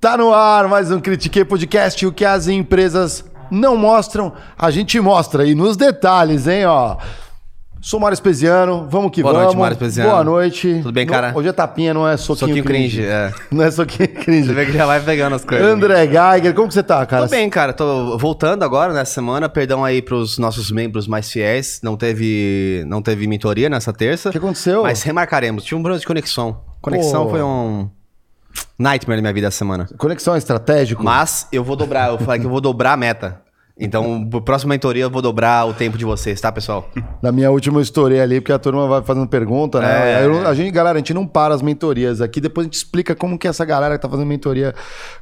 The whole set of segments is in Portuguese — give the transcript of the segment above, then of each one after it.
Tá no ar mais um Critiquei Podcast, o que as empresas não mostram, a gente mostra e nos detalhes, hein, ó. Sou Mário Espesiano, vamos que Boa vamos. noite, Mário Espesiano. Boa noite. Tudo bem, No- cara? Hoje é tapinha, não é soquinho, Soquinho cringe, é. Não é soquinho cringe. Você vê que já vai pegando as coisas. André Geiger, como que você tá, cara? Tô bem, cara. Tô voltando agora nessa semana. Perdão aí pros nossos membros mais fiéis. Não teve, não teve mentoria nessa terça. O que aconteceu? Mas remarcaremos. Tinha um problema de conexão. Conexão Pô. foi um nightmare na minha vida essa semana. Conexão estratégico? Mas eu vou dobrar. Eu falei que eu vou dobrar a meta. Então, pro próximo mentoria, eu vou dobrar o tempo de vocês, tá, pessoal? Na minha última história ali, porque a turma vai fazendo pergunta, né? É. Eu- a gente, galera, a gente não para as mentorias aqui, depois a gente explica como que é essa galera que tá fazendo mentoria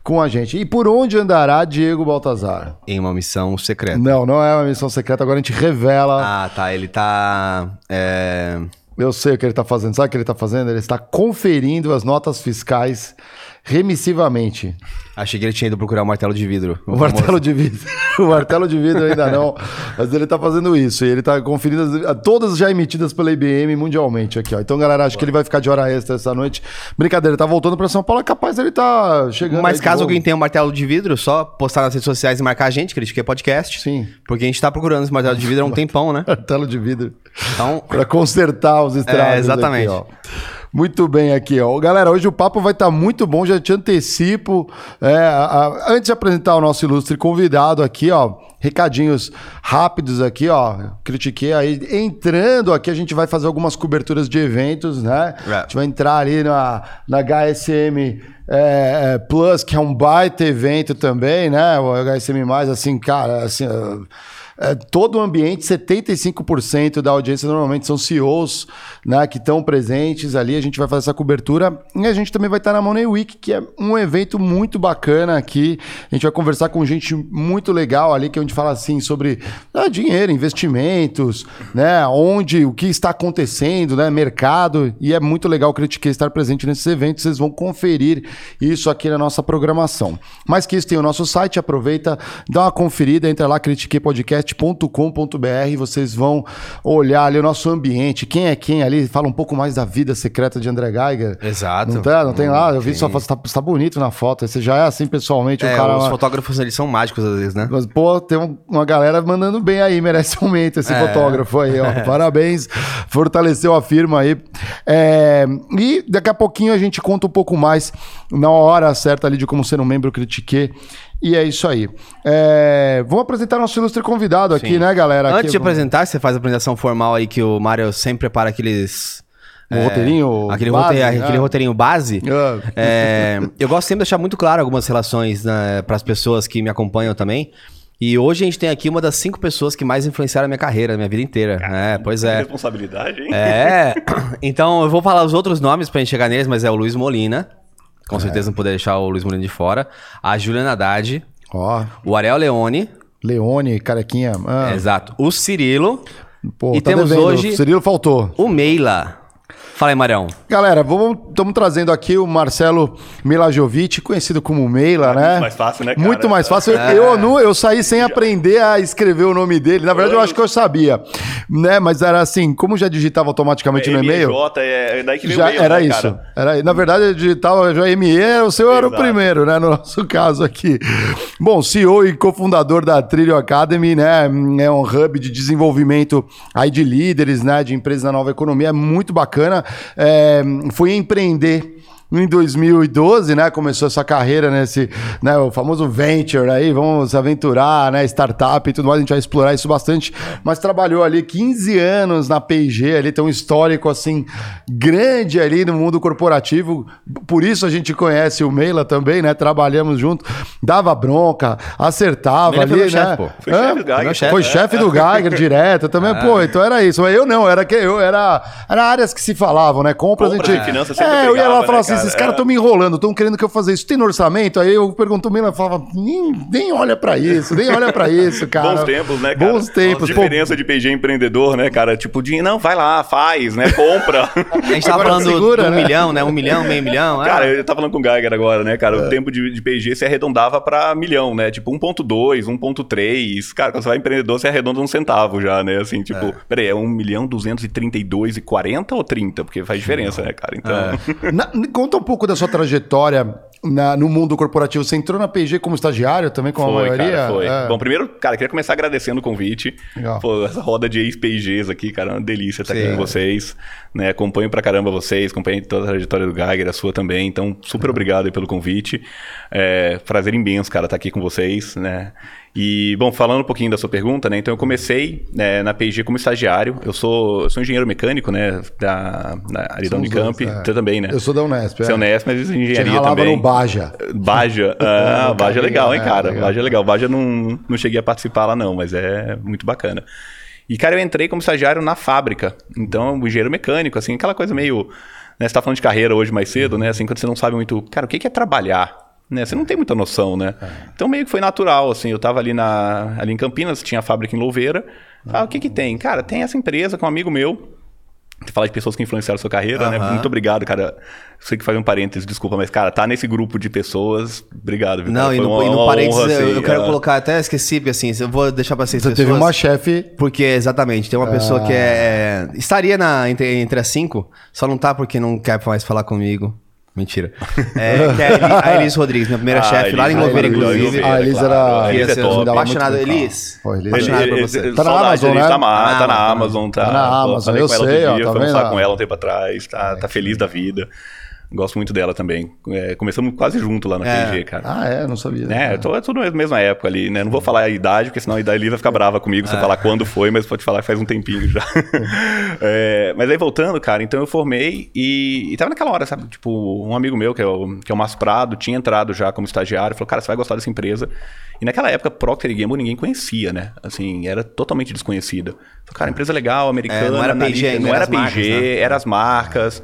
com a gente. E por onde andará Diego Baltazar? Em uma missão secreta. Não, não é uma missão secreta, agora a gente revela. Ah, tá. Ele tá. É... Eu sei o que ele tá fazendo. Sabe o que ele tá fazendo? Ele está conferindo as notas fiscais remissivamente. Achei que ele tinha ido procurar o martelo de vidro. O martelo de vidro. o martelo de vidro ainda não. Mas ele tá fazendo isso. E ele tá conferindo as- todas já emitidas pela IBM mundialmente aqui, ó. Então, galera, acho que ele vai ficar de hora extra essa noite. Brincadeira, ele tá voltando pra São Paulo. É capaz ele tá chegando. Mas caso alguém tenha um martelo de vidro, só postar nas redes sociais e marcar a gente, Critiquei Podcast. Sim. Porque a gente tá procurando esse martelo de vidro há um tempão, né? Martelo de vidro. Então, Pra consertar os estragos. É, exatamente. aqui. Muito bem aqui, ó. Galera, hoje o papo vai estar muito bom, já te antecipo. É, a- a- antes de apresentar o nosso ilustre convidado aqui, ó, recadinhos rápidos aqui, ó. Critiquei aí. Entrando aqui, a gente vai fazer algumas coberturas de eventos, né? É. A gente vai entrar ali na, na HSM é, é, Plus, que é um baita evento também, né? O HSM, assim, cara, assim. É, todo o ambiente, 75% da audiência normalmente são CEOs né, que estão presentes ali. A gente vai fazer essa cobertura. E a gente também vai estar na Money Week, que é um evento muito bacana aqui. A gente vai conversar com gente muito legal ali, que é onde fala assim sobre ah, dinheiro, investimentos, né? Onde, o que está acontecendo, né? Mercado. E é muito legal o Critiquei estar presente nesses eventos. Vocês vão conferir isso aqui na nossa programação. Mais que isso, tem o nosso site, aproveita, dá uma conferida, entra lá, critiquepodcast.com.br, vocês vão olhar ali o nosso ambiente, quem é quem ali, fala um pouco mais da vida secreta de André Geiger. Exato. Não, tá, não tem lá, eu vi sua foto, você tá, você tá bonito na foto, você já é assim pessoalmente, é, o cara... os fotógrafos eles são mágicos às vezes, né? Mas, pô, tem um- uma galera mandando bem aí, merece um aumento esse É. fotógrafo aí, ó. Parabéns, fortaleceu a firma aí. É, e daqui a pouquinho a gente conta um pouco mais na hora certa ali de como ser um membro critiquê. E é isso aí. É, vamos apresentar nosso ilustre convidado aqui, Sim. né, galera? Antes Aqui, de vamos- apresentar, você faz a apresentação formal aí que o Mário sempre prepara aqueles. O roteirinho Aquele, base, roteiro, né? aquele roteirinho base. Ah. É, eu gosto sempre de deixar muito claro algumas relações né, para as pessoas que me acompanham também. E hoje a gente tem aqui uma das cinco pessoas que mais influenciaram a minha carreira, a minha vida inteira. É, pois é. Responsabilidade, hein? É, então eu vou falar os outros nomes pra gente chegar neles, mas é o Luiz Molina. Com certeza não poder deixar o Luiz Molina de fora. A Juliana Haddad, Ó, o Ariel Leone, Leone, carequinha. Ah, exato, o Cirilo pô, e tá temos devendo. hoje- O Cirilo faltou. o Meila. Fala aí, Marião. Galera, estamos trazendo aqui o Marcelo Milajovic, conhecido como Meila, né? muito mais fácil, né, cara? Muito mais fácil. Eu, eu, não- eu saí sem aprender a escrever o nome dele. Na verdade, eu acho que eu sabia, né? Mas era assim, como já digitava automaticamente no e-mail, MJ, é daí que veio já o e-mail, era né, isso. cara? Era, na verdade, eu digitava já ME, o seu era o Exato. primeiro, né? No nosso caso aqui. Bom, CEO e cofundador da Trilho Academy, né? É um hub de desenvolvimento aí de líderes, né? De empresas na nova economia. É muito bacana. É, foi empreender em 2012, né, começou essa carreira nesse, né, o famoso venture aí, vamos aventurar, né, startup e tudo mais, a gente vai explorar isso bastante, mas trabalhou ali 15 anos na P&G, ali tem um histórico, assim, grande ali no mundo corporativo, por isso a gente conhece o Meila também, né, trabalhamos junto, dava bronca, acertava Meila ali, né. chefe, pô. Foi chefe do Geiger, chefe, Foi é. chefe do Geiger direto também, pô, então era isso, mas eu não, era que eu era, era áreas que se falavam, né, compras, Compras a gente... finanças É, eu ia lá e falava né, assim? Esses caras É. estão me enrolando, estão querendo que eu faça isso. Tem no orçamento? Aí eu pergunto mesmo, eu falava, nem, nem olha pra isso, nem olha pra isso, cara. Bons tempos, né, cara? Bons tempos. A pô. diferença de PG empreendedor, né, cara? Tipo, de, não, vai lá, faz, né? Compra. A gente tava Agora falando segura, do um né? milhão, né? Um milhão, meio milhão. é. Cara, eu tava falando com o Geiger agora, né, É. cara? O tempo de, de PG se arredondava pra milhão, né? Tipo, 1.2, 1.3. Cara, quando você vai empreendedor, você arredonda um centavo já, né? Assim, tipo, peraí, é 1 milhão 232 e 40 ou 30? Porque faz diferença, né, cara? Então, Na- com- conta um pouco da sua trajetória na- no mundo corporativo. Você entrou na P&G como estagiário também, como a maioria? cara, foi. É. Bom, primeiro, cara, queria começar agradecendo o convite. Legal. Pô, essa roda de ex-PIGs aqui, cara, é uma delícia estar aqui Sim. com vocês. Né? Acompanho pra caramba vocês, acompanho toda a trajetória do Geiger, a sua também. Então, super obrigado aí pelo convite. É, prazer imenso, cara, estar aqui com vocês, né? E, bom, falando um pouquinho da sua pergunta, né? Então, eu comecei né, na P&G como estagiário. Eu sou, eu sou engenheiro mecânico, né? Da, da área da Unicamp. dois, é. Você também, né? Eu sou da Unesp. Você é Unesp, mas Você engenharia ralava também. no Baja. Baja. Ah, Baja é legal, hein, É, cara? legal. Baja é legal. Baja não, não cheguei a participar lá, não, mas é muito bacana. E, cara, eu entrei como estagiário na fábrica. Então, um engenheiro mecânico, assim, aquela coisa meio. Né, você tá falando de carreira hoje mais cedo, né? Assim, quando você não sabe muito. Cara, o que que é trabalhar? Né? Você não tem muita noção, né? Então, meio que foi natural, assim. Eu tava ali, na, ali em Campinas, tinha a fábrica em Louveira. Ah, o que que tem? Cara, tem essa empresa com um amigo meu. Você fala de pessoas que influenciaram a sua carreira, né? Aham. Muito obrigado, cara. Sei que faz um parênteses, desculpa, mas, cara, tá nesse grupo de pessoas. Obrigado, viu? Não, cara? e no, uma- e no parênteses, honra, eu, assim, eu quero é. colocar, até esqueci, assim, eu vou deixar pra vocês Você teve uma chefe... Porque, exatamente, tem uma pessoa que é. Estaria na, entre, entre as cinco, só não tá porque não quer mais falar comigo. Mentira. É, que é a Eli- a Elis Rodrigues, minha primeira Ah, chefe, lá em Louveira, inclusive. Louveira, Ah, Elis era- A Elis é top. Elis. Pô, Elis- Apaixonado por Ele- você. Tá na Amazon, né? Tá, Tá tá na Amazon. Tá. Tá na Amazon, falei eu com ela sei, dia, tá fui almoçar com ela um tempo atrás, tá, tá feliz da vida. Gosto muito dela também. É, começamos quase junto lá na É. PG, cara. Ah, é? Não sabia. É, tô, é tudo na mesma época ali, né? Não vou falar a idade, porque senão a idade vai ficar brava comigo se eu falar quando foi, mas pode falar que faz um tempinho já. É, mas aí voltando, cara, então eu formei e, e tava naquela hora, sabe? Tipo, um amigo meu, que é o, que é o Márcio Prado, tinha entrado já como estagiário, falou, cara, você vai gostar dessa empresa. E naquela época, Procter Gamble ninguém conhecia, né? Assim, era totalmente desconhecida. Falei, cara, empresa legal, americana, É, não era P&G não era era as marcas, PG, né? era as marcas,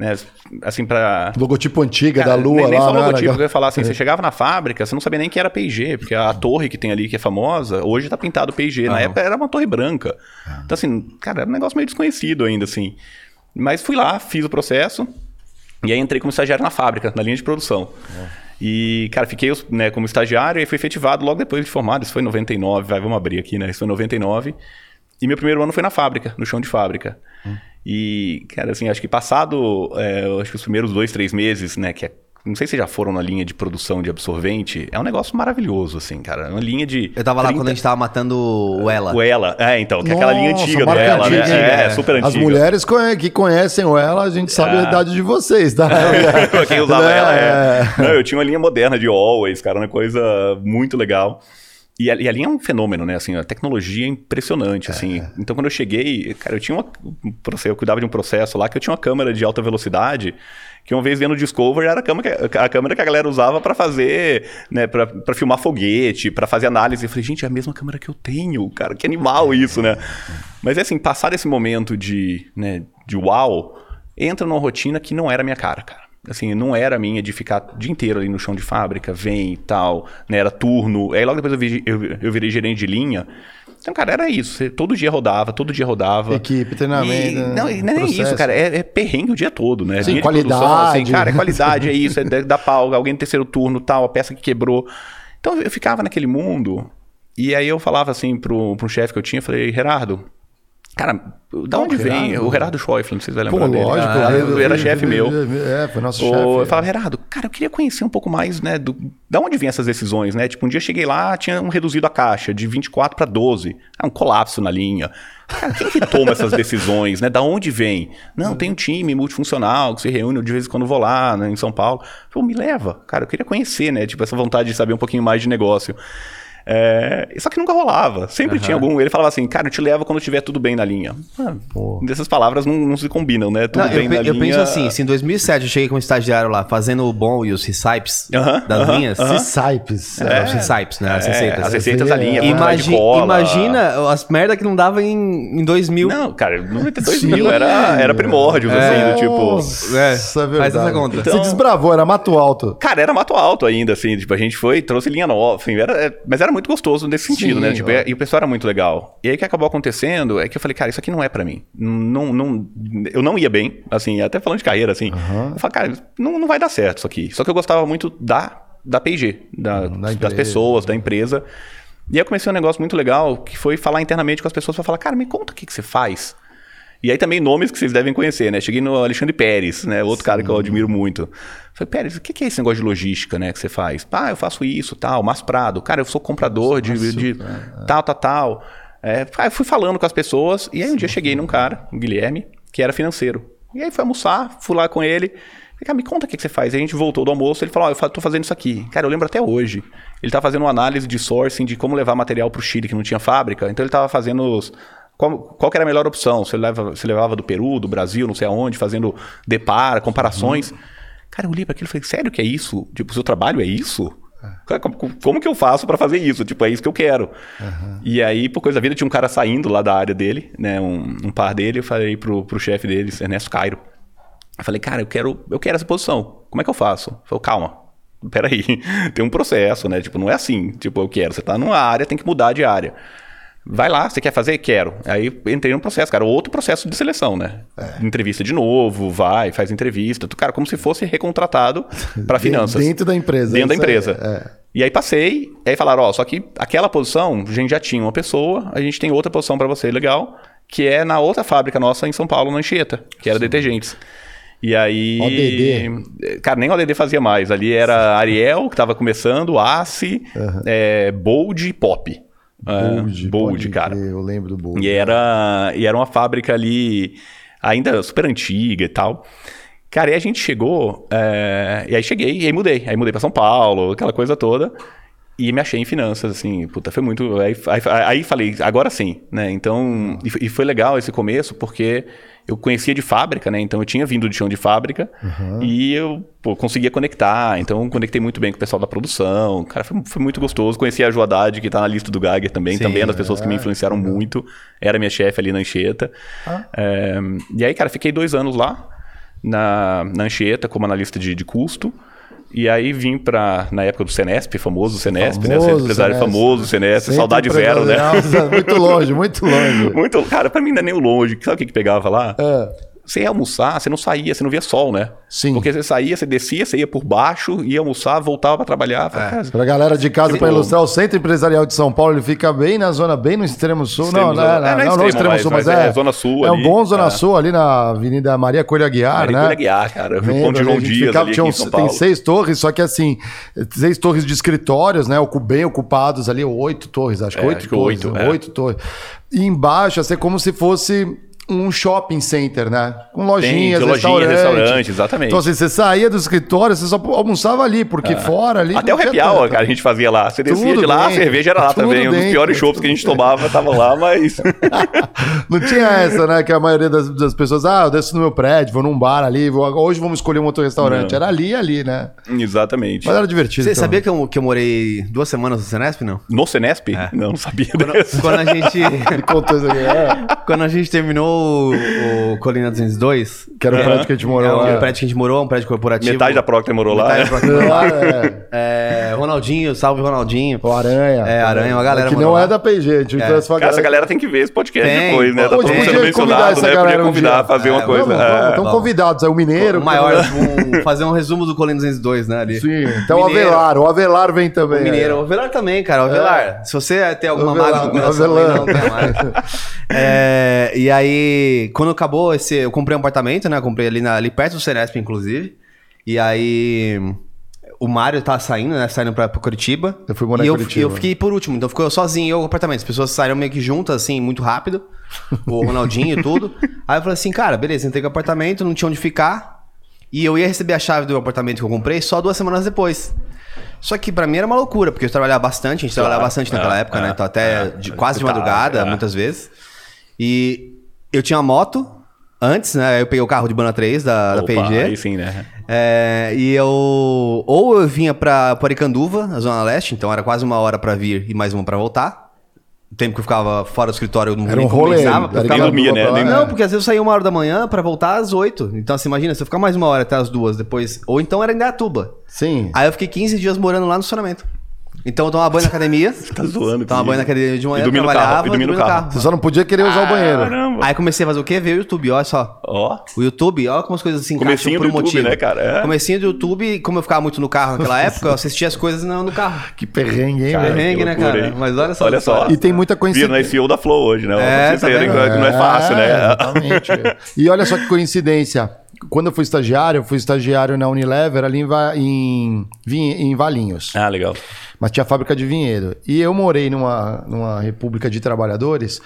né? Assim, pra... Logotipo antiga Cara, da Lua nem, nem lá, só né? logotipo, eu ia falar É. assim, você chegava na fábrica, você não sabia nem que era P&G, porque a torre que tem ali, que é famosa, hoje tá pintado P&G, na época era uma torre branca. Então assim, cara, era um negócio meio desconhecido ainda, assim. Mas fui lá, fiz o processo, e aí entrei como estagiário na fábrica, na linha de produção. E, cara, fiquei né, como estagiário e fui efetivado logo depois de formado, isso foi em 99, vai, vamos abrir aqui, né, isso foi em 99. E meu primeiro ano foi na fábrica, no chão de fábrica. E, cara, assim, acho que passado, é, acho que os primeiros dois, três meses, né, que é, não sei se já foram na linha de produção de absorvente, é um negócio maravilhoso, assim, cara. É uma linha de. Eu tava lá 30 quando a gente tava matando o Ela. O Ela, é, então, que é aquela linha antiga do Ela, né? antiga, É, é. super antiga. As mulheres que conhecem o ela, a gente sabe a idade de vocês, tá? Quem usava Né? ela é. Não, eu tinha uma linha moderna de Always, cara, uma coisa muito legal. E a, e a linha é um fenômeno, né? Assim, a tecnologia é impressionante, assim. Então, quando eu cheguei, cara, eu tinha uma, um eu cuidava de um processo lá que eu tinha uma câmera de alta velocidade que uma vez vendo o Discovery era a câmera que a, câmera que a galera usava para fazer, né, para pra filmar foguete, para fazer análise. Eu falei, gente, é a mesma câmera que eu tenho, cara, que animal isso, né? Mas é assim, passar esse momento de, né, de uau, entra numa rotina que não era a minha cara, cara. Assim, não era minha de ficar o dia inteiro ali no chão de fábrica, vem e tal, né? Era turno. Aí logo depois eu, vi- eu, eu virei gerente de linha. Então, cara, era isso. Você todo dia rodava, todo dia rodava. Equipe, treinamento, E, não, não é nem processo. isso, cara. É, é perrengue o dia todo, né? Sim, Linha de produção, qualidade. assim, cara, é qualidade, é isso, é da da pau, alguém no terceiro turno, tal, a peça que quebrou. Então eu ficava naquele mundo. E aí eu falava assim pro, pro chefe que eu tinha, eu falei, Gerardo, cara, da onde vem? Gerardo? O Schäufler, não sei se Pô, lembrar dele. lógico. Ah, eu- era eu- chefe eu- meu. É, foi nosso Ou chefe. eu falava, Gerardo, cara, eu queria conhecer um pouco mais, né, do, da onde vêm essas decisões, né? Tipo, um dia eu cheguei lá, tinha um reduzido a caixa de 24 para 12. É um colapso na linha. Cara, quem que toma essas decisões, né? Da onde vem? Não, tem um time multifuncional que se reúne de vez em quando vou lá, né, em São Paulo. Pô, me leva. Cara, eu queria conhecer, né? Tipo, essa vontade de saber um pouquinho mais de negócio. É, Só que nunca rolava. Sempre tinha algum. Ele falava assim, cara, eu te levo quando tiver tudo bem na linha. Ah, dessas palavras não, não se combinam, né? Tudo Não, bem eu, na eu linha. penso assim, se em 2007 eu cheguei como estagiário lá, fazendo o bom e os recipes Aham, das aham, linhas. aham. Saipes. É, os recipes, né? As É, receitas. as receitas da linha, Imagi- imagina as merda que não dava em, em 2000. Não, cara, 92 Sim. mil era, era primórdios, assim, do tipo. É, é faz essa conta. Você Então- desbravou, era mato alto. Cara, era mato alto ainda, assim, tipo, a gente foi, trouxe linha nova, enfim, era, é, mas era muito gostoso nesse sentido, Sim, né? Tipo, é- e o pessoal era muito legal. E aí o que acabou acontecendo é que eu falei, cara, isso aqui não é pra mim. Não, não, eu não ia bem, assim, até falando de carreira, assim. Eu falei, cara, não, não vai dar certo isso aqui. Só que eu gostava muito da, da P&G, da, da das empresa. pessoas, da empresa. E aí eu comecei um negócio muito legal, que foi falar internamente com as pessoas pra falar, cara, me conta o que, que você faz. E aí também nomes que vocês devem conhecer, né? Cheguei no Alexandre Pérez, né? Outro cara que eu admiro muito. Falei, Pérez, o que é esse negócio de logística, né, que você faz? Ah, eu faço isso, tal, Mas Prado. Cara, eu sou comprador de, de, de tal, tal, tal. É, aí eu fui falando com as pessoas, e aí um dia cheguei num cara, um Guilherme, que era financeiro. E aí fui almoçar, fui lá com ele. Cara, me conta o que, que você faz. Aí a gente voltou do almoço, ele falou, ó, oh, eu tô fazendo isso aqui. Cara, eu lembro até hoje. Ele tá fazendo uma análise de sourcing de como levar material pro Chile, que não tinha fábrica. Então ele tava fazendo os, qual, qual era a melhor opção? Você leva, você levava do Peru, do Brasil, não sei aonde, fazendo depara, comparações. Uhum. Cara, eu olhei para aquilo e falei, sério que é isso? Tipo, o seu trabalho é isso? Como, como, que eu faço para fazer isso? Tipo, é isso que eu quero. Uhum. E aí, por coisa da vida, tinha um cara saindo lá da área dele, né? Um, um par dele, eu falei pro, pro chefe deles, Ernesto Cairo. Eu falei, cara, eu quero, eu quero essa posição. Como é que eu faço? Ele falou, calma, peraí, tem um processo, né? Tipo, não é assim, tipo, eu quero. Você tá numa área, tem que mudar de área. Vai lá, você quer fazer? Quero. Aí entrei no processo, cara. Outro processo de seleção, né? É. Entrevista de novo, vai, faz entrevista. Cara, como se fosse recontratado para finanças. Dentro da empresa. Dentro da empresa. É, é. E aí passei, aí falaram, ó, só que aquela posição, a gente já tinha uma pessoa, a gente tem outra posição para você, legal, que é na outra fábrica nossa em São Paulo, na Anchieta, que era Sim. detergentes. E aí. ODD. Cara, nem o ODD fazia mais. Ali era Ariel, que estava começando, Ace, uhum. Bold e Pop. Bold, é, Bold cara. Crer, eu lembro do Bold. E era, e era uma fábrica ali, ainda super antiga e tal. Cara, e a gente chegou, é, e aí cheguei, e aí mudei. Aí mudei para São Paulo, aquela coisa toda. E me achei em finanças, assim, puta, foi muito. Aí, aí, aí falei, agora sim, né? Então, e, e foi legal esse começo, porque eu conhecia de fábrica, né? Então eu tinha vindo de chão de fábrica uhum. e eu pô, conseguia conectar. Então conectei muito bem com o pessoal da produção. Cara, foi, foi muito gostoso. Conheci a Joadade, que está na lista do Geiger também. Sim, também é das pessoas é, que me influenciaram é. muito. Era minha chefe ali na Anchieta. Ah. É, e aí, cara, fiquei dois anos lá na, na Anchieta como analista de, de custo. E aí vim para na época do Senesp, famoso Senesp, famoso, né? empresário Senesp. famoso, Senesp, Sempre saudade zero, né? Muito longe, muito longe. muito, cara, para mim não é nem longe. Sabe o que, que pegava lá? É. Você ia almoçar, você não saía, você não via sol, né? Sim. Porque você saía, você descia, você ia por baixo, ia almoçar, voltava para trabalhar. Falei, é. Pra galera de casa, para ilustrar, o Centro Empresarial de São Paulo, ele fica bem na zona, bem no extremo sul. Extremo não, não, é, não, é, não, não, não extremo sul, mas, mas é, é, Zona Sul. É um bom Zona é. Sul, ali na Avenida Maria Coelho Aguiar, Maria né? Maria Coelho Aguiar, cara. Lembra, Ponte João Dias ficava, ali tinha Tem seis torres, só que assim, seis torres de escritórios, né? Bem ocupados ali, oito torres, acho que é, oito torres. Oito, oito torres. E embaixo, assim, como se fosse um shopping center, né? Com lojinhas, Tem, lojinha, restaurante. exatamente. Então, assim, você saía do escritório, você só almoçava ali, porque é. fora ali. Até o happy hour, cara, a gente fazia lá. Você descia Tudo de lá, dentro. a cerveja era lá Tudo também. Dentro. Um dos piores shows que a gente tomava estavam lá, mas. Não tinha essa, né? Que a maioria das, das, pessoas, ah, eu desço no meu prédio, vou num bar ali, vou... hoje vamos escolher um outro restaurante. Não. Era ali ali, né? Exatamente. Mas era divertido. Você então. sabia que eu, que eu morei duas semanas no Senesp, não? No Senesp? É. Não, não sabia. Quando, quando a gente. Me contou isso aqui. É. Quando a gente terminou o Colina 202. Que era o prédio que a gente morou é, lá. prédio que a gente morou, um prédio corporativo. Metade da Procter morou lá. Metade da Procter morou lá. é. Ronaldinho, salve Ronaldinho. O Aranha. É, Aranha, uma galera. Que não lá. é da PG, a gente é. essa, galera... essa galera tem que ver esse podcast tem. depois, né? Tá todo mundo sendo mencionado, né? Podia convidar, fazer uma coisa. Estão convidados, é o Mineiro. O maior, fazer um resumo do Colina 202, né? Ali. Sim, então o Avelar, o Avelar vem também. O Mineiro, o Avelar também, cara. O Avelar, se você tem alguma mágoa no coração, não tem mais. E aí, quando acabou esse. Eu comprei um apartamento, né? comprei ali, na, ali perto do Ceresp, inclusive. E aí. O Mário tá saindo, né? Saindo pra, pra Curitiba. Eu fui morar em Curitiba. E eu fiquei por último. Então ficou eu sozinho eu o apartamento. As pessoas saíram meio que juntas, assim, muito rápido. O Ronaldinho e tudo. Aí eu falei assim, cara, beleza, entrei com o apartamento, não tinha onde ficar. E eu ia receber a chave do apartamento que eu comprei só duas semanas depois. Só que para mim era uma loucura, porque eu trabalhava bastante, a gente claro, trabalhava bastante naquela é, época, né? é, né? Então até é, de, quase de madrugada, é. muitas vezes. E eu tinha uma moto, Antes, né? Eu peguei o carro de Bana 3 da, Opa, da P&G. Aí sim, né? É, e eu... Ou eu vinha pra Poricanduva, na Zona Leste, então era quase uma hora pra vir e mais uma pra voltar. O tempo que eu ficava fora do escritório, eu não era um rolê, compensava. Era ficava... dormia, né? Não, porque às vezes eu saía uma hora da manhã pra voltar às oito. Então, assim, imagina, se eu ficar mais uma hora até as duas depois... Ou então era em Datuba. Sim. Aí eu fiquei 15 dias morando lá no estacionamento. Então eu tomava banho na academia. Você tá zoando, Tomava banho na academia de manhã, E dormir no trabalhava, carro, e dormir no dormia carro. Você só não podia querer usar o banheiro. Caramba. Aí comecei a fazer o quê? Ver o YouTube, olha só. Ó. O YouTube, olha como as coisas se encaixam Comecinho por um do YouTube, motivo. né, cara? É. Comecinho do YouTube, como eu ficava muito no carro naquela época, eu assistia as coisas no, no carro. Que perrengue, hein, Cara, velho? Perrengue, que né, loucura, cara? hein? Mas olha só. Olha só. E tem muita Vira coincidência. na SEO da Flow hoje, né? É, vocês tá verem vendo? que não é fácil, né? Exatamente. e olha só que coincidência. Quando eu fui estagiário, eu fui estagiário na Unilever ali em, em, em Valinhos. Ah, legal. Mas tinha fábrica de vinhedo. E eu morei numa, numa república de trabalhadores,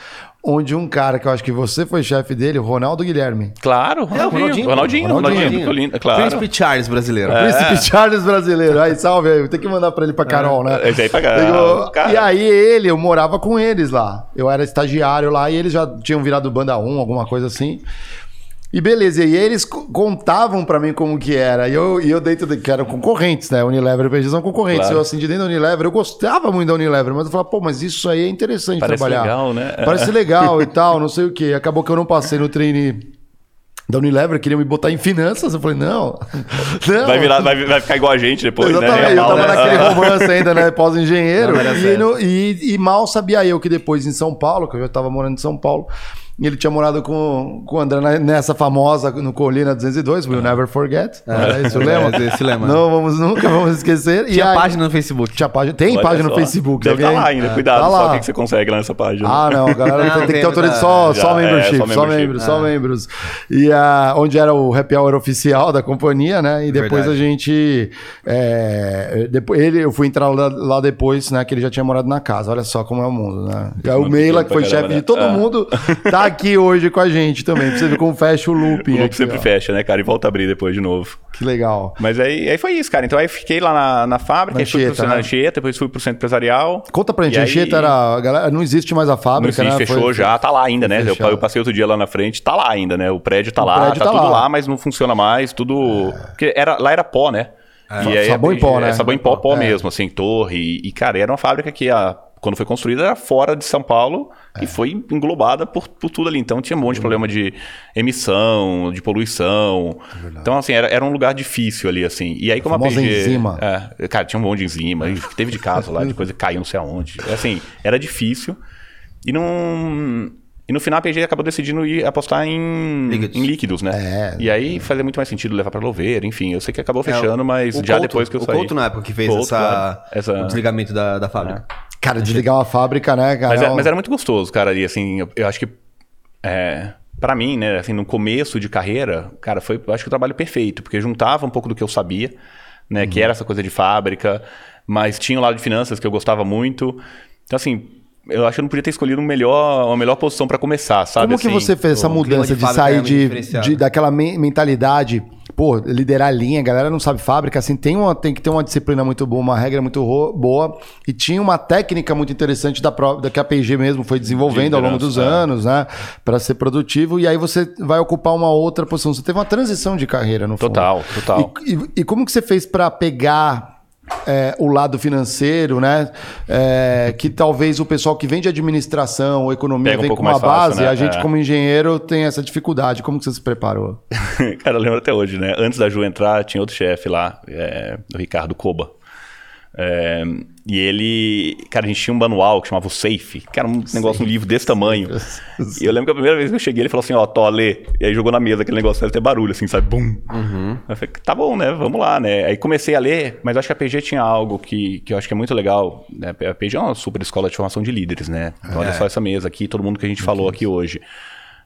onde um cara que eu acho que você foi chefe dele, o Ronaldo Guilherme. Claro, É, o Ronaldinho. Ronaldinho, Ronaldinho. Ronaldinho, Ronaldinho, claro. Príncipe Charles brasileiro. É. Príncipe Charles brasileiro. Aí, salve aí. Tem que mandar pra ele pra Carol, né? Esse aí pra cá. Pegou- Cara. E aí ele, eu morava com eles lá. Eu era estagiário lá e eles já tinham virado banda 1, alguma coisa assim. E beleza, e aí eles co- contavam pra mim como que era. E eu, e eu dentro de, que eram concorrentes, né? Unilever e PG são concorrentes. Claro. Eu assim, de dentro da Unilever, eu gostava muito da Unilever, mas eu falava, pô, mas isso aí é interessante Parece trabalhar. legal, né? Parece legal e tal, não sei o quê. Acabou que eu não passei no treine da Unilever, queriam me botar em finanças. Eu falei, não. não. Vai, virar, vai, vai ficar igual a gente depois, Exatamente, né? eu Mal, tava né? naquele romance ainda, né? Pós-engenheiro. E, e- e mal sabia eu que depois em São Paulo, que eu já tava morando em São Paulo, e ele tinha morado com, com o André nessa famosa no Colina 202, We'll Never Forget. Era esse o lema? É, esse lema. Não vamos nunca, vamos esquecer. Tinha e aí- página no Facebook. Tinha página. Tem Olha página no só. Facebook. Deve alguém- estar lá ainda. É. Cuidado Tá só lá. o que que você consegue lá nessa página. Ah, não, a galera Não, tem, tem que ter tem autorização, só, Já, só é, membership, só só membership. membros, só membros. E ah, onde era o happy hour oficial da companhia, né? E depois Verdade. a gente. é, depois, ele, eu fui entrar lá, lá depois, né? Que ele já tinha morado na casa. Olha só como é o mundo, né? E aí o Meila, que foi chefe de né? todo mundo, tá aqui hoje com a gente também. Pra você ver como fecha o looping. O loop aqui, sempre ó. fecha, né, cara? E volta a abrir depois de novo. Que legal. Mas aí, aí foi isso, cara. Então aí fiquei lá na, na fábrica, Na aí fui pro Anchieta, né? Anchieta, depois fui pro centro empresarial. Conta pra gente, E a aí- Anchieta era. Galera, não existe mais a Não fábrica, existe, né? fechou Foi- já, tá lá ainda, né? Eu, fechado. eu passei outro dia lá na frente, tá lá ainda, né? O prédio tá O lá, prédio tá, tá tudo lá. lá. mas não funciona mais, tudo. Porque era, lá era pó, né? E aí, Sabão em pó, né? É sabão em pó, pó É. mesmo, assim, torre. E, e, cara, era uma fábrica que a, quando foi construída era fora de São Paulo É. e foi englobada por, por tudo ali. Então tinha um monte de problema de emissão, de poluição. então, assim, era, era um lugar difícil ali, assim. E aí, como a, famosa PG. enzima. É, cara, tinha um monte de enzima. e Teve de caso lá, de coisa que caiu não sei aonde. Assim, era difícil. E não. E no final a PG acabou decidindo ir apostar em Líquidos. em líquidos, né? É. E aí fazia muito mais sentido levar pra louveira, enfim. Eu sei que acabou fechando, É, mas o já Couto- depois que eu o saí. Couto na época que fez Couto, essa. Essa- o desligamento da, da fábrica. Cara, desligar uma fábrica, né, cara? Mas, é é- mas era muito gostoso, cara, ali, assim, eu, eu acho que. É, para mim, né, assim, no começo de carreira, cara, foi, eu acho que o trabalho perfeito, porque juntava um pouco do que eu sabia, né, que era essa coisa de fábrica, mas tinha o lado de finanças que eu gostava muito. Então, assim, eu acho que eu não podia ter escolhido um melhor, uma melhor posição para começar, sabe? Como que assim? você fez essa mudança de sair de, de- daquela men- mentalidade, pô, liderar a linha, a galera não sabe fábrica, assim, tem, uma, tem que ter uma disciplina muito boa, uma regra muito boa, e tinha uma técnica muito interessante da, da que a P&G mesmo foi desenvolvendo De ao longo dos é. anos, né, para ser produtivo, e aí você vai ocupar uma outra posição. Você teve uma transição de carreira, no fundo. Total, total. E, e- e como que você fez para pegar é, o lado financeiro, né? É, que talvez o pessoal que vem de administração ou economia Pega vem com uma mais fácil, base, né? a gente É. como engenheiro tem essa dificuldade. Como que você se preparou? Cara, eu lembro até hoje, né? Antes da Ju entrar, tinha outro chefe lá, é, o Ricardo Koba. É, e ele, cara, a gente tinha um manual que chamava o Safe, que era um negócio, um livro desse tamanho. E eu lembro que a primeira vez que eu cheguei, ele falou assim: Ó, Tó, lê. E aí jogou na mesa aquele negócio, fez até barulho, assim, sabe? Bum. Eu falei: Tá bom, né? Vamos lá, né? Aí comecei a ler, mas acho que a PG tinha algo que, que eu acho que é muito legal. Né? A PG é uma super escola de formação de líderes, né? Então, olha só essa mesa aqui, todo mundo que a gente falou aqui hoje.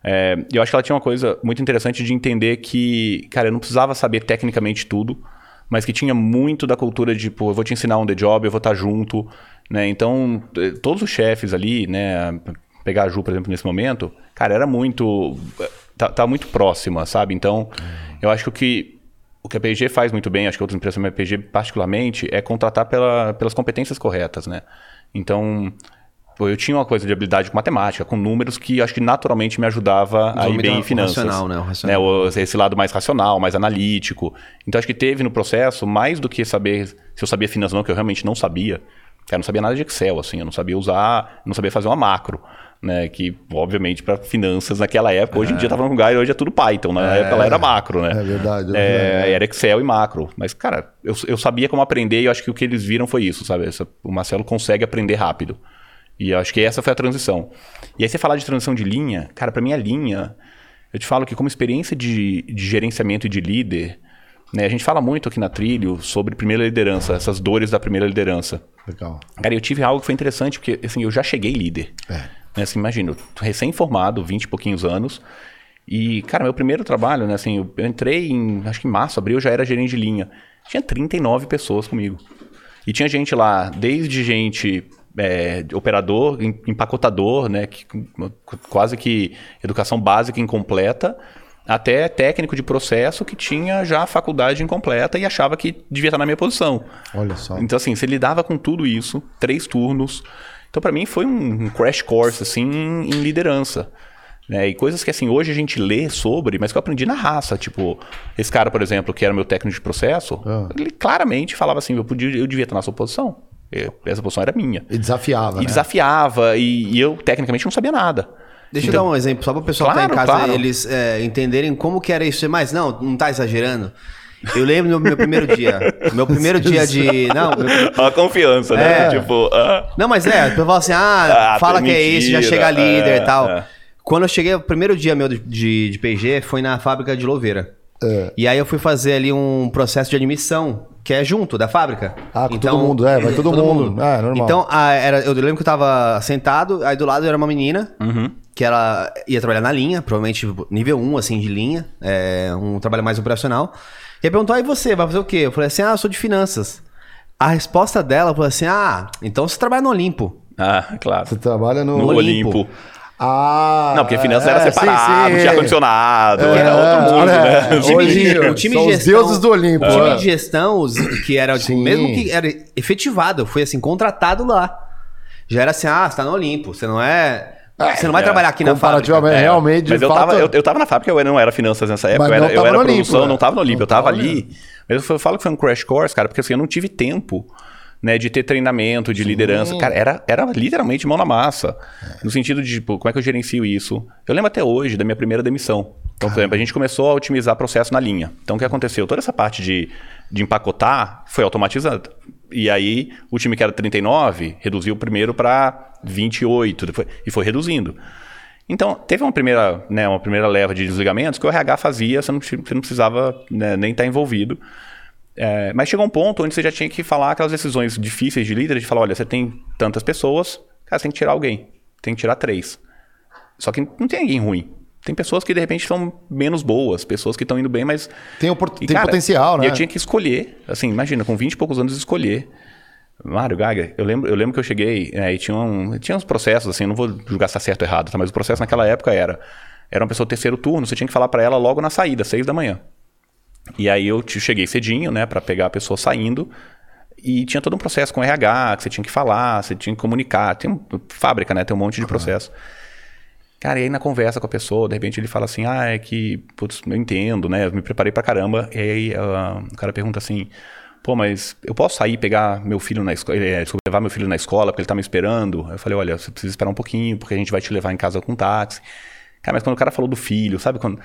É, e eu acho que ela tinha uma coisa muito interessante de entender que, cara, eu não precisava saber tecnicamente tudo, mas que tinha muito da cultura de, pô, eu vou te ensinar um the job, eu vou estar junto, né? Então, eh, todos os chefes ali, né? Pegar a Ju, por exemplo, nesse momento, cara, era muito. Tá, tá muito próxima, sabe? Então, eu acho que o que. O que a PG faz muito bem, acho que outras empresas, mas a PG particularmente, é contratar pela, pelas competências corretas, né? Então, eu tinha uma coisa de habilidade com matemática, com números que acho que naturalmente me ajudava a ir bem em finanças. racional, né? O racional. o- esse lado mais racional, mais analítico. Então acho que teve no processo mais do que saber se eu sabia finanças ou não, que eu realmente não sabia. Eu não sabia nada de Excel, assim, eu não sabia usar, não sabia fazer uma macro. né? Que, obviamente, para finanças naquela época, hoje em dia tava no lugar, hoje é tudo Python, na época ela era macro, né? É verdade. é É, verdade. era Excel e macro. Mas, cara, eu, eu sabia como aprender e eu acho que o que eles viram foi isso, sabe? O Marcelo consegue aprender rápido. E eu acho que essa foi a transição. E aí você falar de transição de linha, cara, pra mim a linha, eu te falo que como experiência de, de gerenciamento e de líder, né? A gente fala muito aqui na Trilho sobre primeira liderança, essas dores da primeira liderança. Legal. Cara, eu tive algo que foi interessante, porque assim, eu já cheguei líder. É. Né, assim, imagina, recém-formado, 20 e pouquinhos anos. E, cara, meu primeiro trabalho, né? Assim, eu eu entrei em, acho que em março, abril, eu já era gerente de linha. Tinha 39 pessoas comigo. E tinha gente lá, desde gente é, operador, em- empacotador, né? Que, quase que educação básica incompleta, até técnico de processo que tinha já a faculdade incompleta e achava que devia estar na minha posição. Olha só. Então, assim, você lidava com tudo isso, três turnos. Então, pra mim, foi um crash course, assim, em em liderança. Né? E coisas que, assim, hoje a gente lê sobre, mas que eu aprendi na raça. Tipo, esse cara, por exemplo, que era meu técnico de processo, Ah. ele claramente falava assim, eu, podia, eu devia estar na sua posição. Eu- essa posição era minha. E desafiava, E né? desafiava, e, e eu, tecnicamente, não sabia nada. Deixa eu dar um exemplo, só para o pessoal que Claro, tá em casa claro. eles é, entenderem como que era isso. Mas não, não tá exagerando. Eu lembro do meu primeiro dia. Meu primeiro dia de. Não, meu- A confiança, né? É. Tipo, ah, não mas é, o pessoal fala assim: ah, Ah, fala que é isso, já mentira, chega líder é, e tal. é. Quando eu cheguei, o primeiro dia meu de, de, de PG foi na fábrica de Louveira. É. E aí eu fui fazer ali um processo de admissão, que é junto da fábrica. Ah, com todo mundo, é, vai todo mundo. É, normal. Então, a- era, eu lembro que eu tava sentado, aí do lado era uma menina, Uhum. que ela ia trabalhar na linha, provavelmente tipo, nível 1, assim, de linha, é, um trabalho mais operacional. E aí perguntou, aí você, vai fazer o quê? Eu falei assim, ah, eu sou de finanças. A resposta dela foi assim, ah, então você trabalha no Olimpo. ah, claro. Você trabalha no... No Olimpo. Olimpo. Ah... Não, porque finanças é, era sim, separado, sim. tinha ar-condicionado, É, era outro mundo, olha, né? O time, de, Olimpo. o time São de os gestão, deuses do Olimpo, O time é. de gestão, que era, tipo, Sim. mesmo que era efetivado, foi assim, contratado lá. Já era assim, ah, você tá no Olimpo, você não é... Você não vai é. trabalhar aqui na fábrica. É, realmente, de mas eu fato... tava, eu, eu tava na fábrica, eu não era finanças nessa época, Mas eu não era, eu era no produção, Olimpo, né? não tava no Olimpo, Não eu tava tava ali. Mas eu falo que foi um crash course, cara, porque assim, eu não tive tempo né, de ter treinamento, de liderança. Cara, era, era literalmente mão na massa. No sentido de, tipo, como é que eu gerencio isso? Eu lembro até hoje da minha primeira demissão. Então, por exemplo, a gente começou a otimizar processo na linha. Então, o que aconteceu? Toda essa parte de, de empacotar foi automatizada. E aí, o time que era 39 reduziu primeiro para 28, depois, e foi reduzindo. Então, teve uma primeira, né, uma primeira leva de desligamentos que o RH fazia, você não, você não precisava né, nem estar envolvido. É, mas chegou um ponto onde você já tinha que falar aquelas decisões difíceis de líder, de falar, olha, você tem tantas pessoas, cara, você tem que tirar alguém, tem que tirar três. Só que não tem ninguém ruim. Tem pessoas que de repente são menos boas, pessoas que estão indo bem, mas Tem, opor- e, tem cara, potencial, né? E eu tinha que escolher, assim, imagina, com 20 e poucos anos escolher. Mário Gaga, eu lembro, eu lembro que eu cheguei né, e tinha, um, tinha uns processos, assim, não vou julgar se tá certo ou errado, tá? mas o processo naquela época era: era uma pessoa terceiro turno, você tinha que falar para ela logo na saída, seis da manhã. E aí eu cheguei cedinho, né, para pegar a pessoa saindo. E tinha todo um processo com RH, que você tinha que falar, você tinha que comunicar. Tem um, fábrica, né? Tem um monte de processo. Cara, e aí na conversa com a pessoa, de repente ele fala assim: Ah, é que, putz, eu entendo, né? Eu me preparei pra caramba. E aí ah, o cara pergunta assim: Pô, mas eu posso sair e pegar meu filho na escola, desculpa, levar meu filho na escola porque ele tá me esperando? Eu falei: Olha, você precisa esperar um pouquinho porque a gente vai te levar em casa com táxi. Cara, mas quando o cara falou do filho, sabe quando.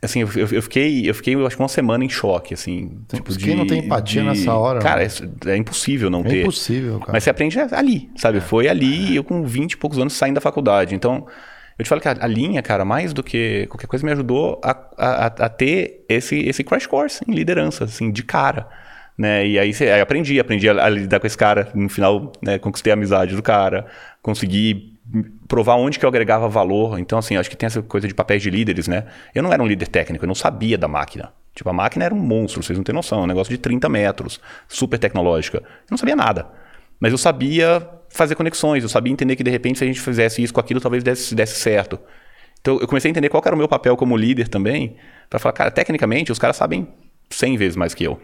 Assim, eu, eu- fiquei, eu fiquei, eu acho que uma semana em choque, assim. Tipo, Mas quem não tem empatia nessa hora, Cara, né? é, é impossível não É ter. impossível, cara. Mas você aprende ali, sabe? Foi ali, e eu com 20 e poucos anos saindo da faculdade. Então, eu te falo que a, a linha, cara, mais do que qualquer coisa, me ajudou a, a, a ter esse, esse crash course em liderança, assim, de cara. Né? E aí, aí aprendi, aprendi a, a lidar com esse cara. No final, né, conquistei a amizade do cara, consegui provar onde que eu agregava valor. Então, assim, acho que tem essa coisa de papéis de líderes, né? Eu não era um líder técnico, eu não sabia da máquina. Tipo, a máquina era um monstro, vocês não têm noção. É um negócio de 30 metros, super tecnológica. Eu não sabia nada. Mas eu sabia fazer conexões, eu sabia entender que, de repente, se a gente fizesse isso com aquilo, talvez desse, desse certo. Então, eu comecei a entender qual era o meu papel como líder também, para falar, cara, tecnicamente, os caras sabem 100 vezes mais que eu.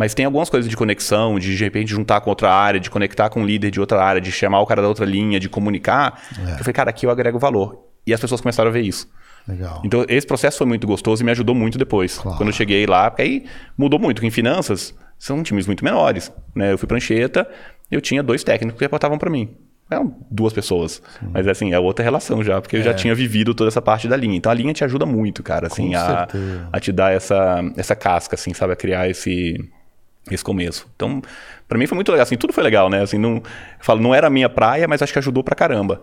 Mas tem algumas coisas de conexão, de de repente juntar com outra área, de conectar com um líder de outra área, de chamar o cara da outra linha, de comunicar. Eu falei, cara, aqui eu agrego valor. E as pessoas começaram a ver isso. Legal. Então, esse processo foi muito gostoso e me ajudou muito depois. Claro. Quando eu cheguei lá, porque aí mudou muito. Porque em finanças, são times muito menores. Né? Eu fui prancheta, eu tinha dois técnicos que reportavam para mim. eram duas pessoas. Mas assim, é outra relação já, porque eu já tinha vivido toda essa parte da linha. Então a linha te ajuda muito, cara, assim, a, a te dar essa, essa casca, assim, sabe? A criar esse, esse começo. Então, pra mim foi muito legal, assim, tudo foi legal, né? Assim, não, eu falo, não era a minha praia, mas acho que ajudou pra caramba.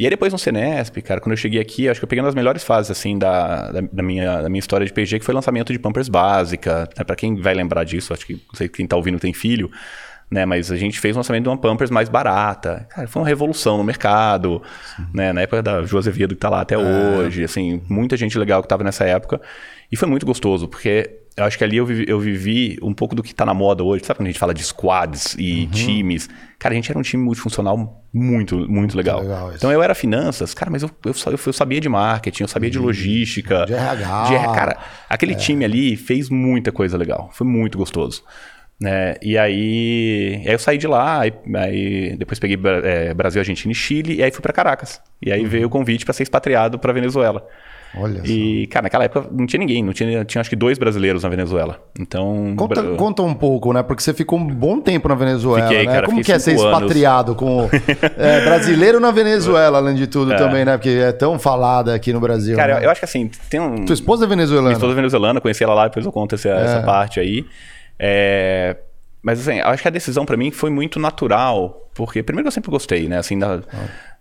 E aí depois no Cenesp, cara, quando eu cheguei aqui, acho que eu peguei uma das melhores fases, assim, da, da, da minha, da minha história de PG, que foi o lançamento de Pampers Básica. Né? Pra quem vai lembrar disso, acho que não sei quem tá ouvindo tem filho, né? Mas a gente fez o lançamento de uma Pampers mais barata. Cara, foi uma revolução no mercado, né? Na época da Ju Azevedo, que tá lá até hoje, assim, muita gente legal que tava nessa época. E foi muito gostoso, porque eu acho que ali eu vivi, eu vivi um pouco do que tá na moda hoje. Sabe quando a gente fala de squads e times? Cara, a gente era um time multifuncional muito, muito, legal. legal isso. então eu era finanças, cara, mas eu, eu, eu, sabia de marketing, eu sabia de logística. de RH. de RH. Cara, aquele time ali fez muita coisa legal. Foi muito gostoso. Né? E aí, aí eu saí de lá, aí, aí depois peguei é, Brasil, Argentina e Chile, e aí fui para Caracas. E aí veio o convite para ser expatriado para Venezuela. Olha só. E, cara, naquela época não tinha ninguém, não tinha, tinha acho que dois brasileiros na Venezuela. Então. Conta, Bra- conta um pouco, né? Porque você ficou um bom tempo na Venezuela, Fiquei, né? cara, Como que é ser anos. expatriado com é, brasileiro na Venezuela, além de É. tudo também, né? Porque é tão falada aqui no Brasil. Cara, né? eu, eu acho que assim, tem um. Tua esposa é venezuelana? Minha esposa é venezuelana, conheci ela lá, depois eu conto essa, essa parte aí. É, Mas assim, acho que a decisão pra mim foi muito natural, porque primeiro eu sempre gostei, né? Assim, da-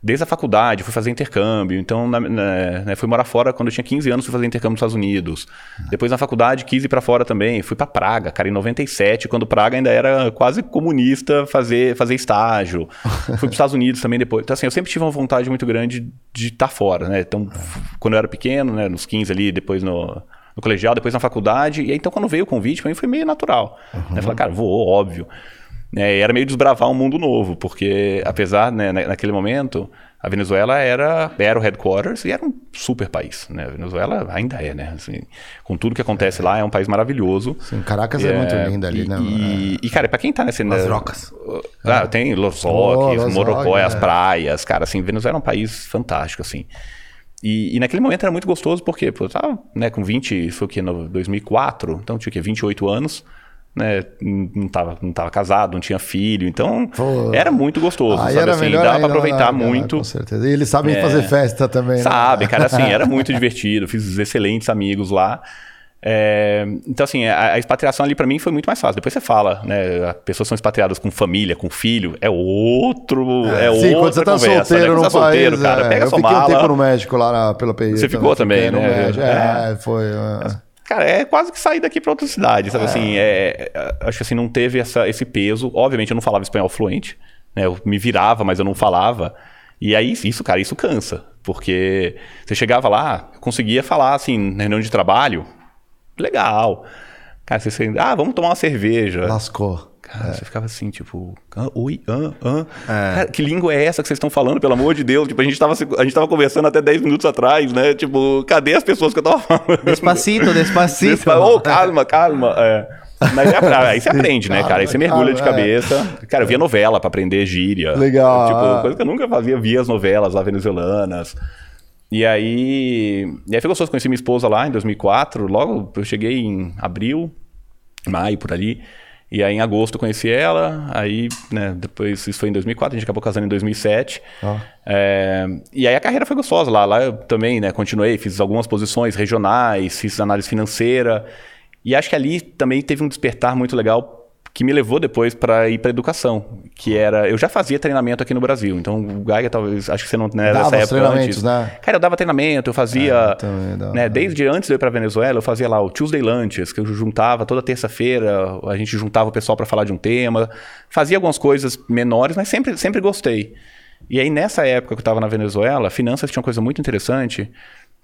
desde a faculdade, fui fazer intercâmbio, então na- na- né, fui morar fora quando eu tinha 15 anos, fui fazer intercâmbio nos Estados Unidos. Depois na faculdade quis ir pra fora também, fui pra Praga, cara, em 97, quando Praga ainda era quase comunista, fazer, fazer estágio. fui pros Estados Unidos também depois. Então assim, eu sempre tive uma vontade muito grande de estar fora, né? Então, f- quando eu era pequeno, né, nos 15 ali, depois no no colegial, depois na faculdade. E aí, então, quando veio o convite, pra mim foi meio natural. Né? Falar, cara, vou, óbvio. E era meio desbravar um mundo novo, porque apesar, né, na- naquele momento, a Venezuela era, era o headquarters e era um super país. Né? A Venezuela ainda é, né? Assim, com tudo que acontece lá, é um país maravilhoso. Sim, Caracas é, muito linda ali, e, né? E, e, cara, pra quem tá nesse... Las né, Rocas. Ah, tem Los Oh, Roques, Los Morocó, as é. praias, cara, assim, Venezuela é um país fantástico, assim. E, e naquele momento era muito gostoso, porque pô, eu tava né, com 20, isso foi o que, no 2004, então tinha o quê, 28 anos, né, não tava, não tava casado, não tinha filho, então Pô. era muito gostoso, Aí sabe era assim, dava pra aproveitar né? muito. Com certeza. E eles sabem É. fazer festa também, né? Sabe, cara, assim, era muito divertido, fiz excelentes amigos lá. É, então, assim, a, a expatriação ali pra mim foi muito mais fácil. Depois você fala, né? As pessoas são expatriadas com família, com filho, é outro. É, Sim, outra quando você tá conversa, solteiro né? no Quando você tá país. solteiro, cara, é. pega eu sua fiquei um mala. tempo no México lá na- pelo PI. Você ficou também, né? México. É, foi. é. Cara, é quase que sair daqui pra outra cidade, sabe assim? É, é, acho que assim, não teve essa, esse peso. Obviamente, eu não falava espanhol fluente, né? Eu me virava, mas eu não falava. E aí, isso, cara, isso cansa. Porque você chegava lá, conseguia falar, assim, na reunião de trabalho, legal. Cara, você, você ah, vamos tomar uma cerveja. Lascou. Cara, você ficava assim, tipo, "Hã? oi, hã, hã? Cara, que língua é essa que vocês estão falando, pelo amor de Deus? Tipo, a gente tava, a gente tava conversando até 10 minutos atrás, né? Tipo, cadê as pessoas que eu tava falando? Despacito, despacito. Despa- Ô, calma, calma. É. Mas é, aí você aprende, né, cara? Aí você mergulha de calma, é. cabeça. Cara, eu via novela pra aprender gíria. Legal, Tipo, ah. coisa que eu nunca fazia, via as novelas lá venezuelanas. E aí. E aí foi gostoso, conheci minha esposa lá em 2004. Logo eu cheguei em abril, maio, por ali. E aí em agosto eu conheci ela. Aí, né, depois isso foi em 2004, a gente acabou casando em 2007. Ó. É, e aí a carreira foi gostosa lá. Lá eu também, né, continuei, fiz algumas posições regionais, fiz análise financeira. E acho que ali também teve um despertar muito legal que me levou depois para ir para educação, que era eu já fazia treinamento aqui no Brasil. Então o Gaiga talvez acho que você não né, Dava dessa época treinamentos, antes. né? Cara, eu dava treinamento, eu fazia, É, também dava. né, desde antes de eu ir para Venezuela, eu fazia lá o Tuesday Lunches, que eu juntava toda terça-feira, a gente juntava o pessoal para falar de um tema, fazia algumas coisas menores, mas sempre sempre gostei. E aí nessa época que eu estava na Venezuela, finanças tinha uma coisa muito interessante,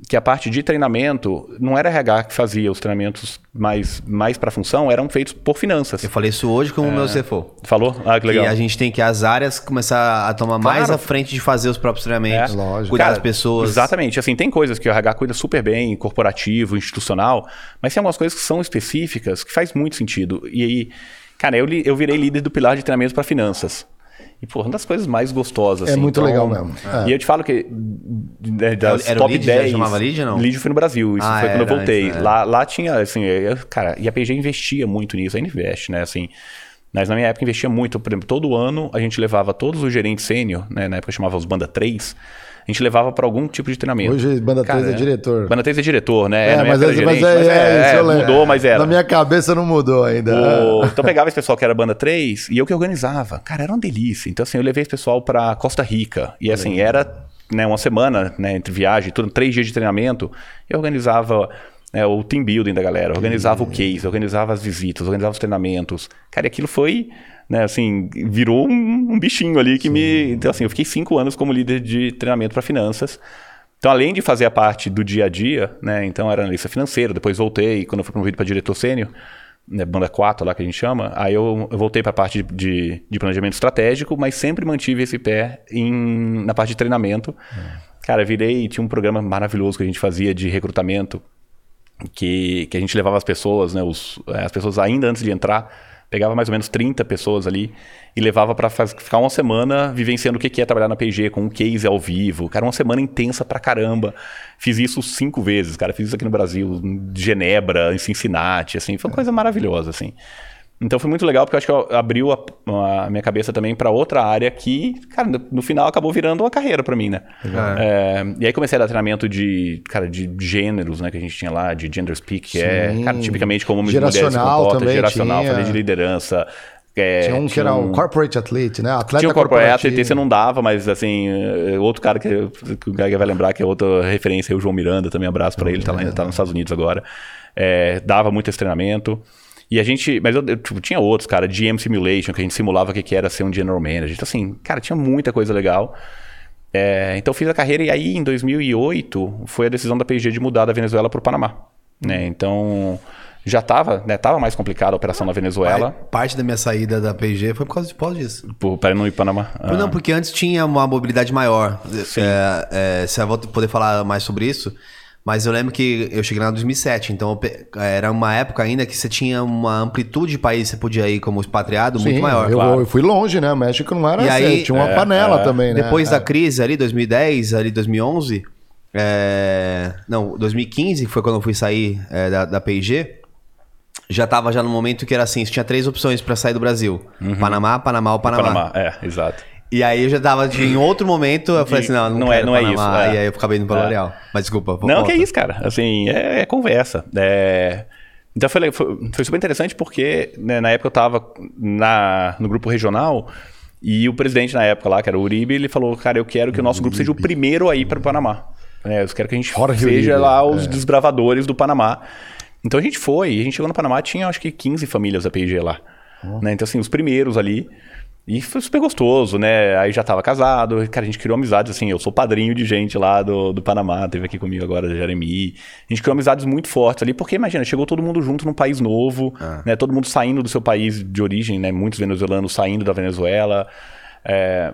que a parte de treinamento não era RH que fazia os treinamentos mais mais para função, eram feitos por finanças. Eu falei isso hoje com o meu CFO. Falou? Ah, que legal. Que a gente tem que as áreas começar a tomar mais Claro. à frente de fazer os próprios treinamentos, É, lógico. cuidar Cara, das pessoas. Exatamente. Assim, tem coisas que o RH cuida super bem, corporativo, institucional, mas tem algumas coisas que são específicas que faz muito sentido. E aí, cara, eu, li- eu virei líder do pilar de treinamento para finanças. E, pô, uma das coisas mais gostosas. É assim. muito legal mesmo. É. E eu te falo que né, das Era o top? Já 10... chamava ou não? Lead foi no Brasil. Isso Ah, foi quando eu voltei. né? lá, lá tinha, assim, eu- cara, e a PG investia muito nisso, ainda investe, né, assim... Mas na minha época investia muito. Por exemplo, todo ano a gente levava todos os gerentes sênior, né? na época chamava os Banda 3, a gente levava para algum tipo de treinamento. Hoje Banda 3 é diretor. Banda 3 é diretor, né? É, mas, é, mas gerente, é, mas é, lembro. mudou, mas era. Na minha cabeça não mudou ainda. O- Então eu pegava esse pessoal que era banda 3 e eu que organizava. Cara, era uma delícia. Então, assim, eu levei esse pessoal pra Costa Rica. E assim, era né, uma semana, né, entre viagem, tudo, três dias de treinamento. Eu organizava né, o team building da galera, organizava o case, organizava as visitas, organizava os treinamentos. Cara, e aquilo foi. Né, assim, virou um, um bichinho ali que me. Então, assim, eu fiquei cinco anos como líder de treinamento para finanças. Então, além de fazer a parte do dia a dia, né? Então, era analista financeiro, depois voltei, quando eu fui promovido para diretor sênior, né, banda 4 lá que a gente chama, aí eu, eu voltei para a parte de, de, de planejamento estratégico, mas sempre mantive esse pé em, na parte de treinamento. Cara, virei, tinha um programa maravilhoso que a gente fazia de recrutamento, que, que a gente levava as pessoas, né, os, as pessoas ainda antes de entrar, pegava mais ou menos 30 pessoas ali e levava para ficar uma semana vivenciando o que que é trabalhar na PG com um case ao vivo. Cara, uma semana intensa pra caramba. Fiz isso cinco vezes, cara. Fiz isso aqui no Brasil, em Genebra, em Cincinnati, assim. Foi uma coisa maravilhosa, assim. Então foi muito legal porque eu acho que eu- abriu a, a minha cabeça também para outra área que, cara, no, no final acabou virando uma carreira para mim, né? É, e aí comecei a dar treinamento de, cara, de gêneros, né, que a gente tinha lá, de gender speak, que é, Sim. cara, tipicamente como mulheres se Geracional comportam, também geracional, tinha. falei de liderança. é, Tinha um que era o Corporate Athlete, né? Atleta tinha o Corporate. Athlete, você não dava, mas assim, eh, outro cara que, que o Gaga vai lembrar, que é outra referência, é o João Miranda, também abraço pra ele, tá lá tá nos Estados Unidos agora. É, dava muito esse treinamento. E a gente, mas eu, eu, tipo, tinha outros, cara, GM Simulation, que a gente simulava o que que era ser um General Manager. Então, assim, cara, tinha muita coisa legal. É, então, eu fiz a carreira e aí, em 2008, foi a decisão da PG de mudar da Venezuela pro Panamá. Né? Então, já tava, né, tava mais complicada a operação na Venezuela, Parte da minha saída da PG foi por causa, por causa disso. para não ir para Panamá. Ah. Não, porque antes tinha uma mobilidade maior. É, é, você vai poder falar mais sobre isso. Mas eu lembro que eu cheguei lá em 2007, então era uma época ainda que você tinha uma amplitude de país que você podia ir como expatriado muito maior. eu, claro. eu fui longe, né? México não era E assim, aí- tinha uma é, panela é. também, né? Depois É. da crise ali, 2010, ali 2011, é, não, 2015, que foi quando eu fui sair é, da, da P&G, já tava já no momento que era assim, você tinha três opções pra sair do Brasil. Panamá, Panamá ou Panamá. Panamá, é, exato. E aí eu já tava de, em outro momento, eu falei assim, não, não, Não é- não é isso, é. E aí eu acabei indo pra É. L'Oréal. Mas desculpa, vou Não, volta. que é isso, cara. Assim, é, é conversa. É, Então foi, foi, foi super interessante porque né, na época eu tava na, no grupo regional e o presidente na época lá, que era o Uribe, ele falou, cara, eu quero que o nosso grupo seja o primeiro a ir para o Panamá. É, eu quero que a gente Jorge seja Uribe, lá os é. desbravadores do Panamá. Então a gente foi, e a gente chegou no Panamá, tinha acho que 15 famílias da P&G lá. Né? Então assim, os primeiros ali. E foi super gostoso, né? Aí já tava casado, cara, a gente criou amizades, assim, eu sou padrinho de gente lá do, do Panamá, teve aqui comigo agora, Jeremy. A gente criou amizades muito fortes ali, porque imagina, chegou todo mundo junto num país novo, né? Todo mundo saindo do seu país de origem, né? Muitos venezuelanos saindo da Venezuela. É,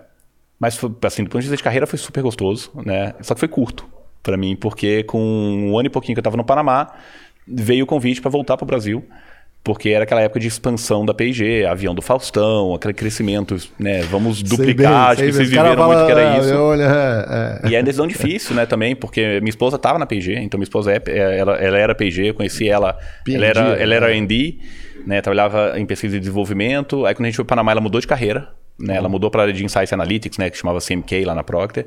Mas, foi, assim, do ponto de vista de carreira foi super gostoso, né? Só que foi curto pra mim, porque com um ano e pouquinho que eu tava no Panamá, veio o convite para voltar pro Brasil. Porque era aquela época de expansão da P&G, avião do Faustão, aquele crescimento, né? Vamos Sei duplicar, bem, acho que vocês viveram muito que era isso. olho, é, é. E é uma decisão difícil, né, também, porque minha esposa estava na P&G, então minha esposa é, é- ela, ela era P&G, eu conheci ela, P&G, ela era, ela era é. R&D, né, trabalhava em pesquisa e desenvolvimento, aí quando a gente foi para Panamá ela mudou de carreira, né, ela mudou para a área de Insights Analytics, né, que chamava CMK lá na Procter,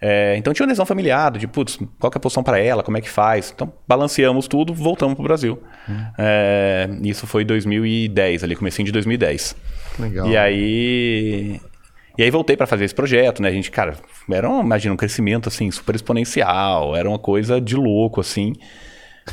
É, então tinha uma decisão familiar, de putz, qual que é a posição para ela, como é que faz, então balanceamos tudo, voltamos para o Brasil. É, isso foi 2010, ali, comecinho de 2010. Legal. E aí. E aí voltei para fazer esse projeto, né? A gente, cara, era, um, imagina, um crescimento assim, super exponencial, era uma coisa de louco, assim.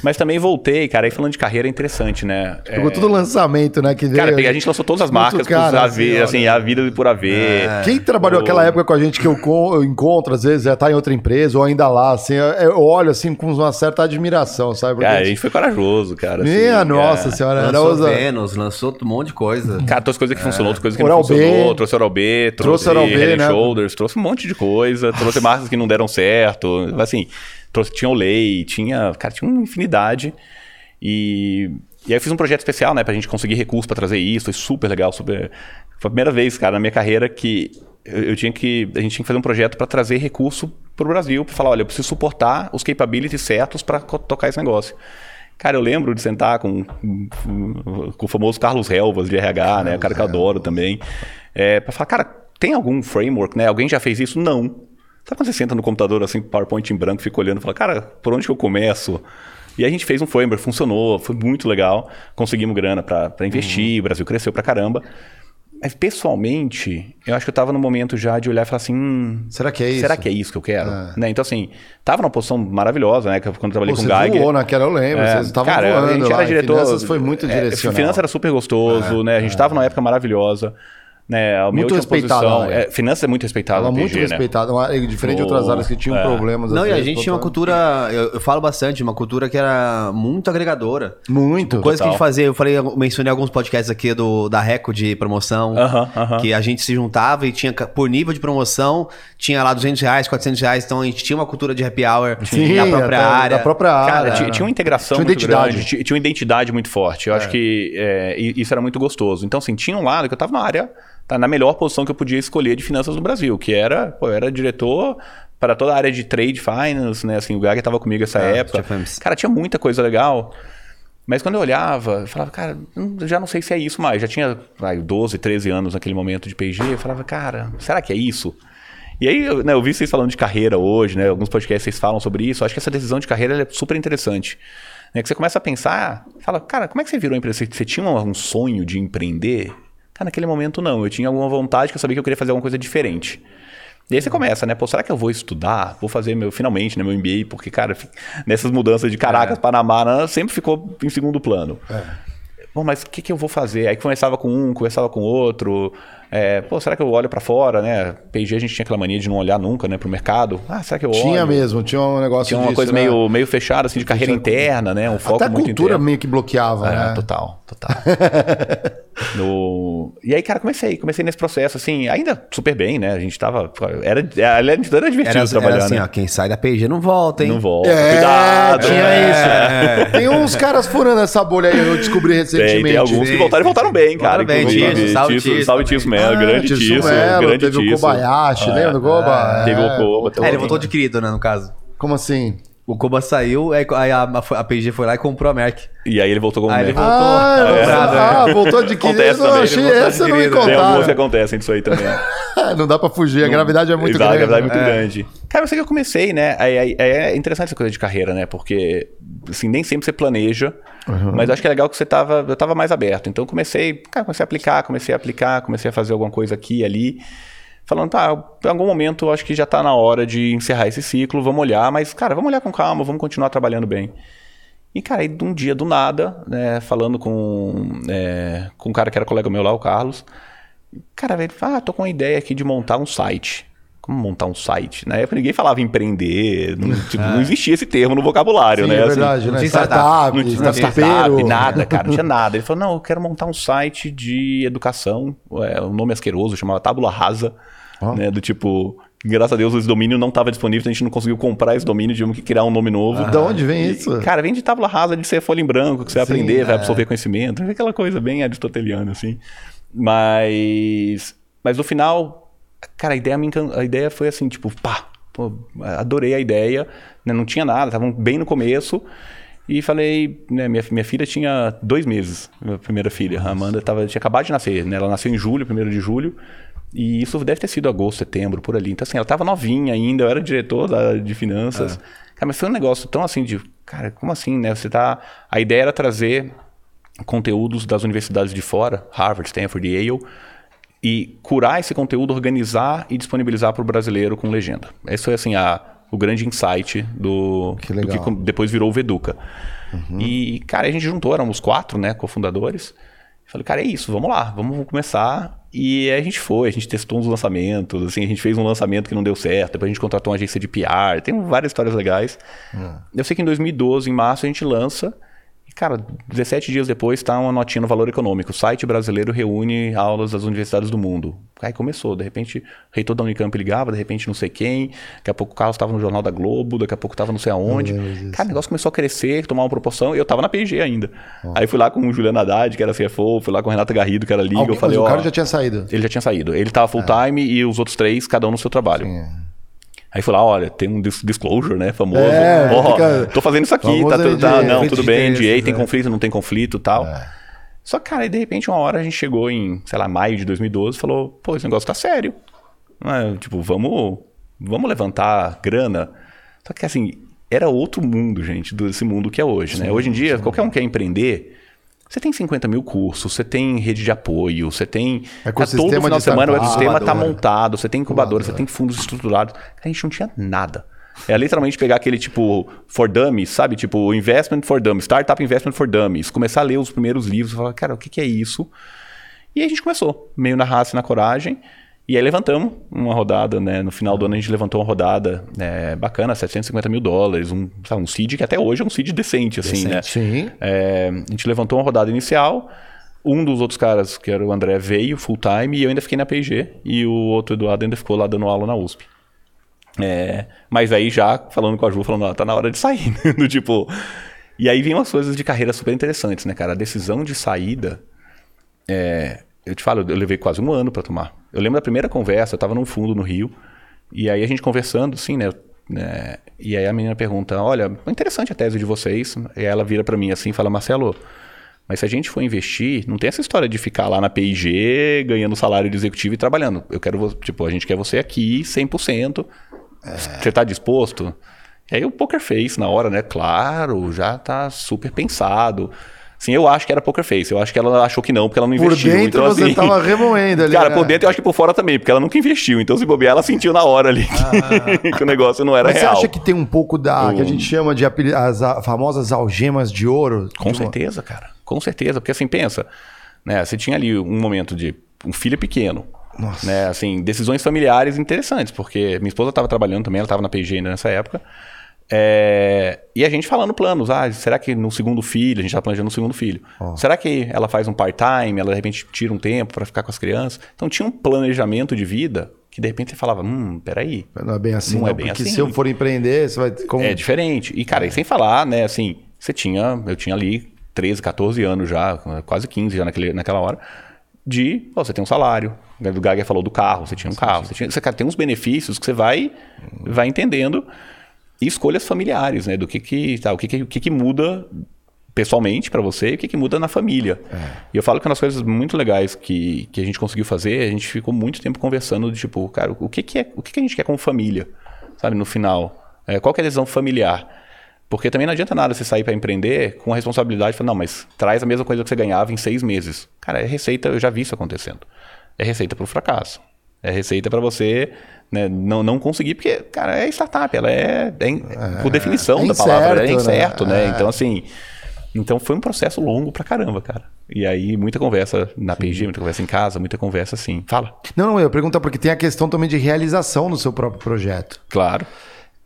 Mas também voltei, cara, aí falando de carreira é interessante, né? É, Pegou tudo lançamento, né? Que Cara, veio- peguei- a gente lançou todas as marcas, cara, cara, assim, a vida por haver. Quem trabalhou O- aquela época com a gente que eu, eu encontro, às vezes, já tá em outra empresa ou ainda lá, assim, eu, olho assim com uma certa admiração, sabe? Porque Cara, a gente foi corajoso, cara. assim, Minha nossa cara. senhora, era Lançou usa... Vênus, lançou um monte de coisa. Cara, trouxe coisa que funcionou, outras coisas que Oral não funcionou. B. Trouxe Oral B, Trouxe trouxe, Oral B, Head né? Shoulders, trouxe um monte de coisa. Trouxe marcas que não deram certo. Assim, tinha o Lei, tinha... Cara, tinha uma infinidade. E... E aí eu fiz um projeto especial, né? Pra gente conseguir recursos pra trazer isso. Foi super legal, super... Foi a primeira vez, cara, na minha carreira que eu, eu tinha que... A gente tinha que fazer um projeto pra trazer recurso pro Brasil. Pra falar, olha, eu preciso suportar os capabilities certos pra co- tocar esse negócio. Cara, eu lembro de sentar com, com o famoso Carlos Helvas de RH, né? O cara que eu adoro também. É, pra falar, cara, tem algum framework, né? Alguém já fez isso? Não. Sabe quando você senta no computador assim, PowerPoint em branco, fica olhando e fala, cara, por onde que eu começo? E a gente fez um framework, funcionou, foi muito legal. Conseguimos grana para investir, uhum. o Brasil cresceu pra caramba. Mas pessoalmente, eu acho que eu estava no momento já de olhar e falar assim: hum, será que é isso? Será que é isso que eu quero? É. Né? Então, assim, tava numa posição maravilhosa, né? Quando eu trabalhei Pô, com o Geiger. Voou naquela, eu lembro. É, vocês estavam voando. A gente era lá, diretor. Finanças foi muito é, direcionado. Finanças era super gostoso, é, né? A gente estava é. numa época maravilhosa. Né, a muito respeitado. É, finanças é muito respeitado. Ela é muito respeitado, né? diferente de outras áreas que tinham é. problemas. Não, e a gente tinha uma cultura, eu, eu, falo bastante, uma cultura que era muito agregadora. Muito. Tipo, coisa que a gente fazia, eu falei, eu mencionei alguns podcasts aqui do, da Reco de promoção, uh -huh, uh -huh. que a gente se juntava e tinha, por nível de promoção, tinha lá 200 reais, 400 reais, então a gente tinha uma cultura de happy hour Sim, na própria área. Da própria área. Cara, tinha, tinha uma integração tinha muito identidade. grande, tinha, tinha uma identidade muito forte. Eu é. acho que é, isso era muito gostoso. Então, assim, tinha um lado que eu tava na área tá na melhor posição que eu podia escolher de finanças no Brasil, que era, pô, eu era diretor para toda a área de trade finance, né? Assim, o Gaga estava comigo essa ah, época. Cara, tinha muita coisa legal. Mas quando eu olhava, eu falava, cara, já não sei se é isso mais. Já tinha vai, 12, 13 anos naquele momento de PG. Eu falava, cara, será que é isso? E aí, né, eu vi vocês falando de carreira hoje, né? Alguns podcasts vocês falam sobre isso. Eu acho que essa decisão de carreira é super interessante. Né, que você começa a pensar, fala, cara, como é que você virou empresa? Você tinha um sonho de empreender? Cara, naquele momento não. Eu tinha alguma vontade que eu sabia que eu queria fazer alguma coisa diferente. E aí você começa, né? Pô, será que eu vou estudar? Vou fazer meu, finalmente, né, meu MBA? Porque, cara, nessas mudanças de Caracas, é. Panamá, né, sempre ficou em segundo plano. É. Bom, mas o que, que eu vou fazer? Aí começava com um, começava com outro. É, pô, será que eu olho para fora, né? PG a gente tinha aquela mania de não olhar nunca, né, pro mercado. Ah, será que eu olho? Tinha mesmo, tinha um negócio Tinha uma disso, coisa né? meio, meio fechada, assim, de carreira interna, né? Um foco Até a cultura meio que bloqueava, é, né? Total, total. no... E aí, cara, comecei, comecei nesse processo, assim, ainda super bem, né? A gente tava. Era, era, era divertido era, trabalhar. Era assim, né? ó, quem sai da PG não volta, hein? Não volta. É, Cuidado. Tinha é. isso. É. Tem uns caras furando essa bolha aí, eu descobri recentemente. Tem, tem alguns que voltaram e voltaram bem, cara. Voltaram bem, Tisso, salve Tisso. Salve Tisso Melo, ah, grande Tisso. grande teve o Kobayashi, lembra do Koba? Teve o Koba. É, ele voltou de querido, né, no caso. Como assim? O Koba saiu, aí a, a, PG foi lá e comprou a Merck. E aí ele voltou como Aí ele voltou. Ah, é. comprado, ah voltou de que Acontece não, também, achei essa não me contaram. Tem algumas que acontecem disso aí também. não dá pra fugir, a gravidade é muito Exato, grande. a gravidade é muito é. grande. Cara, eu sei que eu comecei, né? É, é, interessante essa coisa de carreira, né? Porque, assim, nem sempre você planeja. Uhum. Mas acho que é legal que você tava... Eu tava mais aberto. Então, eu comecei... Cara, comecei a aplicar, comecei a aplicar, comecei a fazer alguma coisa aqui e ali falando, tá, em algum momento eu acho que já está na hora de encerrar esse ciclo, vamos olhar, mas, cara, vamos olhar com calma, vamos continuar trabalhando bem. E, cara, aí de um dia do nada, né, falando com, é, com um cara que era colega meu lá, o Carlos, cara, ele fala, ah, tô com uma ideia aqui de montar um site. Como montar um site? Na época ninguém falava empreender, não, tipo, não existia esse termo no vocabulário, Sim, né? É verdade, assim, né? Não tinha startup, não tinha startup, nada, cara, não tinha nada. Ele falou, não, eu quero montar um site de educação, é, o nome asqueroso, chamava Tábula Rasa. Oh. Né, do tipo, graças a Deus esse domínio não estava disponível, a gente não conseguiu comprar esse domínio, tivemos que criar um nome novo. Ah, de onde vem isso? cara, vem de tábula rasa, de ser folha em branco, que você vai Sim, aprender, é. vai absorver conhecimento, aquela coisa bem aristoteliana, assim. Mas, mas no final, cara, a ideia, me a ideia foi assim, tipo, pá, pô, adorei a ideia, né, não tinha nada, estavam bem no começo. E falei, né, minha, minha filha tinha dois meses, minha primeira filha. A Amanda tava, tinha acabado de nascer, né? Ela nasceu em julho, primeiro de julho. E isso deve ter sido agosto, setembro, por ali. Então, assim, ela estava novinha ainda, eu era diretor da, de finanças. É. Cara, mas foi um negócio tão assim de. Cara, como assim, né? Você tá. A ideia era trazer conteúdos das universidades de fora, Harvard, Stanford Yale, e curar esse conteúdo, organizar e disponibilizar para o brasileiro com legenda. Esse foi assim a, o grande insight do que, do que depois virou o Veduca. Uhum. E, cara, a gente juntou, éramos quatro, né, cofundadores. Falei, cara, é isso, vamos lá, vamos começar e a gente foi, a gente testou uns lançamentos, assim, a gente fez um lançamento que não deu certo, depois a gente contratou uma agência de PR, tem várias histórias legais. Hum. Eu sei que em 2012, em março, a gente lança Cara, 17 dias depois está uma notinha no Valor Econômico. O site brasileiro reúne aulas das universidades do mundo. Aí começou, de repente, o reitor da Unicamp ligava, de repente não sei quem, daqui a pouco o Carlos estava no Jornal da Globo, daqui a pouco estava não sei aonde. Cara, o negócio começou a crescer, tomar uma proporção, e eu estava na PG ainda. Oh. Aí fui lá com o Juliano Haddad, que era CFO, fui lá com o Renata Garrido, que era Liga, Alguém, eu falei, mas o cara já tinha saído? Ele já tinha saído. Ele estava full time é. e os outros três, cada um no seu trabalho. Sim. Aí fui lá, olha, tem um dis- disclosure, né, famoso. É, Ó, fica- tô fazendo isso aqui, tá, tudo- tá- NDA, não, conflito tudo bem, NDA, tem é. conflito, não tem conflito e tal. Só que, cara, aí de repente, uma hora a gente chegou em, sei lá, maio de 2012 e falou, pô, esse negócio tá sério. Ah, tipo, vamos, vamos levantar grana. Só que, assim, era outro mundo, gente, desse mundo que é hoje, né? Hoje em dia, qualquer um quer empreender... Você tem 50 mil cursos, você tem rede de apoio, você tem. tá Ecossistema todo final de semana o ecossistema está incubadora. montado, você tem incubadora, você tem fundos estruturados. A gente não tinha nada. É literalmente pegar aquele tipo for dummies, sabe? Tipo investment for dummies, startup investment for dummies. Começar a ler os primeiros livros e falar, cara, o que, que é isso? E aí a gente começou, meio na raça e na coragem. E aí levantamos uma rodada, né? No final do ano a gente levantou uma rodada né, bacana, 750 mil dólares, um, sabe, um seed que até hoje é um seed decente, assim, né? Sim. É, a gente levantou uma rodada inicial. Um dos outros caras, que era o André, veio full time e eu ainda fiquei na PG. E o outro Eduardo ainda ficou lá dando aula na USP. É, mas aí já falando com a Ju, falando, ó, tá na hora de sair. né? Do tipo. E aí vem umas coisas de carreira super interessantes, né, cara? A decisão de saída. é, eu te falo, eu levei quase um ano para tomar. Eu lembro da primeira conversa, eu tava num fundo no Rio. E aí a gente conversando, assim, né? né, e aí a menina pergunta: Olha, interessante a tese de vocês. E ela vira para mim assim e fala: Marcelo, mas se a gente for investir, não tem essa história de ficar lá na PIG ganhando salário de executivo e trabalhando. Eu quero, tipo, a gente quer você aqui 100%. Você tá disposto? E aí o Poker Face na hora, né? Claro, já tá super pensado. Sim, eu acho que era Poker Face. Eu acho que ela achou que não, porque ela não Por investiu. dentro então, você assim, tava remoendo ali. Cara, né? por dentro eu acho que por fora também, porque ela nunca investiu. Então, se bobear, ela sentiu na hora ali que, que o negócio não era Mas real. você acha que tem um pouco da que a gente chama de as a- famosas algemas de ouro? Com De uma- certeza, cara. Com certeza. Porque assim, pensa, né? Você tinha ali um momento de um filho pequeno. Nossa. Né? Assim, decisões familiares interessantes, porque minha esposa estava trabalhando também, ela estava na PG ainda nessa época. É, E a gente falando planos, ah, será que no segundo filho, a gente está planejando um segundo filho, será que ela faz um part-time, ela de repente tira um tempo para ficar com as crianças? Então tinha um planejamento de vida que de repente você falava, hum, peraí, Não é bem assim, Não não, é bem porque assim. se eu for empreender, você vai como é diferente. E, cara, e sem falar, né, assim, você tinha, eu tinha ali 13, 14 anos já, quase 15 já naquele, naquela hora, de, você tem um salário. O Gaga falou do carro, você tinha um carro, você, tinha, você cara, tem uns benefícios que você vai, vai entendendo. E escolhas familiares, né, do que que, tá, o que que, o que, que muda pessoalmente para você e o que, que muda na família. E eu falo que uma das coisas muito legais que, que a gente conseguiu fazer, a gente ficou muito tempo conversando de tipo, cara, o que, que é, o que, que a gente quer como família, sabe, no final. É, qual que é a decisão familiar? Porque também não adianta nada você sair para empreender com a responsabilidade de falar, não, mas traz a mesma coisa que você ganhava em seis meses. Cara, é receita, eu já vi isso acontecendo. É receita para o fracasso. É receita para você né, não, não conseguir, porque, cara, é startup, ela é, é, por definição é da palavra, ela é incerto, né? incerto, né? É. Então, assim, então foi um processo longo pra caramba, cara. E aí, muita conversa na PG, muita conversa em casa, muita conversa assim. Fala. Não, não, eu ia perguntar porque tem a questão também de realização no seu próprio projeto. Claro.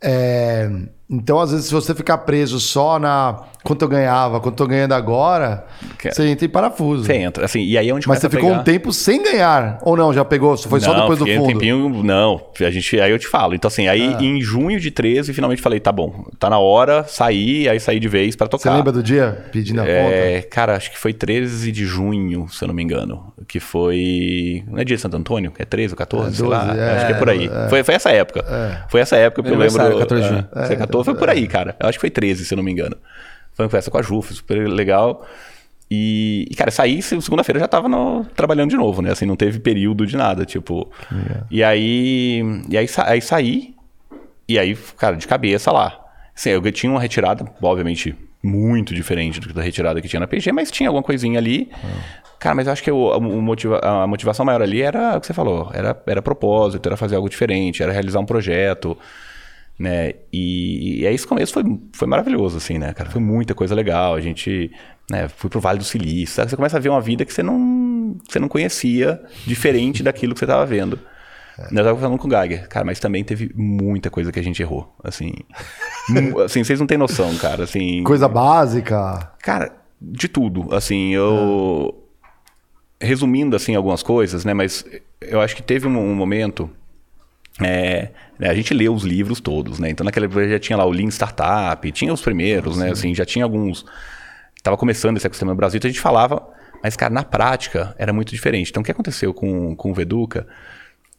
É, então, às vezes, se você ficar preso só na quanto eu ganhava, quanto eu ganhando agora, que... você entra em parafuso. Você entra, assim, e aí é onde Mas você ficou pegar... um tempo sem ganhar, ou não? Já pegou? Foi não, só depois do fundo? Um tempinho, não, a gente, aí eu te falo. Então, assim, aí ah. em junho de 13, finalmente falei, tá bom, tá na hora, saí, aí saí de vez para tocar. Você lembra do dia pedindo a é. Cara, acho que foi 13 de junho, se eu não me engano, que foi. Não é dia de Santo Antônio? É 13 ou 14, é, 12, sei lá. É, acho que é por aí. É. Foi, foi essa época. É. Foi essa época que eu lembro. 14 de junho. É, 14 foi por aí, é. cara. Eu acho que foi 13, se não me engano. Foi uma conversa com a Ju, foi super legal. E, e cara, saí segunda-feira já tava no, trabalhando de novo, né? Assim, não teve período de nada, tipo. Yeah. E aí. E aí, sa, aí saí. E aí, cara, de cabeça lá. Assim, eu tinha uma retirada, obviamente, muito diferente do que da retirada que tinha na PG, mas tinha alguma coisinha ali. Uhum. Cara, mas eu acho que o, o motiva, a motivação maior ali era o que você falou, era, era propósito, era fazer algo diferente, era realizar um projeto. Né? E, e aí esse começo foi, foi maravilhoso, assim, né, cara? Foi muita coisa legal. A gente né, foi pro Vale do Silício. Sabe? Você começa a ver uma vida que você não, você não conhecia, diferente daquilo que você estava vendo. Eu tava falando com o Geiger, cara, mas também teve muita coisa que a gente errou. Assim, assim vocês não têm noção, cara. Assim, Coisa básica. Cara, de tudo. Assim, eu. Resumindo, assim, algumas coisas, né? Mas eu acho que teve um, um momento. É, né, a gente leu os livros todos, né? Então naquela época já tinha lá o Lean Startup, tinha os primeiros, né? Assim, já tinha alguns. Tava começando esse ecossistema no Brasil, então a gente falava, mas, cara, na prática era muito diferente. Então o que aconteceu com, com o Veduca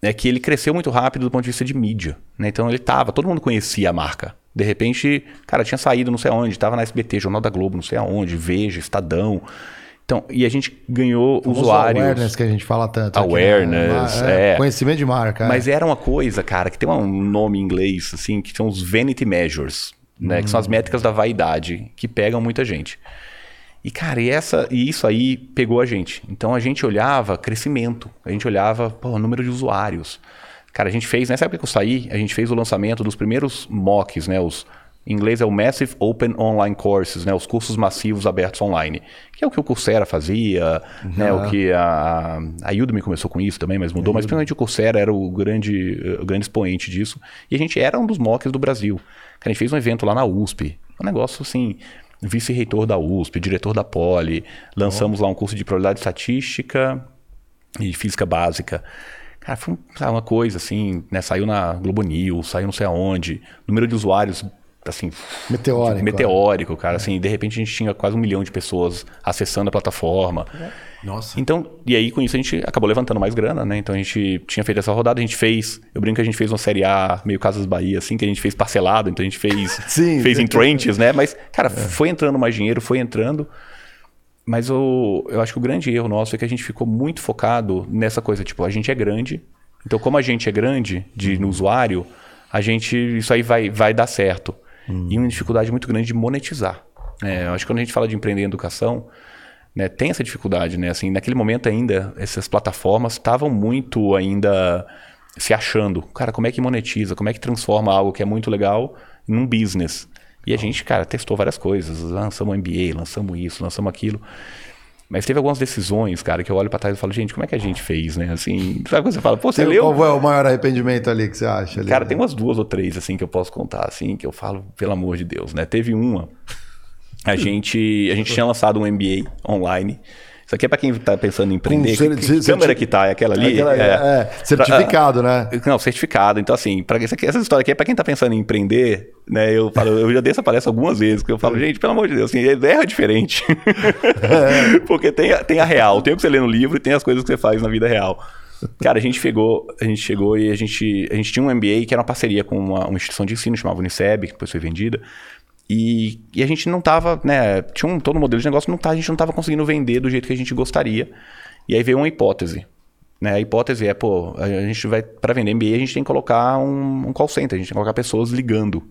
é que ele cresceu muito rápido do ponto de vista de mídia. Né? Então ele tava, todo mundo conhecia a marca. De repente, cara, tinha saído não sei aonde, tava na SBT, Jornal da Globo, não sei aonde, Veja, Estadão. Então, e a gente ganhou Famoso usuários. Awareness que a gente fala tanto. aqui, né? Awareness, é. Conhecimento de marca. Mas é. era uma coisa, cara, que tem um nome em inglês, assim, que são os vanity measures, né? Que são as métricas da vaidade, que pegam muita gente. E, cara, e, essa, e isso aí pegou a gente. Então a gente olhava crescimento, a gente olhava pô, número de usuários. Cara, a gente fez, nessa época que eu saí, a gente fez o lançamento dos primeiros MOOCs, né? Os, em inglês é o Massive Open Online Courses, né? Os cursos massivos abertos online. Que é o que o Coursera fazia, né? O que a, a Udemy começou com isso também, mas mudou. Mas principalmente o Coursera era o grande, o grande expoente disso. E a gente era um dos MOOCs do Brasil. A gente fez um evento lá na USP. Um negócio assim vice-reitor da USP, diretor da Poli, lançamos oh. lá um curso de probabilidade estatística e física básica. Cara, foi uma coisa assim, né? Saiu na Globo News, saiu não sei aonde, número de usuários assim meteórico, meteórico cara, é. assim, de repente a gente tinha quase um milhão de pessoas acessando a plataforma. É. Nossa. Então, e aí com isso a gente acabou levantando mais grana, né? Então a gente tinha feito essa rodada, a gente fez, eu brinco que a gente fez uma série A, meio Casas Bahia, assim, que a gente fez parcelado, então a gente fez, Sim, fez em tranches, né? Mas, cara, é. foi entrando mais dinheiro, foi entrando. Mas o, eu acho que o grande erro nosso é que a gente ficou muito focado nessa coisa, tipo, a gente é grande. Então, como a gente é grande de, no usuário, a gente, isso aí vai, vai dar certo. Hum. E uma dificuldade muito grande de monetizar. É, eu acho que quando a gente fala de empreender em educação, né, tem essa dificuldade, né? Assim, naquele momento ainda, essas plataformas estavam muito ainda se achando. Cara, como é que monetiza? Como é que transforma algo que é muito legal num business? E a gente, cara, testou várias coisas. Lançamos MBA, lançamos isso, lançamos aquilo. Mas teve algumas decisões, cara, que eu olho para trás e falo, gente, como é que a gente fez, né? Assim, sabe quando você fala, pô, você Qual leu? Qual foi o maior arrependimento ali que você acha? Ali, cara, né? tem umas duas ou três, assim, que eu posso contar, assim, que eu falo, pelo amor de Deus, né? Teve uma a gente, a gente tinha lançado um MBA online. Isso aqui é para quem está pensando em empreender. Com que, que câmera que tá? É aquela ali? Aquela, é, é, certificado, pra, né? Não, certificado. Então, assim, pra, essa, essa história aqui é para quem está pensando em empreender, né? Eu, falo, eu já dei essa palestra algumas vezes, que eu falo, gente, pelo amor de Deus, assim, erra diferente. É. Porque tem, tem a real, tem o que você lê no livro e tem as coisas que você faz na vida real. Cara, a gente chegou, a gente chegou e a gente, a gente tinha um MBA que era uma parceria com uma, uma instituição de ensino chamada Uniceb, que depois foi vendida. E, e, a gente não tava, né? Tinha um todo um modelo de negócio, não tá, a gente não tava conseguindo vender do jeito que a gente gostaria. E aí veio uma hipótese. Né? A hipótese é, pô, a gente vai, para vender MBA, a gente tem que colocar um, um call center, a gente tem que colocar pessoas ligando.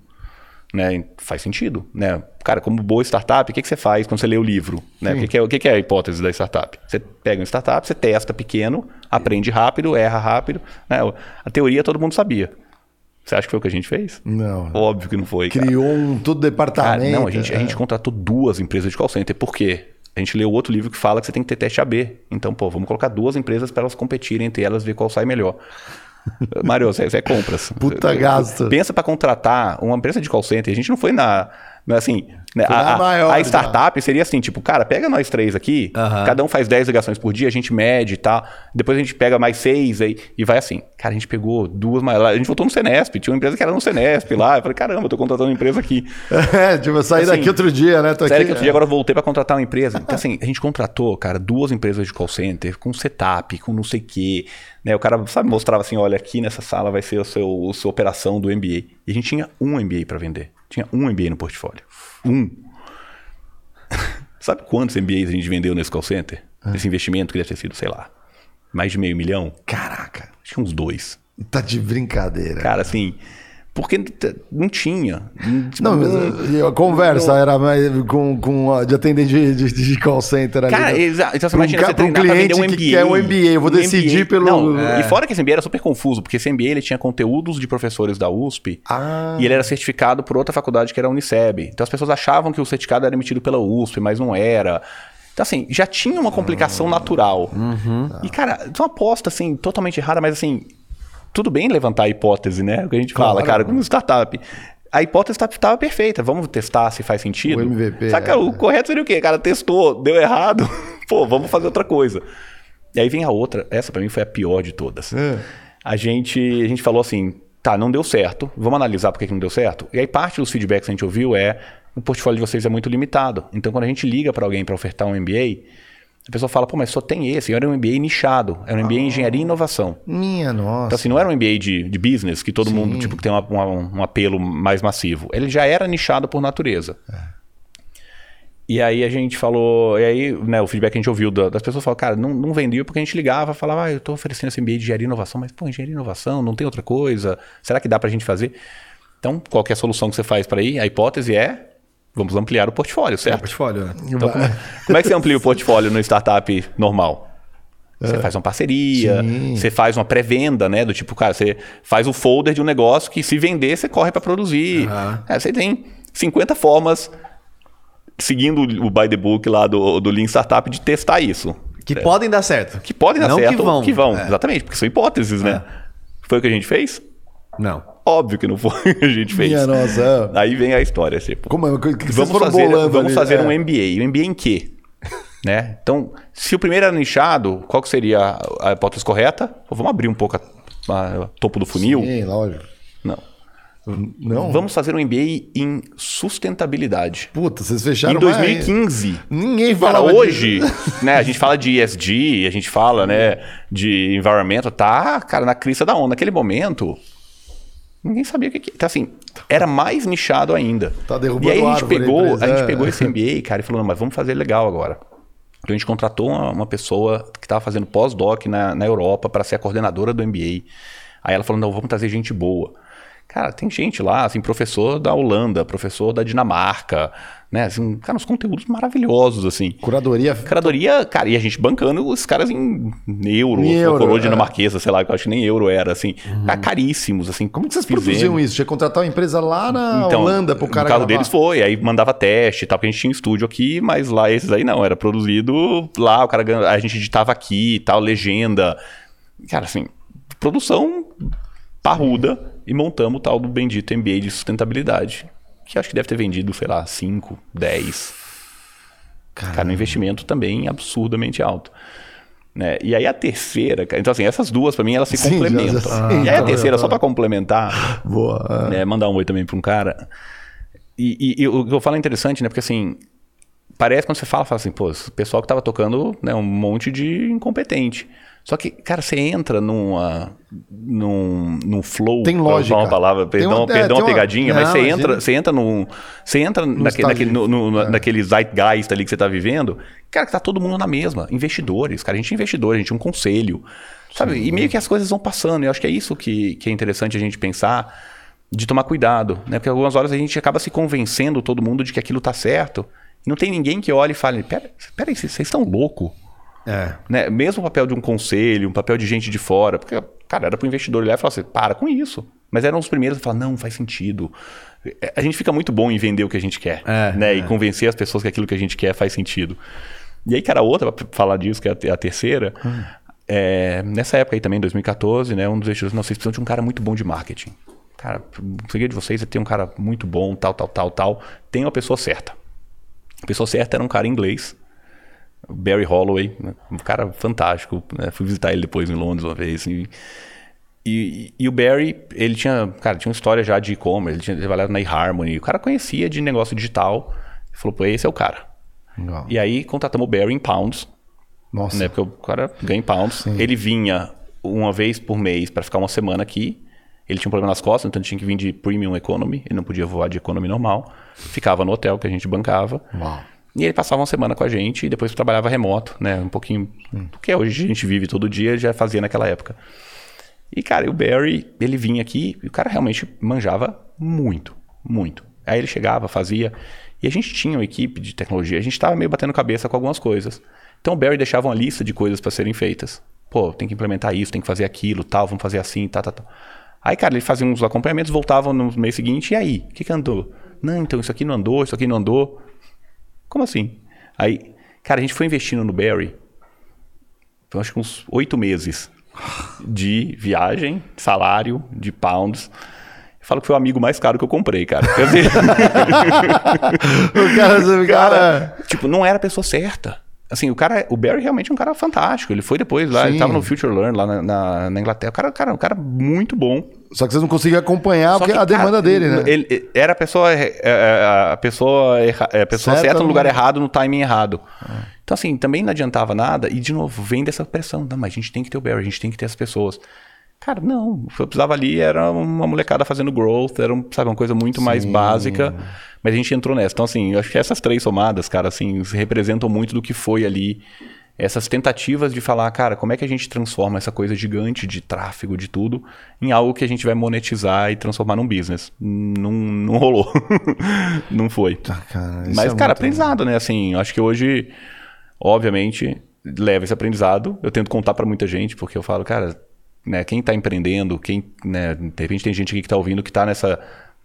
Né? Faz sentido, né? Cara, como boa startup, o que, que você faz quando você lê o livro? Né? O, que, que, é, o que, que é a hipótese da startup? Você pega uma startup, você testa pequeno, aprende rápido, erra rápido. Né? A teoria todo mundo sabia. Você acha que foi o que a gente fez? Não. Óbvio que não foi. Criou cara. um todo departamento. Cara, não, a gente, é. a gente contratou duas empresas de call center. Por quê? A gente leu outro livro que fala que você tem que ter teste AB. Então, pô, vamos colocar duas empresas para elas competirem entre elas, ver qual sai melhor. Mário, você, você é compras. Puta gasto. Pensa para contratar uma empresa de call center. A gente não foi na. Assim, né? A, maior, a, startup já. seria assim, tipo, cara, pega nós três aqui, uhum. cada um faz 10 ligações por dia, a gente mede e tal. Depois a gente pega mais seis aí, e vai assim. Cara, a gente pegou duas mais. A gente voltou no Senesp, tinha uma empresa que era no Senesp lá. Eu falei, caramba, eu tô contratando uma empresa aqui. É, tipo, eu saí assim, daqui outro dia, né? Tô aqui, daqui outro é. dia, agora eu voltei para contratar uma empresa. Então, assim, a gente contratou, cara, duas empresas de call center, com setup, com não sei o quê. Né? O cara, sabe, mostrava assim: olha, aqui nessa sala vai ser a, seu, a sua operação do MBA. E a gente tinha um MBA para vender. Tinha um MBA no portfólio. Um. Sabe quantos MBAs a gente vendeu nesse call center? Ah. Esse investimento que deve ter sido, sei lá, mais de meio milhão? Caraca. Acho que uns dois. Tá de brincadeira. Cara, assim, porque não tinha. Não, mas a conversa não, era mais com, com de atendente de, de, de call center ali. Cara, exato. Então, você imagina um, você um cliente um MBA, que quer um MBA, eu vou um decidir MBA. pelo... Não, é. E fora que esse MBA era super confuso, porque esse MBA ele tinha conteúdos de professores da USP ah. e ele era certificado por outra faculdade que era a Uniceb. Então as pessoas achavam que o certificado era emitido pela USP, mas não era. Então, assim, já tinha uma complicação uhum. natural. Uhum. E, cara, uma aposta, assim, totalmente errada, mas, assim, tudo bem levantar a hipótese, né? O que a gente claro. fala, cara, como startup. A hipótese estava perfeita. Vamos testar se faz sentido. O MVP. Saca, é. o correto seria o quê? Cara, testou, deu errado. Pô, vamos fazer outra coisa. E aí vem a outra. Essa para mim foi a pior de todas. É. A gente a gente falou assim, tá, não deu certo. Vamos analisar por que não deu certo. E aí parte dos feedbacks que a gente ouviu é o portfólio de vocês é muito limitado. Então quando a gente liga para alguém para ofertar um MBA, A pessoa fala, pô, mas só tem esse. Era um MBA nichado. Era um MBA em engenharia e inovação. Minha nossa. Então, assim, não era um MBA de, de business, que todo mundo, tipo, tem uma- uma- um apelo mais massivo. Ele já era nichado por natureza. E aí a gente falou, e aí, né, o feedback que a gente ouviu da- das pessoas falou, cara, não, não vendia porque a gente ligava, falava, ah, eu tô oferecendo esse MBA de engenharia e inovação, mas, pô, engenharia e inovação, não tem outra coisa, será que dá pra gente fazer? Então, qual que é a solução que você faz para ir? A hipótese é, vamos ampliar o portfólio, É, certo? portfólio, né? Então, como, como é que você amplia o portfólio no startup normal? Você faz uma parceria, Sim. você faz uma pré-venda, né? Do tipo, cara, você faz o folder de um negócio que se vender, você corre para produzir. Aham. É, você tem 50 formas, seguindo o by the book lá do, do Lean Startup, de testar isso. Que podem dar certo. Que podem dar Não certo. que vão. Que vão, É. exatamente, porque são hipóteses, né? Foi o que a gente fez? Não. Óbvio que não foi a gente fez. Minha nossa. Aí vem a história, tipo. Como é? Que que Vamos fazer, vamos ali? fazer É. um MBA. Um MBA em quê? né? Então, se o primeiro era nichado, qual que seria a, a hipótese correta? Vamos abrir um pouco a, a- topo do funil? Sim, lógico. Não. Não? Vamos fazer um MBA em sustentabilidade. Puta, vocês fecharam em 2015. mais- Ninguém falava hoje, disso. né, a gente fala de ESG, a gente fala, né, de environmental, tá, cara, na crista da onda. Naquele momento, ninguém sabia o que que... Então, assim, era mais nichado ainda. Tá e aí a gente pegou, empresa, a gente é. pegou esse MBA, cara, e falou, não, mas vamos fazer legal agora. Então a gente contratou uma, uma pessoa que estava fazendo pós-doc na, na Europa para ser a coordenadora do MBA. Aí ela falou, não, vamos trazer gente boa. Cara, tem gente lá, assim, professor da Holanda, professor da Dinamarca, né? Assim, cara, uns conteúdos maravilhosos, assim. Curadoria. Curadoria, cara, e a gente bancando os caras em euro, Em ou euro, coroa é. dinamarquesa, sei lá, que eu acho que nem euro era, assim. Cara, caríssimos, assim. Como que vocês fizemos? produziam isso? Tinha que contratar uma empresa lá na Holanda pro cara Então, o carro gravar? deles foi, aí mandava teste e tal, porque a gente tinha um estúdio aqui, mas lá esses aí não, era produzido lá, o cara a gente editava aqui e tal, legenda. Cara, assim, produção parruda e montamos o tal do bendito MBA de sustentabilidade, que acho que deve ter vendido, sei lá, 5, 10. Cara, um investimento também absurdamente alto. Né? E aí a terceira, então assim, essas duas pra mim elas se Sim, já- complementam. já- sim, e aí a tá, terceira, tá. só pra complementar, Boa. é. né, mandar um oi também para um cara. E, e- e o que eu falo é interessante, né? Porque assim, parece quando você fala, fala assim, pô, esse pessoal que tava tocando né, um monte de incompetente. Só que, cara, você entra numa, num, num flow. Tem lógica. uma palavra, Tem perdão, uma- é, perdão tem a uma- pegadinha, mas Não, você imagina. entra, você entra num. Você entra naquele, estágio. naquele, no, no- É. naquele zeitgeist ali que você tá vivendo, cara, que tá todo mundo na mesma. Investidores, cara, a gente é investidor, a gente é um conselho. Sabe? E meio que as coisas vão passando. Eu acho que é isso que, que é interessante a gente pensar de tomar cuidado, né? Porque algumas horas a gente acaba se convencendo todo mundo de que aquilo tá certo. Não tem ninguém que olhe e fale, pera, pera aí, vocês estão loucos. É. Né? Mesmo o papel de um conselho, um papel de gente de fora, porque, cara, era pro investidor olhar e falar assim, para com isso. Mas eram os primeiros a falar, não, faz sentido. É, A gente fica muito bom em vender o que a gente quer, É, né? E é. convencer as pessoas que aquilo que a gente quer faz sentido. E aí, cara, outra, pra falar disso, que é a te- a terceira, é, nessa época aí também, 2014, né? Um dos investidores, não, vocês precisam de um cara muito bom de marketing. Cara, o segredo de vocês é ter um cara muito bom, tal, tal, tal, tal. Tem a pessoa certa. A pessoa certa era um cara inglês, Barry Holloway, né? um cara fantástico. né? Fui visitar ele depois em Londres uma vez. E, e, e o Barry, ele tinha, cara, tinha uma história já de e-commerce, ele tinha trabalhado na eHarmony. O cara conhecia de negócio digital. Falou, pô, esse é o cara. Legal. E aí contratamos o Barry em pounds, Nossa. né? Porque o cara ganha em pounds. Ele vinha uma vez por mês para ficar uma semana aqui. Ele tinha um problema nas costas, então ele tinha que vir de premium economy. Ele não podia voar de economy normal. Ficava no hotel que a gente bancava. Uau. E ele passava uma semana com a gente e depois trabalhava remoto, né? Um pouquinho do que hoje a gente vive todo dia, já fazia naquela época. E, cara, e o Barry, ele vinha aqui e o cara realmente manjava muito, muito. Aí ele chegava, fazia. E a gente tinha uma equipe de tecnologia, a gente estava meio batendo cabeça com algumas coisas. Então o Barry deixava uma lista de coisas para serem feitas. Pô, tem que implementar isso, tem que fazer aquilo, tal, vamos fazer assim, tal, tal, tal. Aí, cara, ele fazia uns acompanhamentos, voltavam no mês seguinte, e aí? O que, que andou? Não, então isso aqui não andou, isso aqui não andou. Como assim? Aí, cara, a gente foi investindo no Barry, eu acho que uns oito meses de viagem, salário, de pounds. Eu falo que foi o amigo mais caro que eu comprei, cara. Quer dizer, O cara, o cara... tipo, não era a pessoa certa. Assim, o cara, o Barry realmente é um cara fantástico. Ele foi depois lá, ele Sim. tava no Future Learn lá na, na, na Inglaterra. O cara, cara, um cara muito bom. Só que vocês não conseguiam acompanhar Só porque que, a demanda cara, dele, né? ele- era a pessoa, é, é, a pessoa, é, a pessoa Certa certa no lugar errado, no timing errado. Então, assim, também não adiantava nada. E, de novo, vem dessa pressão. Não, mas a gente tem que ter o Barry, a gente tem que ter as pessoas. Cara, não. O que eu precisava ali era uma molecada fazendo growth, era, um, sabe, uma coisa muito mais básica. Mas a gente entrou nessa. Então, assim, eu acho que essas três somadas, cara, assim, representam muito do que foi ali. Essas tentativas de falar, cara, como é que a gente transforma essa coisa gigante de tráfego, de tudo, em algo que a gente vai monetizar e transformar num business. Não, não rolou. não foi. Tá, cara, Mas, é cara, aprendizado, né? Assim, eu acho que hoje, obviamente, leva esse aprendizado. Eu tento contar pra muita gente, porque eu falo, cara, né, quem tá empreendendo, quem, né, de repente tem gente aqui que tá ouvindo que tá nessa,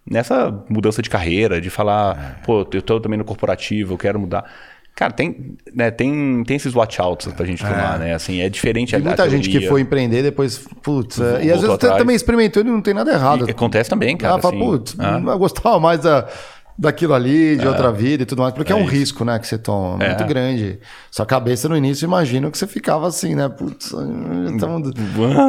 nessa mudança de carreira, de falar, É. pô, eu tô também no corporativo, eu quero mudar. Cara, tem, né, tem, tem esses watch-outs pra gente tomar, né? Assim, é diferente a muita gente que foi empreender depois, putz, é, e às vezes atrás. também experimentou e não tem nada errado. E acontece também, cara. Ah, assim, putz, ah. eu gostava mais da, daquilo ali, de outra vida e tudo mais, porque é, É um isso. risco, né, que você toma, É. muito grande. Sua cabeça no início, imagino que você ficava assim, né, putz, tamo,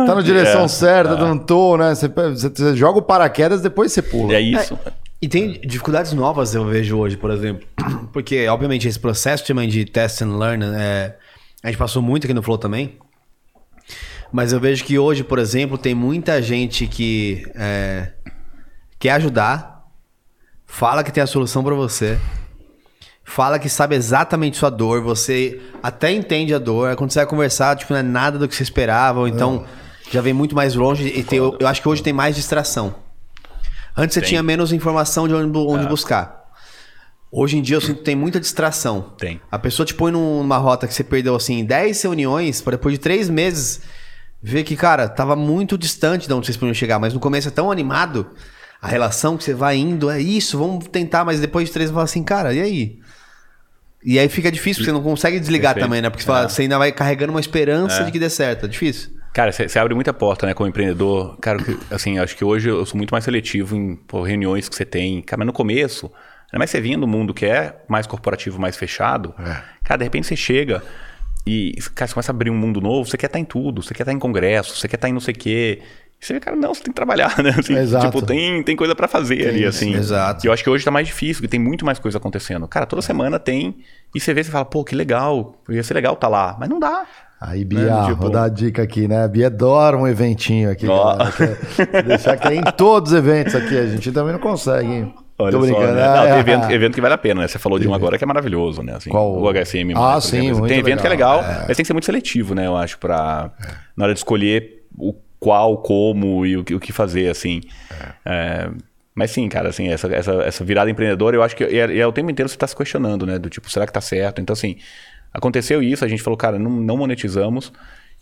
tá na direção É, certa, não tô, né, você, você- você joga o paraquedas, depois você pula. É isso. E tem dificuldades novas, eu vejo hoje, por exemplo. Porque, obviamente, esse processo também de test and learn, é, a gente passou muito aqui no Flow também. Mas eu vejo que hoje, por exemplo, tem muita gente que é, quer ajudar, fala que tem a solução pra você, fala que sabe exatamente sua dor, você até entende a dor, quando você vai conversar, tipo, não é nada do que você esperava, ou então já vem muito mais longe. E tem- eu, eu acho que hoje tem mais distração. Antes você Tem. tinha menos informação de onde, onde buscar. Hoje em dia eu sinto que tem muita distração. Tem. A pessoa te põe num- numa rota que você perdeu assim 10 reuniões, para depois de três meses ver que, cara, tava muito distante de onde vocês podiam chegar, mas no começo é tão animado, a relação que você vai indo, é isso, vamos tentar, mas depois de três você fala assim, cara, e aí? E aí fica difícil, porque você não consegue desligar Perfeito. também, né? Porque você, fala- É. você ainda vai carregando uma esperança de que dê certo. É difícil. Cara, você abre muita porta, né, como empreendedor. Cara, assim, acho que hoje eu sou muito mais seletivo em pô, reuniões que você tem. Cara, mas no começo, ainda mais você vinha do mundo que é mais corporativo, mais fechado. Cara, de repente você chega e, cara, você começa a abrir um mundo novo, você quer estar em tudo, você quer estar em congresso, você quer estar em não sei o quê. Você vê, cara, não, você tem que trabalhar, né? Assim, Exato. Tipo, tem, tem coisa pra fazer ali, assim. exato. E eu acho que hoje tá mais difícil, porque tem muito mais coisa acontecendo. Cara, toda semana tem. E você vê, você fala, pô, que legal, ia ser legal estar lá. Mas não dá. Aí, Bia, Né, tipo- vou dar a dica aqui, né? A Bia adora um eventinho aqui. Quer deixar que é em todos os eventos aqui. A gente também não consegue, hein? Olha Tô só, brincando. né? Ah, Não, tem é, evento, ah. evento que vale a pena, né? Você falou de um agora que é maravilhoso, né? Assim, Qual? O HSM. Ah, por sim, Tem evento que é legal. legal, mas tem que ser muito seletivo, né? Eu acho, pra... Na hora de escolher o qual, como e o, que- o que fazer, assim. É, Mas sim, cara, assim, essa, essa, essa virada empreendedora, eu acho que é, é o tempo inteiro você tá se questionando, né? Do tipo, será que tá certo? Então, assim, aconteceu isso, a gente falou, cara, não, não monetizamos.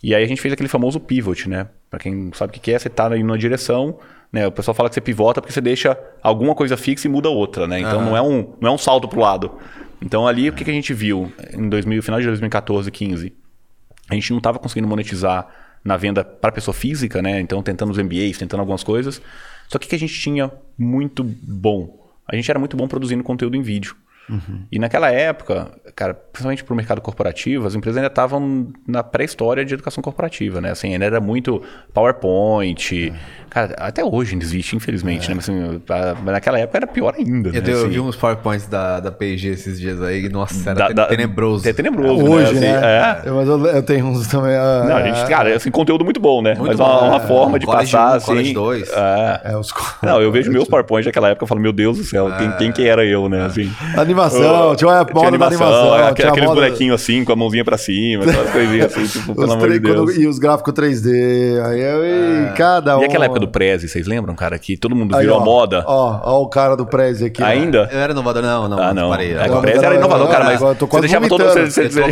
E aí a gente fez aquele famoso pivot, né? Pra quem não sabe o que é, você tá indo numa direção, né? O pessoal fala que você pivota porque você deixa alguma coisa fixa e muda outra, né? Então não, é um, não é um salto pro lado. Então ali, o que, que a gente viu em 2000, final de 2014, 15? A gente não estava conseguindo monetizar na venda para pessoa física, né? Então tentando os MBAs, tentando algumas coisas. Só que o que a gente tinha muito bom? A gente era muito bom produzindo conteúdo em vídeo. E naquela época, cara, principalmente para o mercado corporativo, as empresas ainda estavam na pré-história de educação corporativa, né? Assim, ainda era muito PowerPoint. Cara, até hoje ainda existe, infelizmente, né? Mas, assim, a- mas naquela época era pior ainda. Eu, né? eu Assim, vi uns PowerPoints da, da P&G esses dias aí, nossa, era da- te- da- tenebroso. É tenebroso, Hoje, né? né? Assim, é. Eu- Mas eu, eu tenho uns também. ah, Não, a gente, cara, assim, conteúdo muito bom, né? Muito Mas bom, uma, uma é. forma de College passar, um, assim... College dois. É. é, os... Não, eu vejo meus PowerPoint daquela época e falo, meu Deus do céu, quem, quem que era eu, né? Assim, Animação, tinha uma moda da animação. aquele- tinha aqueles moda- bonequinhos assim, com a mãozinha pra cima, aquelas coisinhas assim, tipo, pelo amor de tre- quando- Deus. E os gráficos 3D. Aí eu, e cada um. E aquela época do Prezi, vocês lembram, cara? Que todo mundo Aí, virou ó, a moda. Ó, ó o cara do Prezi aqui. ó. Ainda? Eu era inovador, não, não. Ah, não. Parei. É, Não, o Prezi era inovador, cara, mas você deixava todo, mundo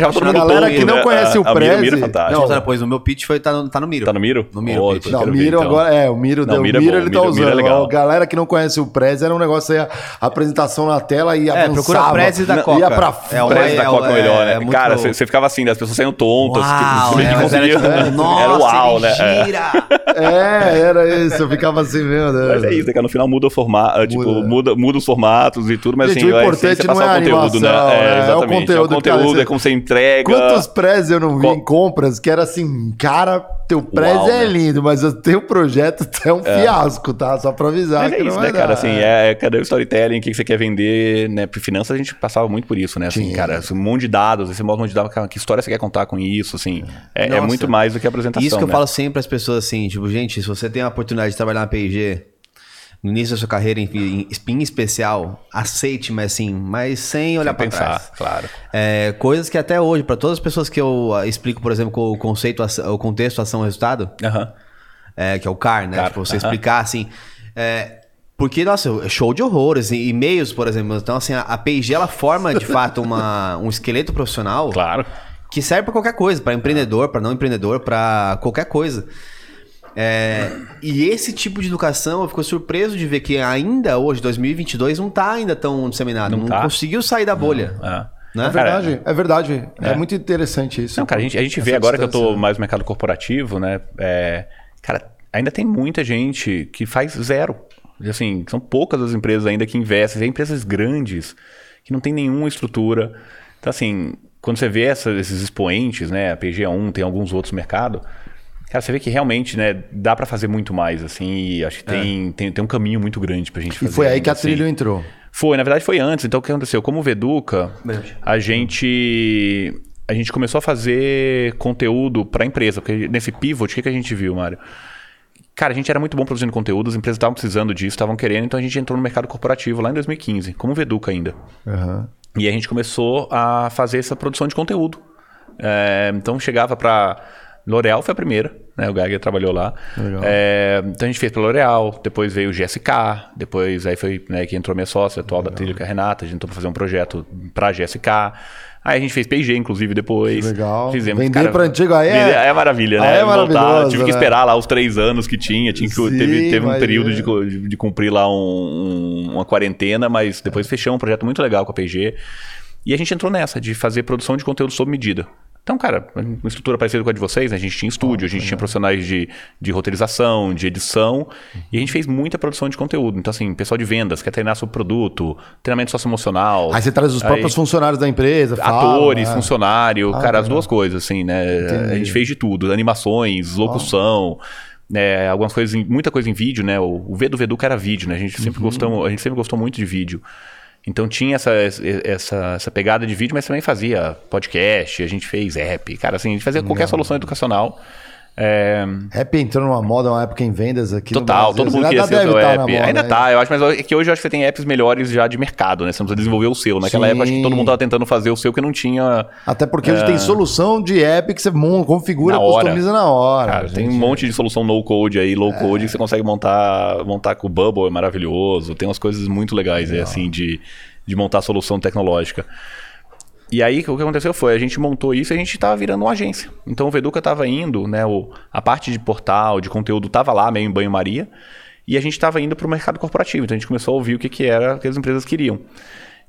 apaixonado. Galera que não né? conhece A- o a Prezi- é. Não, pois o meu pitch foi, tá, no, tá no Miro. Tá no Miro? No Miro, Ó, Não, o Miro então. agora é, o Miro, é ele tá é usando. a galera que não conhece o Prezi era um negócio aí, a apresentação na tela e É, avançava. Procura Prezi da Ia Coca. pra É, Prezi é, da é, Coca é, melhor, né? é muito- Cara, você você ficava assim, as pessoas saindo tontas. Uau, que, é, que mas era tipo, nossa, era uau, né? É. É, era isso. Eu ficava assim, meu Deus. Mas é isso, né, cara? No final muda o formato, tipo, Muda. muda, os formatos e tudo, mas Gente, assim, o importante é não passar é o conteúdo, né? né? É o É, exatamente. conteúdo, é o conteúdo, cara, é como você entrega. Quantos Prezi eu não vi em compras que era assim, cara, teu prédio Uau, é né? lindo, mas o teu projeto é um fiasco, tá? Só pra avisar Mas que é não isso, vai né, cara? dar. Assim, é, cadê o storytelling? O que você quer vender? Né? Finanças a gente passava muito por isso, né? Assim, Sim. cara, um monte de dados, aí você mostra um monte de dados, cara, que história você quer contar com isso, assim. É, é muito mais do que apresentação, Isso que eu né? falo sempre as pessoas assim, tipo, gente, se você tem a oportunidade de trabalhar na P&G, no início da sua carreira em, em, especial, aceite, mas assim, mas sem olhar para trás. claro. É, coisas que até hoje, para todas as pessoas que eu ah, explico, por exemplo, o conceito, o contexto, ação, resultado, Aham. é, que é o CAR, né? CAR, Tipo, você aham. explicar assim. é, porque, nossa, é show de horrores, e- e-mails, por exemplo. Então, assim, a, a P&G, ela forma, de fato, uma, um esqueleto profissional Claro. que serve para qualquer coisa, para empreendedor, para não empreendedor, para qualquer coisa. É, e esse tipo de educação, eu fico surpreso de ver que ainda hoje, 2022, não tá ainda tão disseminado. Não, Não tá. conseguiu sair da bolha. Ah. Né? É verdade, é verdade. É, É. muito interessante isso. Não, cara, a gente, a gente vê agora que eu tô distância. mais no mercado corporativo, né? é, cara, ainda tem muita gente que faz zero. Assim, são poucas as empresas ainda que investem. Tem empresas grandes que não tem nenhuma estrutura. Então, assim, quando você vê essa- esses expoentes, né? A PG1, tem alguns outros mercados. Cara, você vê que realmente, né, dá pra fazer muito mais, assim, e acho que tem, tem, tem um caminho muito grande pra gente E fazer. foi aí que a assim. trilha entrou. Foi, na verdade foi antes. Então o que aconteceu? Como Veduca, a gente a gente começou a fazer conteúdo para empresa, porque nesse pivot, o que, que a gente viu, Mário? Cara, a gente era muito bom produzindo conteúdo, as empresas estavam precisando disso, estavam querendo, então a gente entrou no mercado corporativo lá em 2015, como Veduca ainda. Aham. E a gente começou a fazer essa produção de conteúdo. É, então chegava para L'Oréal foi a primeira, né? O Geiger trabalhou lá. Legal. É, então a gente fez para L'Oréal, depois veio o GSK, depois aí foi né, que entrou minha sócia atual da trilha, que é a Renata. A gente entrou para fazer um projeto para GSK. Aí a gente fez P&G, inclusive, depois. Legal. Fizemos, Vender pra antigo, aí é- é maravilha, aí né? é maravilhoso, tive que né? esperar lá os três anos que tinha. tinha que, Sim, teve, teve um período é. de, de, cumprir lá um- um- uma quarentena, mas depois fechamos um projeto muito legal com a PG. E a gente entrou nessa, de fazer produção de conteúdo sob medida. Então, cara, uma estrutura parecida com a de vocês, né? a gente tinha estúdio, a gente tinha profissionais de, de roteirização, de edição, e a gente fez muita produção de conteúdo. Então, assim, pessoal de vendas quer treinar sobre produto, treinamento socioemocional. Aí você traz os Aí- próprios funcionários da empresa, Atores, né? funcionário, Ah, cara, as duas coisas, assim, né? Entendi. A gente fez de tudo, animações, locução, né? Algumas coisas, muita coisa em vídeo, né? O, o V do Veduca era vídeo, né? A gente sempre Uhum. gostou, a gente sempre gostou muito de vídeo. Então tinha essa, essa, essa pegada de vídeo, mas também fazia podcast, a gente fez app, cara, assim, a gente fazia qualquer solução educacional. É, Rap entrou numa moda, uma época em vendas aqui Total, todo mundo queria ser o seu tá app. moda, Ainda né? tá, eu acho, mas é que hoje eu acho que você tem apps melhores já de mercado, né? Você não precisa desenvolver o seu. Naquela Sim. época, acho que todo mundo tava tentando fazer o seu que não tinha. Até porque hoje tem solução de app que você configura, É. Na hora. customiza na hora. Cara, tem um monte de solução no code aí, low code, que você consegue montar, montar com o Bubble, é maravilhoso. Tem umas coisas muito legais aí, assim, de, de montar solução tecnológica. E aí, o que aconteceu foi, a gente montou isso e a gente estava virando uma agência. Então, o Veduca estava indo, né, o, a parte de portal, de conteúdo, estava lá, meio em banho-maria, e a gente estava indo para o mercado corporativo. Então, a gente começou a ouvir o que, que era que as empresas queriam.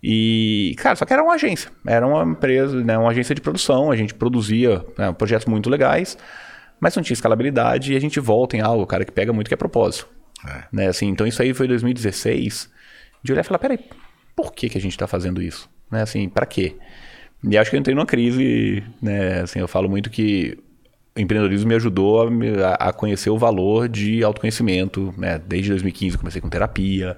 E, cara, só que era uma agência. Era uma empresa, né, uma agência de produção. A gente produzia né, projetos muito legais, mas não tinha escalabilidade. E a gente volta em algo, cara, que pega muito, que é propósito. Né, assim, então, isso aí foi 2016. De olhar e falar, peraí, por que, que a gente está fazendo isso? Né, assim, para quê? E acho que eu entrei numa crise, né? Assim, eu falo muito que o empreendedorismo me ajudou a, a- conhecer o valor de autoconhecimento, né? Desde 2015 eu comecei com terapia.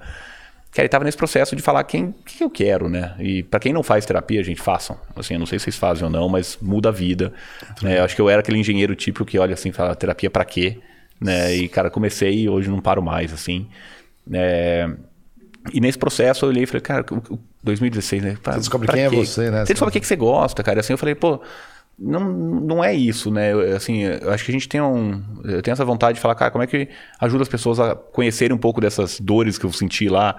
Que aí tava nesse processo de falar quem que eu quero, né? E para quem não faz terapia, gente, façam. Assim, eu não sei se vocês fazem ou não, mas muda a vida. Né? Eu acho que eu era aquele engenheiro típico que olha assim, fala terapia para quê? Né? E cara, comecei e hoje não paro mais, assim. É, E nesse processo eu olhei e falei, cara, o- o 2016, né? Pra- Você descobre quem é quê? você, né? Você descobre o que, que você gosta, cara. Assim, eu falei, pô, não, não é isso, né? Eu, Assim, eu acho que a gente tem um. Eu tenho essa vontade de falar, cara, como é que ajuda as pessoas a conhecerem um pouco dessas dores que eu senti lá,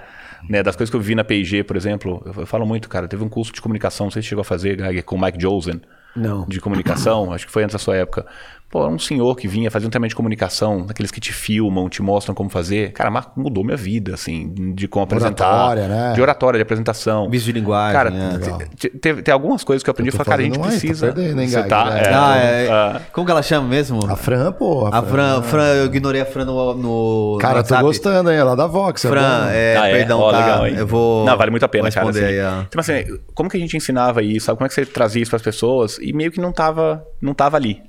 né? Das coisas que eu vi na PIG, por exemplo. Eu, eu falo muito, cara, teve um curso de comunicação, não sei se chegou a fazer, Geiger, com o Mike Josen. Não. De comunicação, acho que foi antes da sua época. Pô, era um senhor que vinha fazer um treinamento de comunicação, daqueles que te filmam, te mostram como fazer. Cara, mudou minha vida, assim, de como apresentar. Oratória, né? De oratória, de apresentação. Vício de linguagem, Cara, é. teve, tem algumas coisas que eu aprendi e falei, cara, a gente aí, precisa. perdendo, hein, Você tá? É. É, Ah, é- ah, Como que ela chama mesmo? A Fran, pô. A Fran, Fran, eu ignorei a Fran no, no Cara, no tô gostando, hein? Ela da Vox. é Fran, é, Ah, é? perdão, Ó, tá? legal, hein? eu vou. Não, vale muito a pena, cara. assim. aí. Então, assim, como que a gente ensinava isso? Sabe? Como é que você trazia isso para as pessoas? E meio que não tava, não tava ali.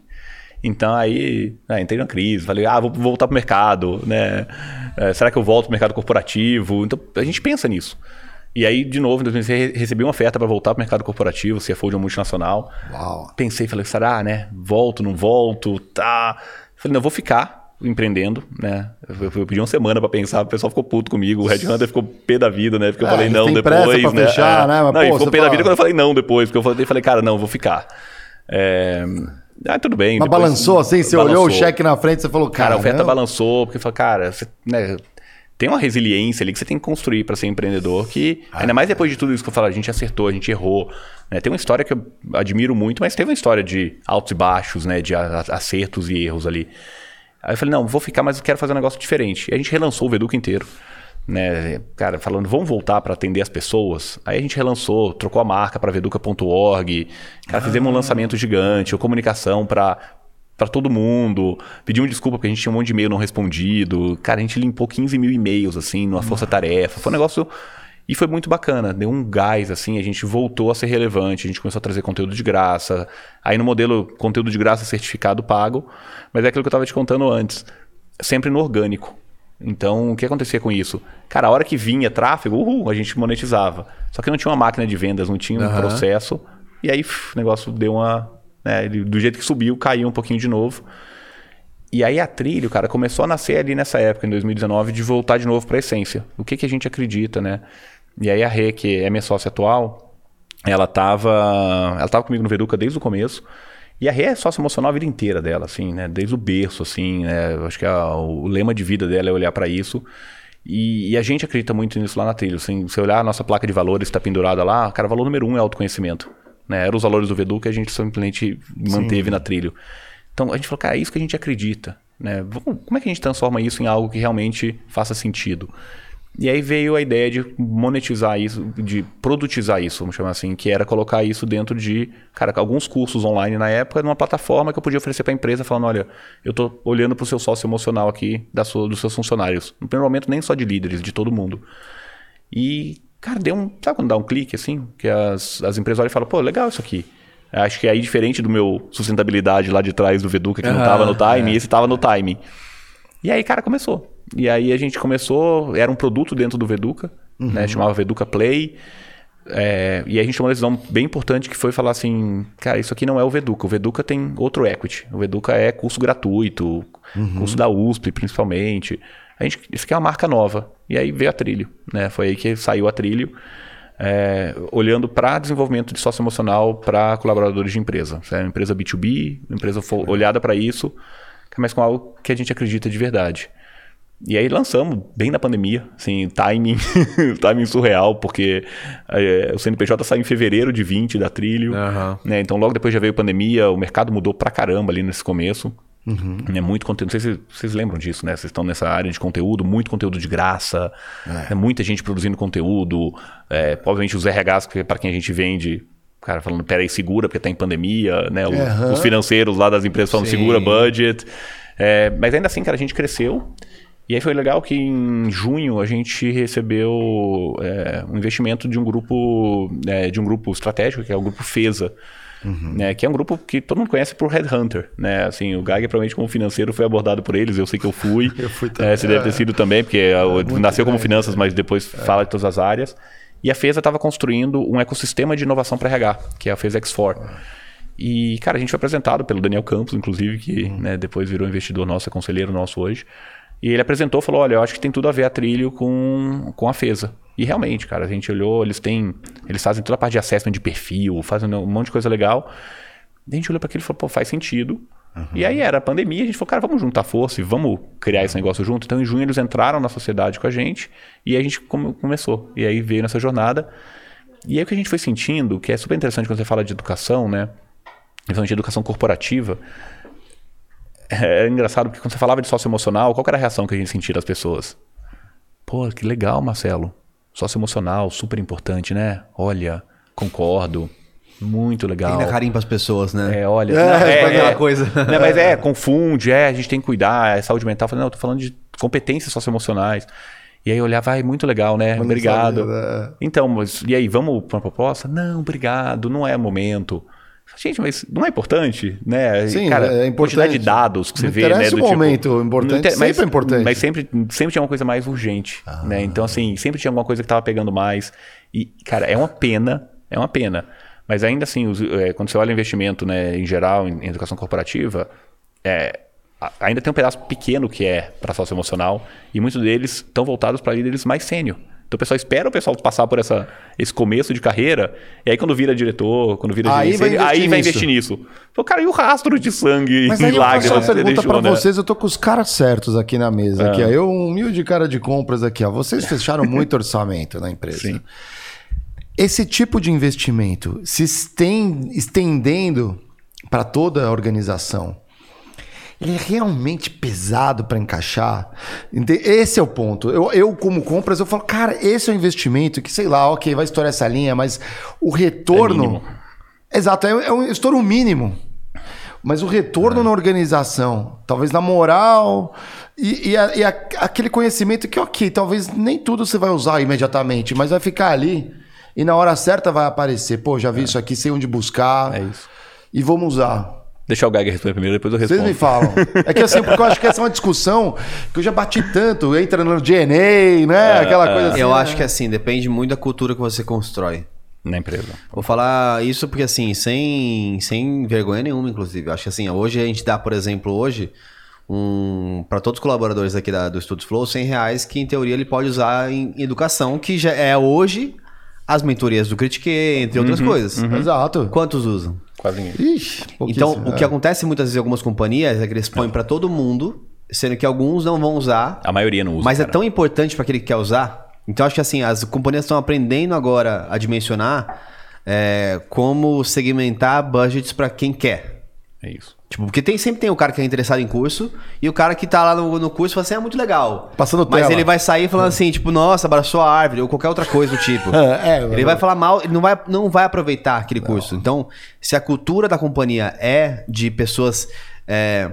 Então aí, né, entrei na crise, falei, ah, vou voltar pro mercado, né? É, será que eu volto pro mercado corporativo? Então a gente pensa nisso. E aí, de novo, em 2016, recebi uma oferta para voltar pro mercado corporativo, CFO de uma multinacional. Uau. Pensei, falei, será, né? Volto, não volto, tá. Falei, não, vou ficar empreendendo, né? Eu, eu pedi uma semana para pensar, o pessoal ficou puto comigo, o Red Hunter ficou pé da vida, né? Porque eu É, falei não depois, né? fechar, né? Mas, não, pô, ficou pé da fala- vida quando eu falei não depois, porque eu falei, falei cara, não, vou ficar. É... Ah, tudo bem. Mas depois- balançou assim, você balançou. olhou o cheque na frente e falou, Cara, cara, a oferta não. balançou, porque fala, cara, você, né, tem uma resiliência ali que você tem que construir para ser empreendedor, que Ah, ainda mais depois de tudo isso que eu falo, a gente acertou, a gente errou. né? Tem uma história que eu admiro muito, mas teve uma história de altos e baixos, né? De acertos e erros ali. Aí eu falei, não, vou ficar, mas eu quero fazer um negócio diferente. E a gente relançou o Veduca inteiro. Né, cara, falando, vamos voltar para atender as pessoas. Aí a gente relançou, trocou a marca para veduca.org. Cara, fizemos um lançamento gigante, ou comunicação para para todo mundo. Pedimos desculpa porque a gente tinha um monte de e-mail não respondido. Cara, a gente limpou 15 mil e-mails, assim, numa força-tarefa. Foi um negócio. E foi muito bacana, deu um gás, assim, a gente voltou a ser relevante, a gente começou a trazer conteúdo de graça. Aí no modelo conteúdo de graça certificado pago, mas é aquilo que eu estava te contando antes, sempre no orgânico. Então, o que acontecia com isso? Cara, a hora que vinha tráfego, uhul, a gente monetizava. Só que não tinha uma máquina de vendas, não tinha um Aham. processo. E aí, o negócio deu uma. né, do jeito que subiu, caiu um pouquinho de novo. E aí a Trilho, cara, começou a nascer ali nessa época, em 2019, de voltar de novo para a essência. O que, que a gente acredita, né? E aí a Rê, que é minha sócia atual, ela tava, ela tava comigo no Veduca desde o começo. E a Rê é sócia emocional a vida inteira dela, assim, né? Desde o berço, assim, né? Acho que a- o lema de vida dela é olhar para isso. E, e a gente acredita muito nisso lá na Trilho. Assim, se olhar a nossa placa de valores que está pendurada lá, cara, o valor número um é autoconhecimento. Né? Eram os valores do Veduca que a gente simplesmente manteve na Trilho. Então a gente falou, cara, é isso que a gente acredita. Né? Vamos- como é que a gente transforma isso em algo que realmente faça sentido? E aí veio a ideia de monetizar isso, de produtizar isso, vamos chamar assim, que era colocar isso dentro de, cara, alguns cursos online na época, numa plataforma que eu podia oferecer para a empresa, falando, olha, eu estou olhando para o seu sócio emocional aqui, da sua, dos seus funcionários. No primeiro momento, nem só de líderes, de todo mundo. E, cara, deu um. Sabe quando dá um clique assim? Que as, as empresas olham e falam, pô, legal isso aqui. Acho que aí, diferente do meu sustentabilidade lá de trás do Veduca, que não estava no timing, é. esse estava no timing. E aí, cara, começou. E aí a gente começou, era um produto dentro do Veduca, né? Chamava Veduca Play. É, e aí a gente tomou uma decisão bem importante que foi falar assim, cara, isso aqui não é o Veduca. O Veduca tem outro equity. O Veduca é curso gratuito, curso da USP principalmente. A gente, isso aqui é uma marca nova. E aí veio a Trilho, né? Foi aí que saiu a Trilho, é, olhando para desenvolvimento de sócio emocional para colaboradores de empresa. É uma empresa B2B, uma empresa olhada para isso, mas com algo que a gente acredita de verdade. E aí lançamos bem na pandemia, assim, timing, timing surreal, porque é, o CNPJ saiu em fevereiro de 20 da Trilho, Aham. né? Então logo depois já veio a pandemia, o mercado mudou pra caramba ali nesse começo. Né, muito conteúdo, não sei se vocês lembram disso, né? Vocês estão nessa área de conteúdo, muito conteúdo de graça, né, muita gente produzindo conteúdo, é, obviamente os RHs para quem a gente vende, cara, falando, peraí, segura, porque tá em pandemia, né? o- Aham. Os financeiros lá das empresas falando, Sim. segura budget. É, mas ainda assim, cara, a gente cresceu. E aí foi legal que em junho a gente recebeu é, um investimento de um grupo é, de um grupo estratégico, que é o grupo FESA. Né, que é um grupo que todo mundo conhece por Headhunter, né? Assim, o Geiger provavelmente como financeiro foi abordado por eles, eu sei que eu fui. Eu fui É, também. você deve ter sido também, porque é, muito nasceu como finanças, mas depois fala de todas as áreas. E a FESA estava construindo um ecossistema de inovação para RH, que é a FESA X4. E, cara, a gente foi apresentado pelo Daniel Campos, inclusive, que né, depois virou investidor nosso, é conselheiro nosso hoje. E ele apresentou, falou, olha, eu acho que tem tudo a ver a trilho com, com a FESA. E realmente, cara, a gente olhou, eles têm. Eles fazem toda a parte de assessment de perfil, fazem um monte de coisa legal. E a gente olhou para aquilo e falou, pô, faz sentido. E aí era a pandemia, a gente falou, cara, vamos juntar força e vamos criar esse negócio junto. Então, em junho, eles entraram na sociedade com a gente e a gente come- começou. E aí veio nessa jornada. E aí o que a gente foi sentindo, que é super interessante quando você fala de educação, né? Principalmente de educação corporativa. É engraçado porque quando você falava de sócio emocional, qual era a reação que a gente sentia das pessoas? Pô, que legal, Marcelo. Sócio emocional, super importante, né? Olha, concordo. Muito legal. Tem carinho pras pessoas, né? É, olha. É, não, é, aquela coisa. Não, mas é, confunde, é, a gente tem que cuidar, é saúde mental. Eu falei, não, eu tô falando de competências socioemocionais. E aí eu olhava, vai, muito legal, né? Mas obrigado. né? Então, mas e aí, vamos para uma proposta? Não, obrigado, não é momento. Gente, mas não é importante, né? Sim, Cara, é a importante. quantidade de dados que você Não vê, né? Do o tipo, momento, importante não inter- sempre é importante. Mas sempre, sempre tinha uma coisa mais urgente, Ah. né? Então, assim, sempre tinha alguma coisa que tava pegando mais. E, cara, é uma pena, é uma pena. Mas ainda assim, os- é, quando você olha o investimento, né, em geral, em, em educação corporativa, é, ainda tem um pedaço pequeno que é para socioemocional e muitos deles estão voltados para líderes mais sênior. Então o pessoal espera o pessoal passar por essa, esse começo de carreira, e aí quando vira diretor, quando vira Aí vai investir aí vai nisso. investir nisso. Cara, e o rastro de sangue Mas e aí eu faço uma você pergunta pra né? vocês, eu tô com os caras certos aqui na mesa. Aqui, ó. Eu, um humilde cara de compras aqui, ó. Vocês fecharam muito orçamento na empresa. Sim. Esse tipo de investimento se esten- estendendo para toda a organização, ele é realmente pesado para encaixar? Esse é o ponto. Eu, eu, como compras, eu falo, cara, esse é o investimento que, sei lá, ok, vai estourar essa linha, mas o retorno. mínimo. Exato, é, é um estouro mínimo. Mas o retorno na organização, talvez na moral e, e a- e a- aquele conhecimento que, ok, talvez nem tudo você vai usar imediatamente, mas vai ficar ali e na hora certa vai aparecer. Pô, já vi isso aqui, sei onde buscar. É isso. E vamos usar. Deixar o Geiger responder primeiro, depois eu Vocês respondo. me falam. É que assim, porque eu acho que essa é uma discussão que eu já bati tanto, entra no DNA, né? Aquela coisa assim. Eu né? acho que assim, depende muito da cultura que você constrói. Na empresa. Vou falar isso porque, assim, sem, sem vergonha nenhuma, inclusive. Eu Acho que, assim, hoje a gente dá, por exemplo, hoje, um, para todos os colaboradores aqui da, do Studios Flow, 100 reais que, em teoria, ele pode usar em educação, que já é hoje as mentorias do Critique, entre outras coisas. Exato. Quantos usam? Quase ninguém. Ixi, Então, o que é. acontece muitas vezes em algumas companhias é que eles põem para todo mundo, sendo que alguns não vão usar, A maioria não usa. mas é cara. tão importante para aquele que quer usar. Então acho que assim, as companhias estão aprendendo agora a dimensionar é, como segmentar budgets para quem quer. É isso. Tipo, porque tem, sempre tem o cara que é interessado em curso e o cara que tá lá no, no curso fala assim, é muito legal. Passando Mas tela. ele vai sair falando assim, tipo, nossa, abraçou a árvore ou qualquer outra coisa do tipo. É, é, ele vai falar mal, ele não vai, não vai aproveitar aquele curso. Então, se a cultura da companhia é de pessoas é,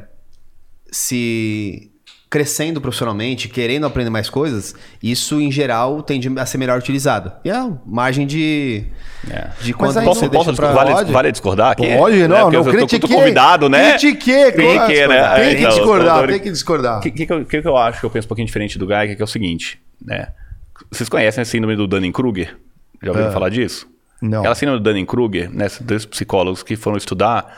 se crescendo profissionalmente, querendo aprender mais coisas, isso em geral tende a ser melhor utilizado. E a margem de, É. de quanto Posso, você posso deixa pra... vale, Pode? vale discordar aqui? Pode, Né? não, Porque não eu tô- tô, critiquei. convidado, né? Critiquei, Critiquei, né? Tem que não, discordar, tô- tem que discordar. O que, que, que, eu- que eu acho que eu penso um pouquinho diferente do Geiger, que é o seguinte, né? Vocês conhecem a síndrome do Dunning-Kruger? Já ouviram falar disso? Não. Aquela síndrome do Dunning-Kruger, né? Dois psicólogos que foram estudar,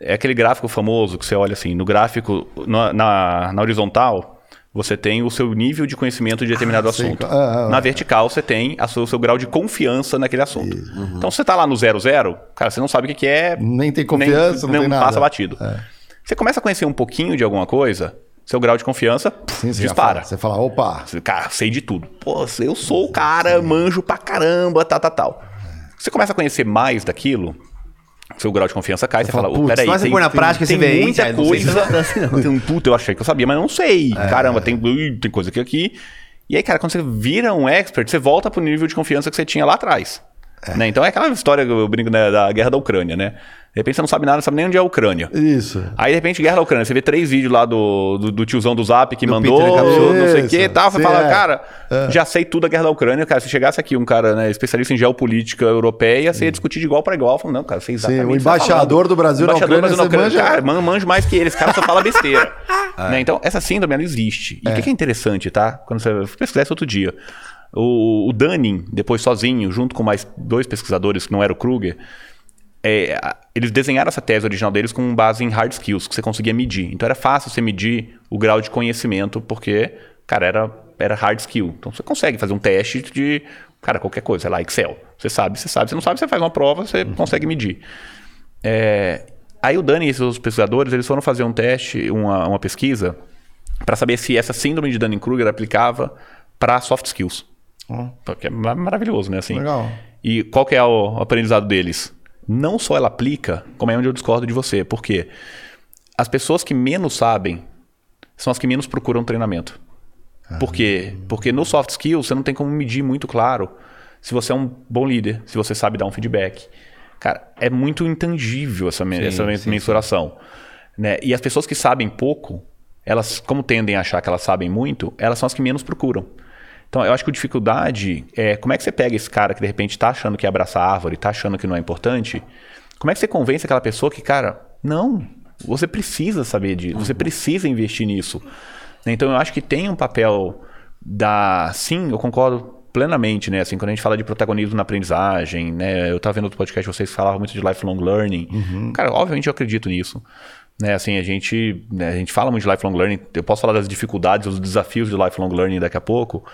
é aquele gráfico famoso que você olha assim, no gráfico, na, na, na horizontal, você tem o seu nível de conhecimento de determinado sei. assunto. Ah, ah, na vertical, você tem a sua- o seu grau de confiança naquele assunto. Então, se você tá lá no 00, cara, você não sabe o que é... Nem tem confiança, não tem nada. passa batido. Você começa a conhecer um pouquinho de alguma coisa, seu grau de confiança Sim, já dispara. fala- Você fala, opa, Cara, sei de tudo. Pô, eu sou o cara, manjo pra caramba, tal, tal, tal. Você começa a conhecer mais daquilo, seu grau de confiança cai, você, fala, fala, "Ô, "Putz, peraí, você tem, põe na tem- prática, tem você vê, muita "Eita, não sei se coisa. é não." Tem um puta, eu achei que eu sabia, mas não sei. Caramba, tem, tem coisa aqui aqui. E aí, cara, quando você vira um expert, você volta pro nível de confiança que você tinha lá atrás. Né? Então é aquela história que eu brinco né, da guerra da Ucrânia, né? De repente você não sabe nada, não sabe nem onde é a Ucrânia. isso. Aí, de repente, Guerra da Ucrânia. Você vê três vídeos lá do, do, do tiozão do Zap que Do mandou, Capsule. não sei o que e tal. Você Sim, fala, é. cara, já sei tudo da Guerra da Ucrânia. Cara, se chegasse aqui um cara né, especialista em geopolítica europeia, você ia discutir de igual para igual. Falando, não, cara, sei exatamente o o que você tá embaixador do Brasil na embaixador Ucrânia, do Brasil na você Ucrânia. manja- Cara, man- manjo mais que eles. cara só fala besteira. Né? Então, essa síndrome, ela existe. E o que, que é interessante, tá? Quando você isso outro dia. O, o Dunning, depois sozinho, junto com mais dois pesquisadores, que não era o Kruger, é, eles desenharam essa tese original deles com base em hard skills, que você conseguia medir. Então era fácil você medir o grau de conhecimento, porque, cara, era, era hard skill. Então você consegue fazer um teste de, cara, qualquer coisa, sei lá, Excel. Você sabe, você sabe, você não sabe, você faz uma prova, você consegue medir. É, aí o Dani e esses pesquisadores, eles foram fazer um teste, uma, uma pesquisa, para saber se essa síndrome de Dunning-Kruger aplicava para soft skills. Que é ma- maravilhoso, né? Assim. Legal. E qual que é o aprendizado deles? Não só ela aplica, como é onde eu discordo de você. Por quê? As pessoas que menos sabem são as que menos procuram treinamento. Por quê? Porque no soft skills você não tem como medir muito claro se você é um bom líder, se você sabe dar um feedback. Cara, é muito intangível essa, me- essa men- mensuração. Né? E as pessoas que sabem pouco, elas, como tendem a achar que elas sabem muito, elas são as que menos procuram. Então, eu acho que a dificuldade é como é que você pega esse cara que de repente está achando que abraça a árvore, está achando que não é importante, Como é que você convence aquela pessoa que, cara, não, você precisa saber disso, você precisa investir nisso. Então eu acho que tem um papel da. Sim, eu concordo plenamente, né? Assim, quando a gente fala de protagonismo na aprendizagem, né? Eu estava vendo outro podcast vocês falavam muito de lifelong learning. Cara, obviamente eu acredito nisso. Né, assim, a gente, né, a gente fala muito de lifelong learning. Eu posso falar das dificuldades, dos desafios de lifelong learning daqui a pouco.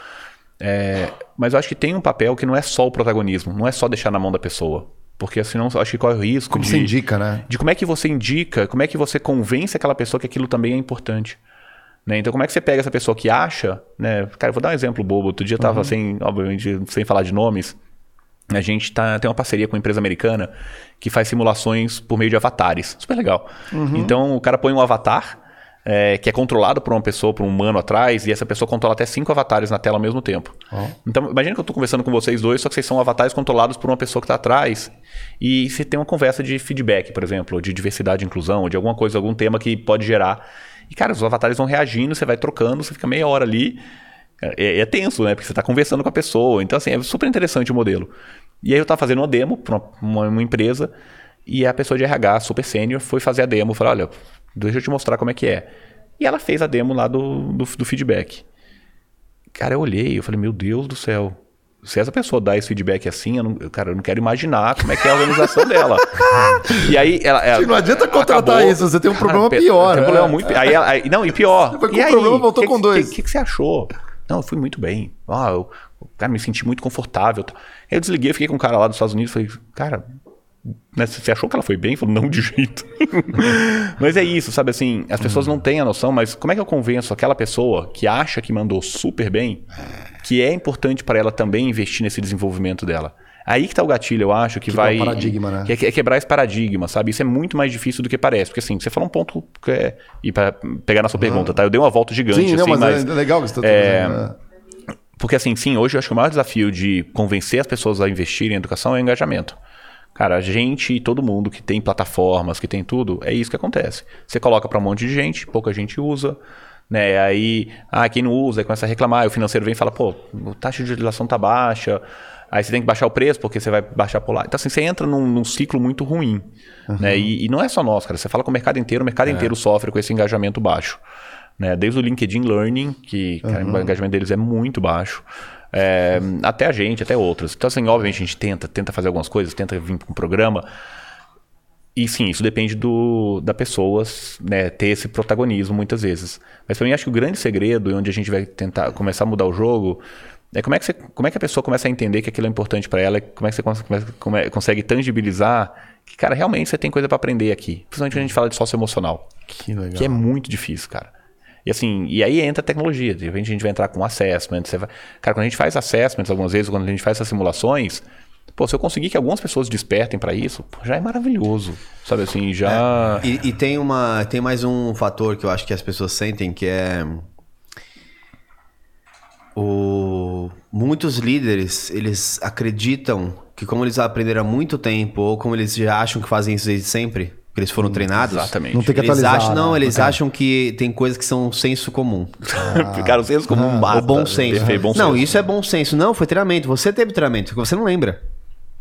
É, mas eu acho que tem um papel que não é só o protagonismo, não é só deixar na mão da pessoa. Porque senão eu acho que corre o risco Como de, você indica, né? de como é que você indica, como é que você convence aquela pessoa que aquilo também é importante. Né? Então, como é que você pega essa pessoa que acha, né? Cara, eu vou dar um exemplo bobo. Outro dia eu tava sem, obviamente, sem falar de nomes. A gente tá, tem uma parceria com uma empresa americana que faz simulações por meio de avatares. Super legal. Então, o cara põe um avatar é, que é controlado por uma pessoa, por um humano atrás, e essa pessoa controla até cinco avatares na tela ao mesmo tempo. Então, imagina que eu estou conversando com vocês dois, só que vocês são avatares controlados por uma pessoa que está atrás. E você tem uma conversa de feedback, por exemplo, de diversidade e inclusão, ou de alguma coisa, algum tema que pode gerar. E, cara, os avatares vão reagindo, você vai trocando, você fica meia hora ali. É, é tenso, né? Porque você está conversando com a pessoa. Então, assim, é super interessante o modelo. E aí eu estava fazendo uma demo para uma, uma empresa e a pessoa de RH, super sênior, foi fazer a demo. Falou, olha, deixa eu te mostrar como é que é. E ela fez a demo lá do, do, do feedback. Cara, eu olhei, eu falei, meu Deus do céu. Se essa pessoa dá esse feedback assim, eu não, cara, eu não quero imaginar como é que é a organização dela. E aí ela. ela Não adianta contratar acabou- isso, você tem um Cara, problema pe- pior. Tem um né? problema muito. Aí, ela- aí- não, e pior. Você foi com e um aí, problema, voltou que- com dois. O que, que você achou? Não, eu fui muito bem. Ah, eu, cara, me senti muito confortável. Eu desliguei, fiquei com um cara lá dos Estados Unidos. Falei, cara, né, você achou que ela foi bem? Ele Falou, não, de jeito. mas é isso, sabe assim? As pessoas não têm a noção, mas como é que eu convenço aquela pessoa que acha que mandou super bem, que é importante para ela também investir nesse desenvolvimento dela? Aí que tá o gatilho, eu acho, que, Quebrar vai. o paradigma, né? que é, é quebrar esse paradigma, sabe? Isso é muito mais difícil do que parece. Porque assim, você falou um ponto que é. E para pegar na sua pergunta, tá? Eu dei uma volta gigante, Sim, não, assim, mas, mas. é legal que você está é, né? Porque assim, sim, hoje eu acho que o maior desafio de convencer as pessoas a investirem em educação é o engajamento. Cara, a gente e todo mundo que tem plataformas, que tem tudo, é isso que acontece. Você coloca para um monte de gente, pouca gente usa, né? Aí, ah, quem não usa, aí começa a reclamar, aí o financeiro vem e fala, pô, a taxa de utilização tá baixa, aí você tem que baixar o preço porque você vai baixar por lá. Então, assim, você entra num, num ciclo muito ruim, né? E, e não é só nós, cara, você fala com o mercado inteiro, o mercado inteiro sofre com esse engajamento baixo. Né? Desde o LinkedIn Learning, que cara, o engajamento deles é muito baixo, é, até a gente, até outros. Então, assim, obviamente a gente tenta, tenta fazer algumas coisas, tenta vir com um programa. E sim, isso depende do, da pessoa né, ter esse protagonismo muitas vezes. Mas para mim acho que o grande segredo, e onde a gente vai tentar começar a mudar o jogo, é como é que, você, como é que a pessoa começa a entender que aquilo é importante para ela, como é que você cons- come- come- consegue tangibilizar que, cara, realmente você tem coisa para aprender aqui. Principalmente quando a gente fala de socioemocional. Que legal. Que é muito difícil, cara. E assim, e aí entra a tecnologia. De repente a gente vai entrar com assessment. Você vai... Cara, quando a gente faz assessments algumas vezes, quando a gente faz essas simulações, pô, se eu conseguir que algumas pessoas despertem para isso, pô, já é maravilhoso. Sabe assim, já. E, e tem uma tem mais um fator que eu acho que as pessoas sentem que é o muitos líderes eles acreditam que como eles aprenderam há muito tempo ou como eles já acham que fazem isso desde sempre que eles foram treinados Exatamente. Não tem que eles atualizar. acham não né? eles acham que tem coisas que são senso comum Ficaram senso como um o basta. bom senso Perfeito, bom não senso. isso é bom senso não foi treinamento você teve treinamento você não lembra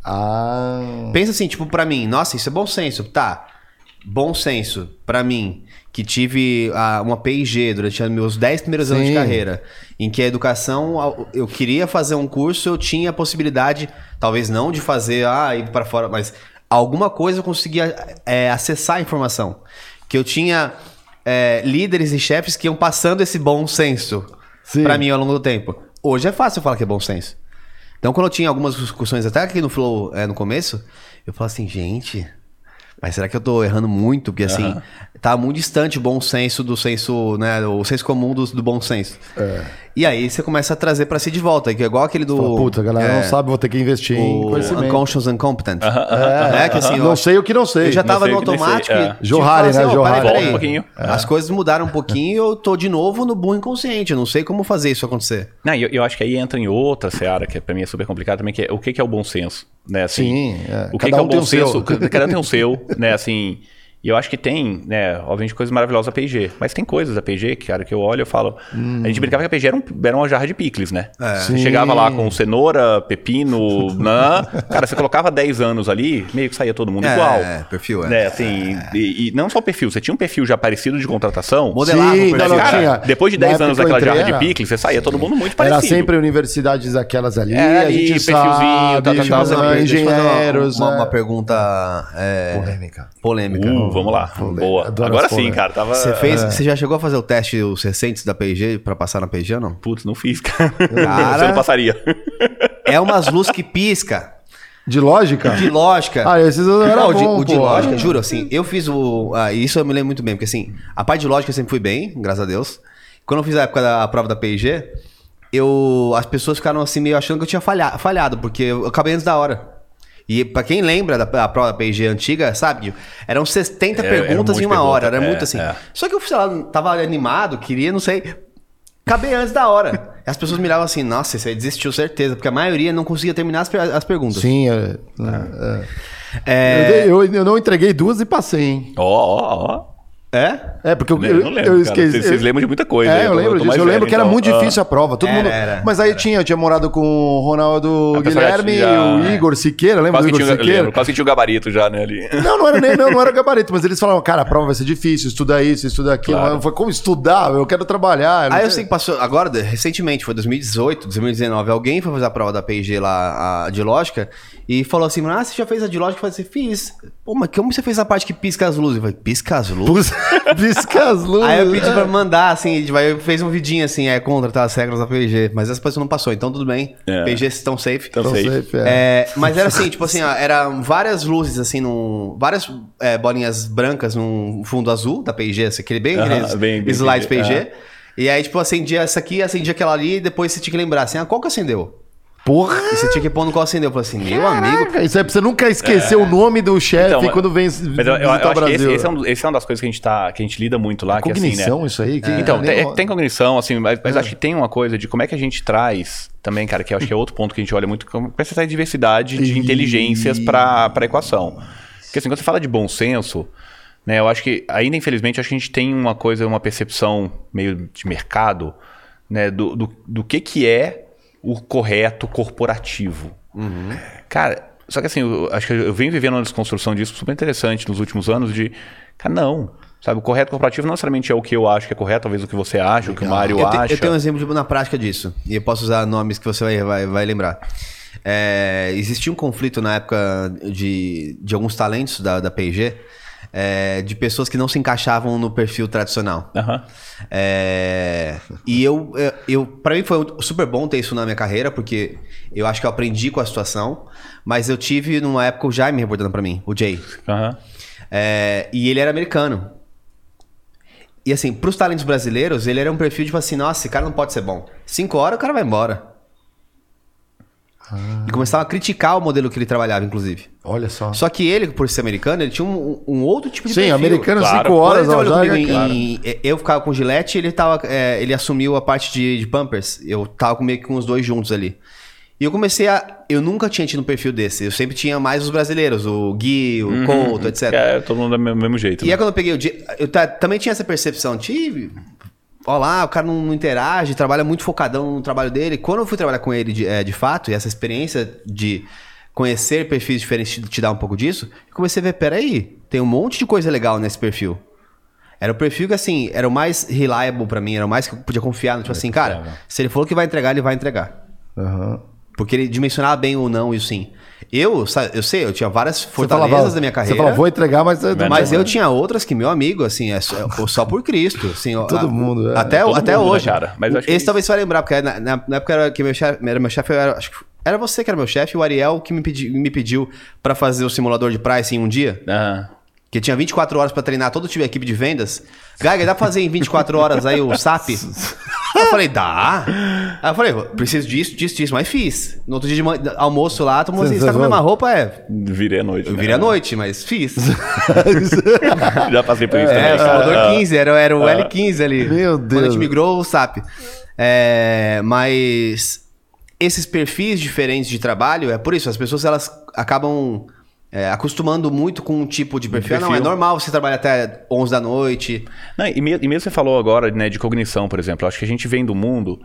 Ah. Pensa assim, tipo, pra mim, nossa, isso é bom senso. Tá. Bom senso, pra mim, que tive ah, uma PIG durante os meus 10 primeiros anos de Sim. carreira, em que a educação, eu queria fazer um curso, eu tinha a possibilidade, talvez não de fazer, ah, ir pra fora, mas alguma coisa eu conseguia é, acessar a informação. Que eu tinha é, líderes e chefes que iam passando esse bom senso Sim. pra mim ao longo do tempo. Hoje é fácil falar que é bom senso. Então, quando eu tinha algumas discussões, até aqui no Flow, é, no começo, eu falo assim, gente, mas será que eu tô errando muito? Porque, assim, tá muito distante o bom senso do senso, né, o senso comum do, do bom senso. E aí você começa a trazer pra si de volta, que é igual aquele do... Fala, Puta, a galera é, não sabe, vou ter que investir em o conhecimento. Unconscious Incompetent. É, É, que assim, eu não sei o que não sei. Eu já tava no automático é. Johari, fala né, Johari. peraí, Volta um pouquinho. As coisas mudaram um pouquinho e eu tô de novo no burro inconsciente. Eu não sei como fazer isso acontecer. Não, eu, eu acho que aí entra em outra seara, que pra mim é super complicado também, que é o que, que é o bom senso, né? Assim, Sim, é. O que, Cada que é um o tem bom o seu. senso? Cada um tem o seu, né? Assim, E eu acho que tem, né, obviamente, coisas maravilhosas da P&G. Mas tem coisas da P&G, cara, que eu olho e eu falo... A gente brincava que a P&G era, um, era uma jarra de picles, né? Você Sim. chegava lá com cenoura, pepino, nã. Cara, você colocava 10 anos ali, meio que saía todo mundo É, igual. é, perfil, é. Né, assim, e, e não só o perfil, você tinha um perfil já parecido de contratação. Modelava Sim, não, Cara, tinha. depois de Na 10 época anos daquela entrei, jarra de era- picles, você saía todo mundo muito Era parecido. sempre universidades aquelas ali, É, a gente perfilzinho, sabe, tá, tá, tá, engenheiros, uma, né? uma pergunta é, Polêmica. polêmica. Uh, vamos lá. Boa. Adoro Agora sim, cara. Tava. Você fez, você já chegou a fazer o teste os recentes da P&G pra passar na P&G ou não? Putz, não fiz, cara. Cara. Você não passaria. É umas luzes que pisca. De lógica? De lógica. Ah, esses eu era Não, o de, bom, o de lógica, juro, assim, eu fiz o. ah, isso eu me lembro muito bem, porque assim, a parte de lógica eu sempre fui bem, graças a Deus. Quando eu fiz a época da a prova da P&G, eu, as pessoas ficaram assim meio achando que eu tinha falha- falhado, porque eu acabei antes da hora. E pra quem lembra da, da prova da P&G antiga, sabe, eram 70 É, era perguntas monte em uma hora, pergunta, era é, muito assim. é. Só que eu, sei lá, tava animado, queria, não sei, acabei antes da hora. As pessoas miravam assim, nossa, aí desistiu certeza, porque a maioria não conseguia terminar as, as perguntas. Sim, é, é. É, Eu, eu, eu não entreguei duas e passei, hein? Ó, ó, ó. É? É, porque eu, Eu lembro, eu esqueci. Vocês- vocês lembram de muita coisa, É, eu eu lembro eu tô disso. Eu lembro velho, que era então. muito difícil a prova. Todo Era, mundo. era, Mas aí eu tinha, eu tinha morado com o Ronaldo A Guilherme, já- o Igor Siqueira, lembra Quase do que, Igor tinha, Siqueira? lembro, quase que tinha o gabarito já, né, ali. Não, não era nem não, não era gabarito, mas eles falavam, cara, a prova vai ser difícil, estuda isso, estuda aquilo. Claro. Eu falei, como estudar? Eu quero trabalhar. Aí eu sei. sei que passou, agora, recentemente, foi 2018, 2019, alguém foi fazer a prova da P&G lá, a de lógica, e falou assim, ah, você já fez a de lógica? Eu falei assim, fiz. Pô, mas como você fez a parte que pisca as luzes? Eu falei, pisca as luzes? Pisca as luzes. Aí eu pedi pra mandar, assim, gente vai- fez um vidinho assim, é contra tá, as regras da P&G, mas essa pessoa não passou, então tudo bem. É. P&G estão safe. Então, Não sei. sei, Fé. É, mas era assim, tipo assim, ó, eram várias luzes, assim, num, várias é, bolinhas brancas num fundo azul da P&G, assim, aquele bem, Aham, aqueles bem- bem slides P&G, P&G. E aí, tipo, acendia essa aqui, acendia aquela ali, e depois você tinha que lembrar, assim, ah, qual que acendeu? Porra! E você tinha que pôr no qual acendeu. Eu falei assim, meu amigo... Caraca, Isso é pra você nunca esquecer o nome do chefe Então, quando vem Mas eu, eu- visitar eu o acho que esse, Brasil. esse é um, esse é uma das coisas que a gente, tá, que a gente lida muito lá. que, assim, né? Cognição, isso aí? Que Então, nem- tem, tem cognição, assim, mas, É. mas acho que tem uma coisa de como é que a gente traz também, cara, que eu acho que é outro ponto que a gente olha muito, como é que você traz diversidade de E- inteligências para a equação. Porque assim, quando você fala de bom senso, né, eu acho que, ainda infelizmente, acho que a gente tem uma coisa, uma percepção meio de mercado, né, do, do, do que que é o correto corporativo. Cara, só que assim, eu acho que eu venho vivendo uma desconstrução disso super interessante nos últimos anos de, cara, não. Sabe, o correto corporativo não necessariamente é o que eu acho que é correto, talvez o que você acha, o que o Mário Eu, te- acha. eu tenho um exemplo de- na prática disso. E eu posso usar nomes que você vai, vai, vai lembrar. É, existia um conflito na época de, de alguns talentos da, da P&G, é, de pessoas que não se encaixavam no perfil tradicional. Aham. É, e eu, eu, eu para mim foi super bom ter isso na minha carreira, porque eu acho que eu aprendi com a situação, mas eu tive numa época o Jaime reportando pra mim, o Jay. Aham. É, e ele era americano. E assim, pros talentos brasileiros, ele era um perfil tipo assim, nossa, esse cara não pode ser bom. Cinco horas o cara vai embora. E começava a criticar o modelo que ele trabalhava, inclusive. Olha só. Só que ele, por ser americano, ele tinha um, um outro tipo de Sim, perfil. americano, Claro. 5 horas, Quando ele já, trabalhou comigo cara. em- em- eu ficava com o Gillette e ele, tava, é, ele assumiu a parte de, de Pampers. Eu tava meio que com os dois juntos ali. E eu comecei a. Eu nunca tinha tido um perfil desse. Eu sempre tinha mais os brasileiros, o Gui, o Couto, etc. É, todo mundo do mesmo, mesmo jeito. E né? aí quando eu peguei o eu ta- também tinha essa percepção, tive, ó lá, o cara não, não interage, trabalha muito focadão no trabalho dele. Quando eu fui trabalhar com ele de, é, de fato, e essa experiência de conhecer perfis diferentes te, te dá um pouco disso, eu comecei a ver, peraí, tem um monte de coisa legal nesse perfil. Era o perfil que, assim, era o mais reliable pra mim, era o mais que eu podia confiar. Tipo assim, cara, se ele falou que vai entregar, ele vai entregar. Aham. Porque ele dimensionava bem o não e o sim. Eu, eu sei, eu tinha várias fortalezas falava- da minha carreira. Você falou, vou entregar, mas... Mas eu tinha outras que, meu amigo, assim, é só, é só por Cristo. Assim, Todo a- mundo, é. Até, Todo até mundo, né, hoje. cara? Mas Esse talvez você vai lembrar, porque na, na- na época era, que meu chefe, era meu chefe, eu era, acho que era você que era meu chefe, o Ariel que me, pedi, me pediu pra fazer o simulador de price em um dia. Aham. Que tinha 24 horas pra treinar todo o time, a equipe de vendas. Geiger, dá pra fazer em 24 horas aí o SAP? Eu falei, dá. Aí eu falei, preciso disso, disso, disso, mas fiz. No outro dia de almoço lá, tomou assim, Você- você tá com a mesma roupa? É, Virei à noite. eu né? virei à noite, mas fiz. Já passei por isso É, também. o cara. 15, era, era o L15 ali. Meu Quando a Deus. gente migrou o SAP. É, mas esses perfis diferentes de trabalho, é por isso, as pessoas elas acabam é, acostumando muito com um tipo de perfil. perfil. Não, é normal você trabalhar até 11 da noite. Não, e, mesmo, e mesmo você falou agora né, de cognição, por exemplo. Eu acho que a gente vem do mundo.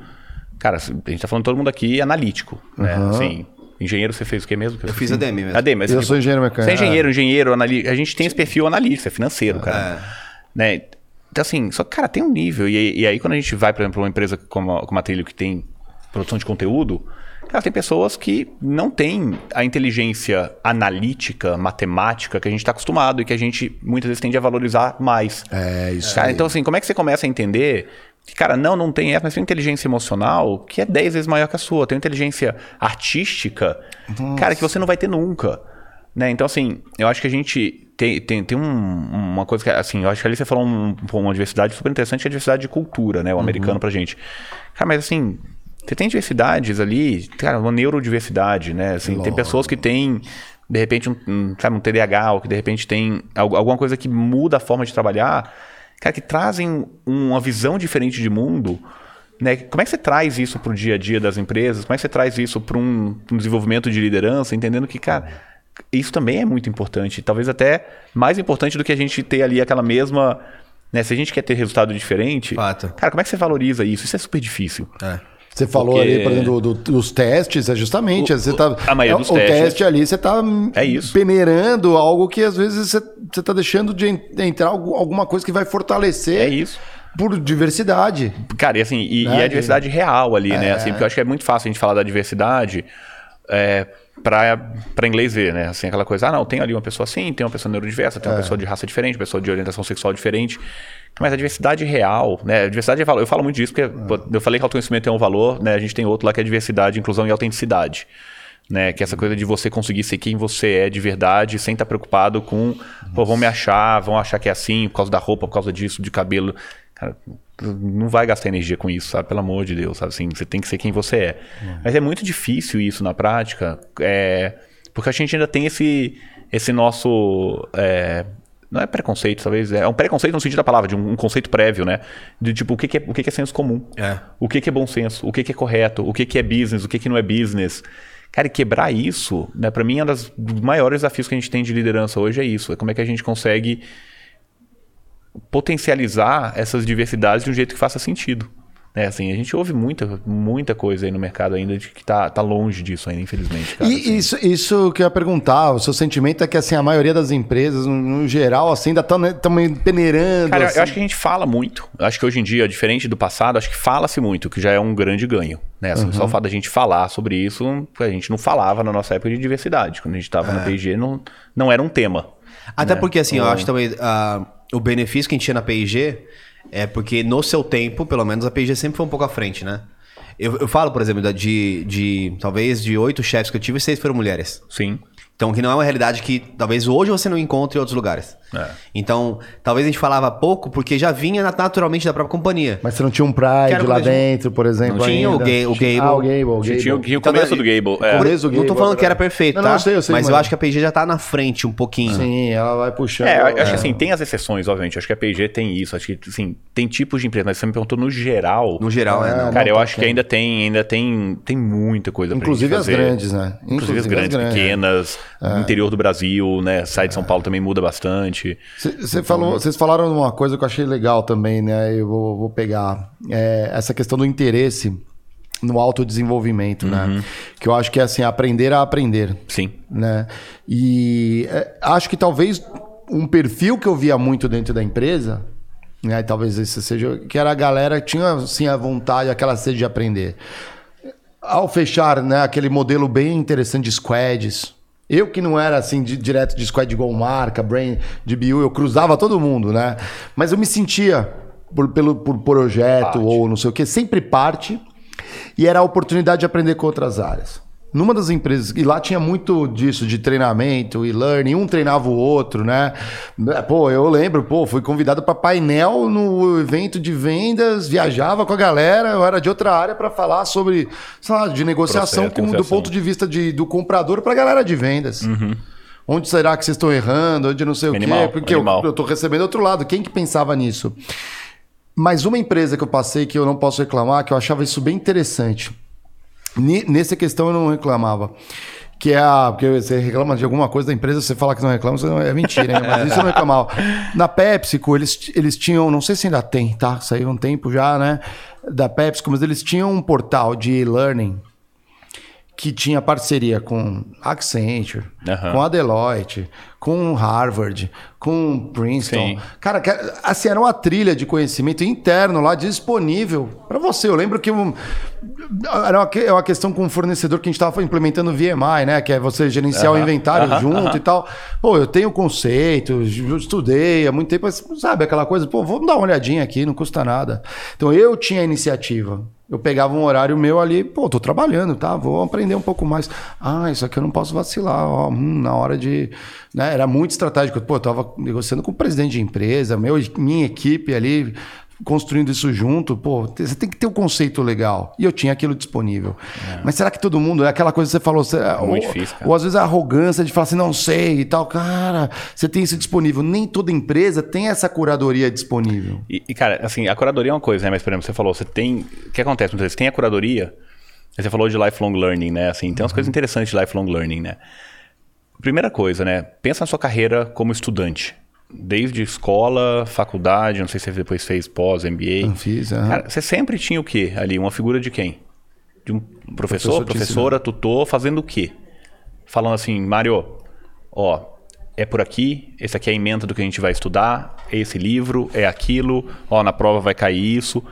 Cara, a gente tá falando todo mundo aqui analítico. Uhum. Né? Assim, engenheiro, você fez o que mesmo? Eu fiz a DM mesmo. ADM, mas eu sou engenheiro mecânico. Você é engenheiro, engenheiro, analista. A gente tem esse perfil analista, financeiro, cara. É. Né? Então, assim, só que, cara, tem um nível. E, e aí, quando a gente vai, por exemplo, uma empresa como, como a Trilho, que tem produção de conteúdo, Cara, tem pessoas que não têm a inteligência analítica, matemática que a gente está acostumado e que a gente muitas vezes tende a valorizar mais. É, isso. Cara, então, assim, como é que você começa a entender que, cara, não, não tem essa, mas tem inteligência emocional que é 10 vezes maior que a sua. Tem inteligência artística, Nossa. cara, que você não vai ter nunca. Né? Então, assim, eu acho que a gente tem, tem, tem um, uma coisa que, assim, eu acho que ali você falou um, uma diversidade super interessante, que é a diversidade de cultura, né? O uhum. americano pra gente. Cara, mas assim, você tem diversidades ali, cara, uma neurodiversidade, né? Assim, tem pessoas que têm, de repente, um, um, sabe, um TDAH, ou que de repente tem alguma coisa que muda a forma de trabalhar, cara, que trazem uma visão diferente de mundo. Né? Como é que você traz isso para o dia a dia das empresas? Como é que você traz isso para um, um desenvolvimento de liderança, entendendo que, cara, isso também é muito importante. Talvez até mais importante do que a gente ter ali aquela mesma. Né? Se a gente quer ter resultado diferente, Fato. cara, como é que você valoriza isso? Isso é super difícil. É. Você falou Porque... ali, por exemplo, do, dos testes, é justamente. O, você tá, a maioria é, dos o testes. teste ali, você está é isso. peneirando algo que às vezes você está deixando de entrar alguma coisa que vai fortalecer. É isso. Por diversidade. Cara, e assim, e, né? e a diversidade real ali, né? é. né? Assim, porque eu acho que é muito fácil a gente falar da diversidade. É, para inglês ver, né? Assim, aquela coisa, ah, não, tem ali uma pessoa assim, tem uma pessoa neurodiversa, tem uma é. pessoa de raça diferente, pessoa de orientação sexual diferente. Mas a diversidade real, né? A diversidade é valor. Eu falo muito disso porque eu falei que autoconhecimento é um valor, né? A gente tem outro lá que é diversidade, inclusão e autenticidade. Né? Que é essa coisa de você conseguir ser quem você é de verdade, sem estar preocupado com, pô, vão me achar, vão achar que é assim, por causa da roupa, por causa disso, de cabelo. Cara, não vai gastar energia com isso, sabe? Pelo amor de Deus, sabe? Assim, você tem que ser quem você é. Uhum. Mas é muito difícil isso na prática, é, porque a gente ainda tem esse, esse nosso. É, não é preconceito, talvez. É um preconceito no sentido da palavra, de um, um conceito prévio, né? De tipo, o que, que é, o que, que é senso comum? É. O que, que é bom senso? O que, que é correto? O que, que é business? O que, que não é business? Cara, e quebrar isso, né? Para mim, um dos maiores desafios que a gente tem de liderança hoje é isso. É como é que a gente consegue potencializar essas diversidades de um jeito que faça sentido. É, assim, a gente ouve muita, muita coisa aí no mercado ainda de que tá, tá longe disso ainda, infelizmente. Cara, e assim. isso, isso que eu ia perguntar, o seu sentimento é que assim, a maioria das empresas, no, no geral, assim, ainda estão né, peneirando. Cara, assim. eu acho que a gente fala muito. Eu acho que hoje em dia, diferente do passado, acho que fala-se muito, que já é um grande ganho. Né? Assim, uhum. Só o fato da gente falar sobre isso, a gente não falava na nossa época de diversidade. Quando a gente estava é. na PG, não, não era um tema. Até né? porque, assim, eu acho também. Uh, o benefício que a gente tinha na PIG é porque no seu tempo, pelo menos, a PIG sempre foi um pouco à frente, né? Eu, eu falo, por exemplo, de, de talvez de oito chefes que eu tive, seis foram mulheres. Sim. Então, que não é uma realidade que talvez hoje você não encontre em outros lugares. É. Então, talvez a gente falava pouco porque já vinha naturalmente da própria companhia. Mas você não tinha um Pride lá dentro, por exemplo? Não tinha o, ga o Gable. Ah, o Gable. O Gable. Tinha, tinha o começo então, do Gable. É. Começo do Gable. Não tô falando que era perfeito, não, tá? Não, eu sei, eu sei, mas, mas eu acho que a P&G já tá na frente um pouquinho. Sim, ela vai puxando. É, eu acho que assim, tem as exceções, obviamente. Acho que a P&G tem isso. Acho que, assim, tem tipos de empresa. Mas você me perguntou no geral. No geral, é. Não, cara, eu tá acho que ainda tem, ainda tem, tem muita coisa Inclusive pra as grandes, né? Inclusive as grandes, pequenas, interior do Brasil, né? Sai de São Paulo também muda bastante. Você falou vocês falaram uma coisa que eu achei legal também, né? Eu vou, vou pegar. É, essa questão do interesse no autodesenvolvimento, né? uhum. né? Que eu acho que é assim, aprender a aprender. Sim. Né? E é, acho que talvez um perfil que eu via muito dentro da empresa, né? Talvez esse seja, que era a galera que tinha assim, a vontade, aquela sede de aprender. Ao fechar né, aquele modelo bem interessante de squads, eu que não era assim de, direto de squad igual marca, brain, de BU, eu cruzava todo mundo, né? Mas eu me sentia por, pelo, por projeto parte. ou não sei o que, sempre parte. E era a oportunidade de aprender com outras áreas numa das empresas, e lá tinha muito disso, de treinamento e learning, um treinava o outro, né? Pô, eu lembro, pô, fui convidado para painel no evento de vendas, viajava com a galera, eu era de outra área para falar sobre, sei lá, de negociação, com, do ponto de vista de, do comprador para a galera de vendas. Uhum. Onde será que vocês estão errando? Onde não sei animal, o quê? Porque animal. eu estou recebendo outro lado. Quem que pensava nisso? Mas uma empresa que eu passei que eu não posso reclamar, que eu achava isso bem interessante Nessa questão eu não reclamava. que é a. Porque você reclama de alguma coisa da empresa, você fala que não reclama, não, é mentira, hein? Mas isso eu não reclamava. Na PepsiCo, eles, eles tinham, não sei se ainda tem, tá? Saiu um tempo já, né? Da PepsiCo, mas eles tinham um portal de e-learning que tinha parceria com Accenture, Aham. com a Deloitte, com Harvard, com Princeton. Sim. Cara, assim, era uma trilha de conhecimento interno lá disponível para você. Eu lembro que um- era uma, é uma questão com um fornecedor que a gente estava implementando o VMI, né? Que é você gerenciar o Aham, inventário aham, junto e tal. Pô, eu tenho conceito, eu estudei há muito tempo, mas sabe aquela coisa? Pô, vamos dar uma olhadinha aqui, não custa nada. Então eu tinha a iniciativa. Eu pegava um horário meu ali, pô, tô trabalhando, tá? Vou aprender um pouco mais. Ah, isso aqui eu não posso vacilar, ó, hum, na hora de. né? Era muito estratégico. Pô, eu tava negociando com o presidente de empresa, meu, minha equipe ali, construindo isso junto. Pô, você tem que ter um conceito legal. E eu tinha aquilo disponível. Mas será que todo mundo. É aquela coisa que você falou. Você, Muito ou, difícil, ou às vezes a arrogância de falar assim, não sei e tal. Cara, você tem isso disponível. Nem toda empresa tem essa curadoria disponível. E, e, cara, assim, a curadoria é uma coisa, né? Mas, por exemplo, você falou, você tem. O que acontece muitas vezes? Tem a curadoria. Você falou de lifelong learning, né? Assim, tem umas coisas interessantes de lifelong learning, né? Primeira coisa, né? Pensa na sua carreira como estudante. Desde escola, faculdade, não sei se você depois fez pós, MBA. Não fiz, aham. Cara, você sempre tinha o quê ali? Uma figura de quem? De um professor, Professor professora, tutor, fazendo o quê? Falando assim, Mário, ó, é por aqui, esse aqui é a emenda do que a gente vai estudar, é esse livro, é aquilo, ó, na prova vai cair isso.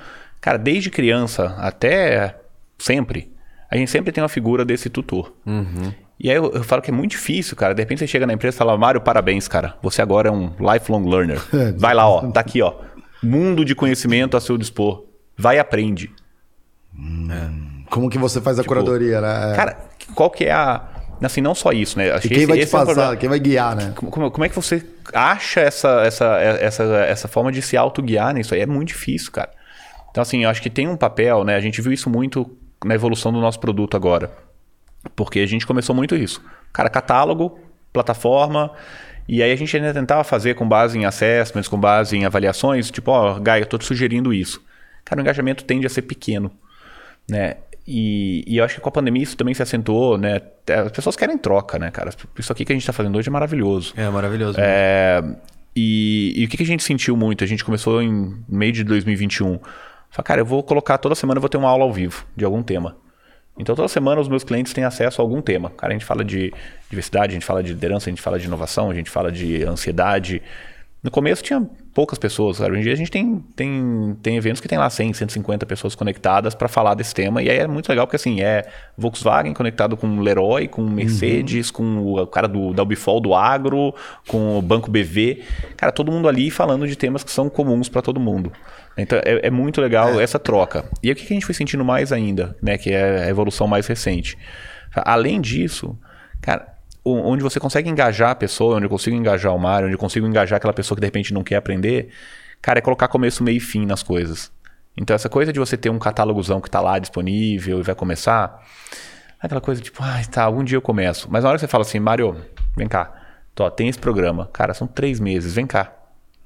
Cara, desde criança até sempre, a gente sempre tem uma figura desse tutor. E aí eu, eu falo que é muito difícil, cara. De repente você chega na empresa e fala, Mário, parabéns, cara. Você agora é um lifelong learner. Vai lá, ó. Tá aqui, ó. Mundo de conhecimento a seu dispor. Vai e aprende. Como que você faz a curadoria, né? É. Tipo, Cara, qual que é a. Assim, não só isso, né? Acho e que quem esse- vai te é passar, problema. quem vai guiar, né? Como, como- como é que você acha essa, essa, essa, essa forma de se autoguiar nisso aí? É muito difícil, cara. Então, assim, eu acho que tem um papel, né? A gente viu isso muito na evolução do nosso produto agora. Porque a gente começou muito isso. Cara, catálogo, plataforma. E aí a gente ainda tentava fazer com base em assessments, com base em avaliações, tipo, ó, Gaia, eu tô te sugerindo isso. Cara, o engajamento tende a ser pequeno, né? E, e eu acho que com a pandemia isso também se acentuou, né? As pessoas querem troca, né, cara? Isso aqui que a gente tá fazendo hoje é maravilhoso. É maravilhoso. É, e, e o que, que a gente sentiu muito? A gente começou em meio de 2021. Falei, cara, eu vou colocar toda semana, eu vou ter uma aula ao vivo de algum tema. Então, toda semana os meus clientes têm acesso a algum tema. Cara, a gente fala de diversidade, a gente fala de liderança, a gente fala de inovação, a gente fala de ansiedade. No começo tinha poucas pessoas. Cara. Hoje em dia a gente tem, tem, tem eventos que tem lá 100, 150 pessoas conectadas para falar desse tema. E aí é muito legal porque assim, é Volkswagen conectado com o Leroy, com Mercedes, com o cara do, da Ubifol do agro, com o Banco BV. Cara, todo mundo ali falando de temas que são comuns para todo mundo. Então é, é muito legal essa troca. E aí, o que a gente foi sentindo mais ainda, né? Que é a evolução mais recente. Além disso, cara, onde você consegue engajar a pessoa, onde eu consigo engajar o Mário, onde eu consigo engajar aquela pessoa que de repente não quer aprender, cara, é colocar começo, meio e fim nas coisas. Então, essa coisa de você ter um catálogozão que tá lá disponível e vai começar, é aquela coisa tipo, ah, tá, algum dia eu começo. Mas na hora que você fala assim, Mário, vem cá, Tô, tem esse programa, cara, são três meses, vem cá.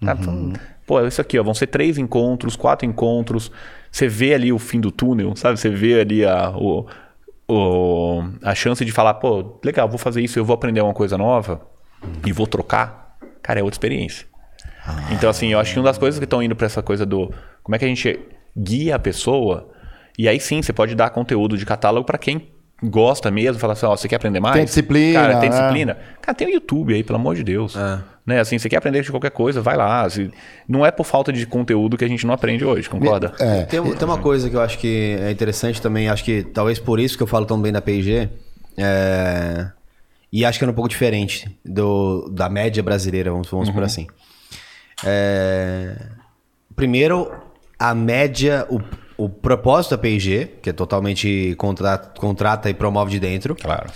Tá, então, Pô, isso aqui, ó, vão ser três encontros, quatro encontros. Você vê ali o fim do túnel, sabe? Você vê ali a, o, o- a chance de falar, pô, legal, vou fazer isso, eu vou aprender uma coisa nova e vou trocar. Cara, é outra experiência. Então, assim, eu acho que uma das coisas que estão indo para essa coisa do como é que a gente guia a pessoa, e aí sim, você pode dar conteúdo de catálogo para quem gosta mesmo, falar assim, ó, você quer aprender mais? Tem disciplina, Cara, tem né? disciplina. Cara, tem o YouTube aí, pelo amor de Deus. É. Né? Assim, você quer aprender de qualquer coisa, vai lá. Se- Não é por falta de conteúdo que a gente não aprende hoje, concorda? É. Tem, tem uma coisa que eu acho que é interessante também, acho que talvez por isso que eu falo tão bem da P&G, é, e acho que é um pouco diferente do, da média brasileira, vamos, vamos por assim. É, primeiro, a média, o, o propósito da P&G, que é totalmente contra, contrata e promove de dentro, Claro.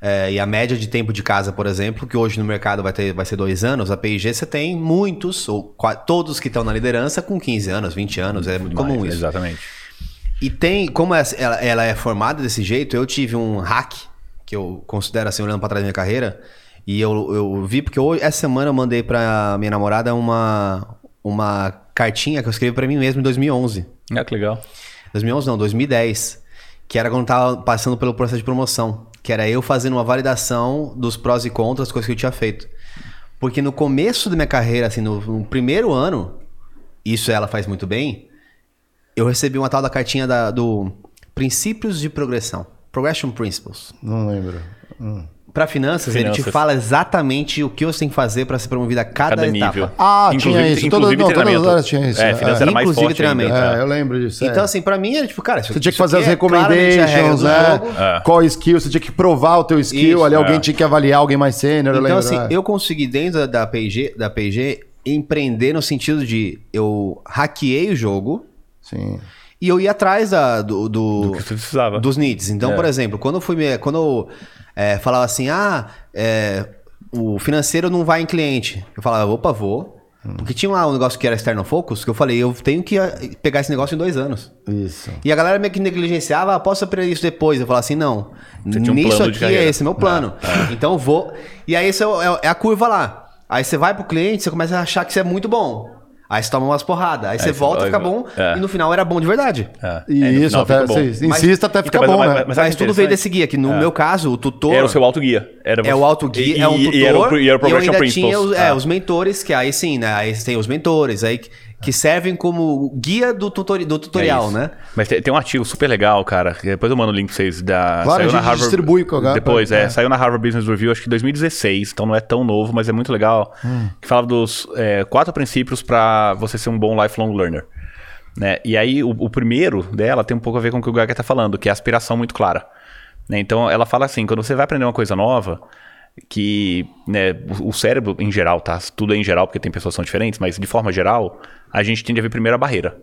É, e a média de tempo de casa, por exemplo, que hoje no mercado vai, ter, vai ser dois anos, a P&G você tem muitos, ou todos que estão na liderança com 15 anos, 20 anos, é muito comum Mas, isso. Exatamente. E tem, como ela, ela é formada desse jeito, eu tive um hack, que eu considero assim, olhando pra trás da minha carreira, e eu, eu vi, porque hoje, essa semana eu mandei pra minha namorada uma, uma cartinha que eu escrevi pra mim mesmo em 2011. Ah, que legal. 2011 não, 2010. Que era quando eu tava passando pelo processo de promoção. Que era eu fazendo uma validação dos prós e contras das coisas que eu tinha feito. Porque no começo da minha carreira, assim, no, no primeiro ano, isso ela faz muito bem, eu recebi uma tal da cartinha da, do Princípios de Progressão. Progression Principles. Não lembro. Hum. Para finanças, finanças, ele te fala exatamente o que você tem que fazer para ser promovido a cada, cada etapa. Nível. Ah, inclusive, tinha isso. Inclusive Todo, não, todas as áreas tinha isso. É, finanças é. era mais inclusive forte treinamento. É, eu lembro disso. Então, é. assim, para mim era tipo, cara... Você tinha que fazer as é recommendations, né? É. Qual skill, você tinha que provar o teu skill, isso, ali alguém é. tinha que avaliar alguém mais sênior, Então, lembro, assim, eu consegui dentro da P&G, da P&G empreender no sentido de eu hackeei o jogo... Sim e eu ia atrás da, do, do, do que você precisava. dos needs. Então, é. por exemplo, quando eu fui quando eu é, falava assim, ah, é, o financeiro não vai em cliente, eu falava, opa, vou. Hum. Porque tinha lá um negócio que era external focus, que eu falei, eu tenho que ah, pegar esse negócio em dois anos. Isso. E a galera meio que negligenciava, ah, posso aprender isso depois. Eu falava assim, não, um nisso aqui é esse meu plano. É. Então eu vou. E aí isso é, é a curva lá. Aí você vai pro cliente, você começa a achar que isso é muito bom. Aí você toma umas porradas. Aí, aí você volta, fica bom. É. E no final era bom de verdade. É. E isso, até, você insista até ficar então, bom, mas, né? Mas, mas tudo veio desse guia, que no é. meu caso, o tutor... Era o seu auto-guia. Era é o auto-guia, é um tutor. E era o, e era o Progression Principles. tinha os, é, ah. os mentores, que aí sim, né? Aí tem os mentores, aí que servem como guia do, tutori do tutorial, é né? Mas tem, tem, um artigo super legal, cara. depois eu mando o link pra vocês. Da, claro, saiu a gente na Harvard, distribui com a Depois, é, é, Saiu na Harvard Business Review, acho que em 2016. Então não é tão novo, mas é muito legal. Hum. Que fala dos é, quatro princípios para você ser um bom lifelong learner. Né? E aí, o, o, primeiro dela tem um pouco a ver com o que o Gaga tá falando, que é a aspiração muito clara. Né? Então, ela fala assim, quando você vai aprender uma coisa nova que né, o cérebro em geral, tá? Tudo é em geral, porque tem pessoas que são diferentes, mas de forma geral, a gente tende a ver primeiro a barreira.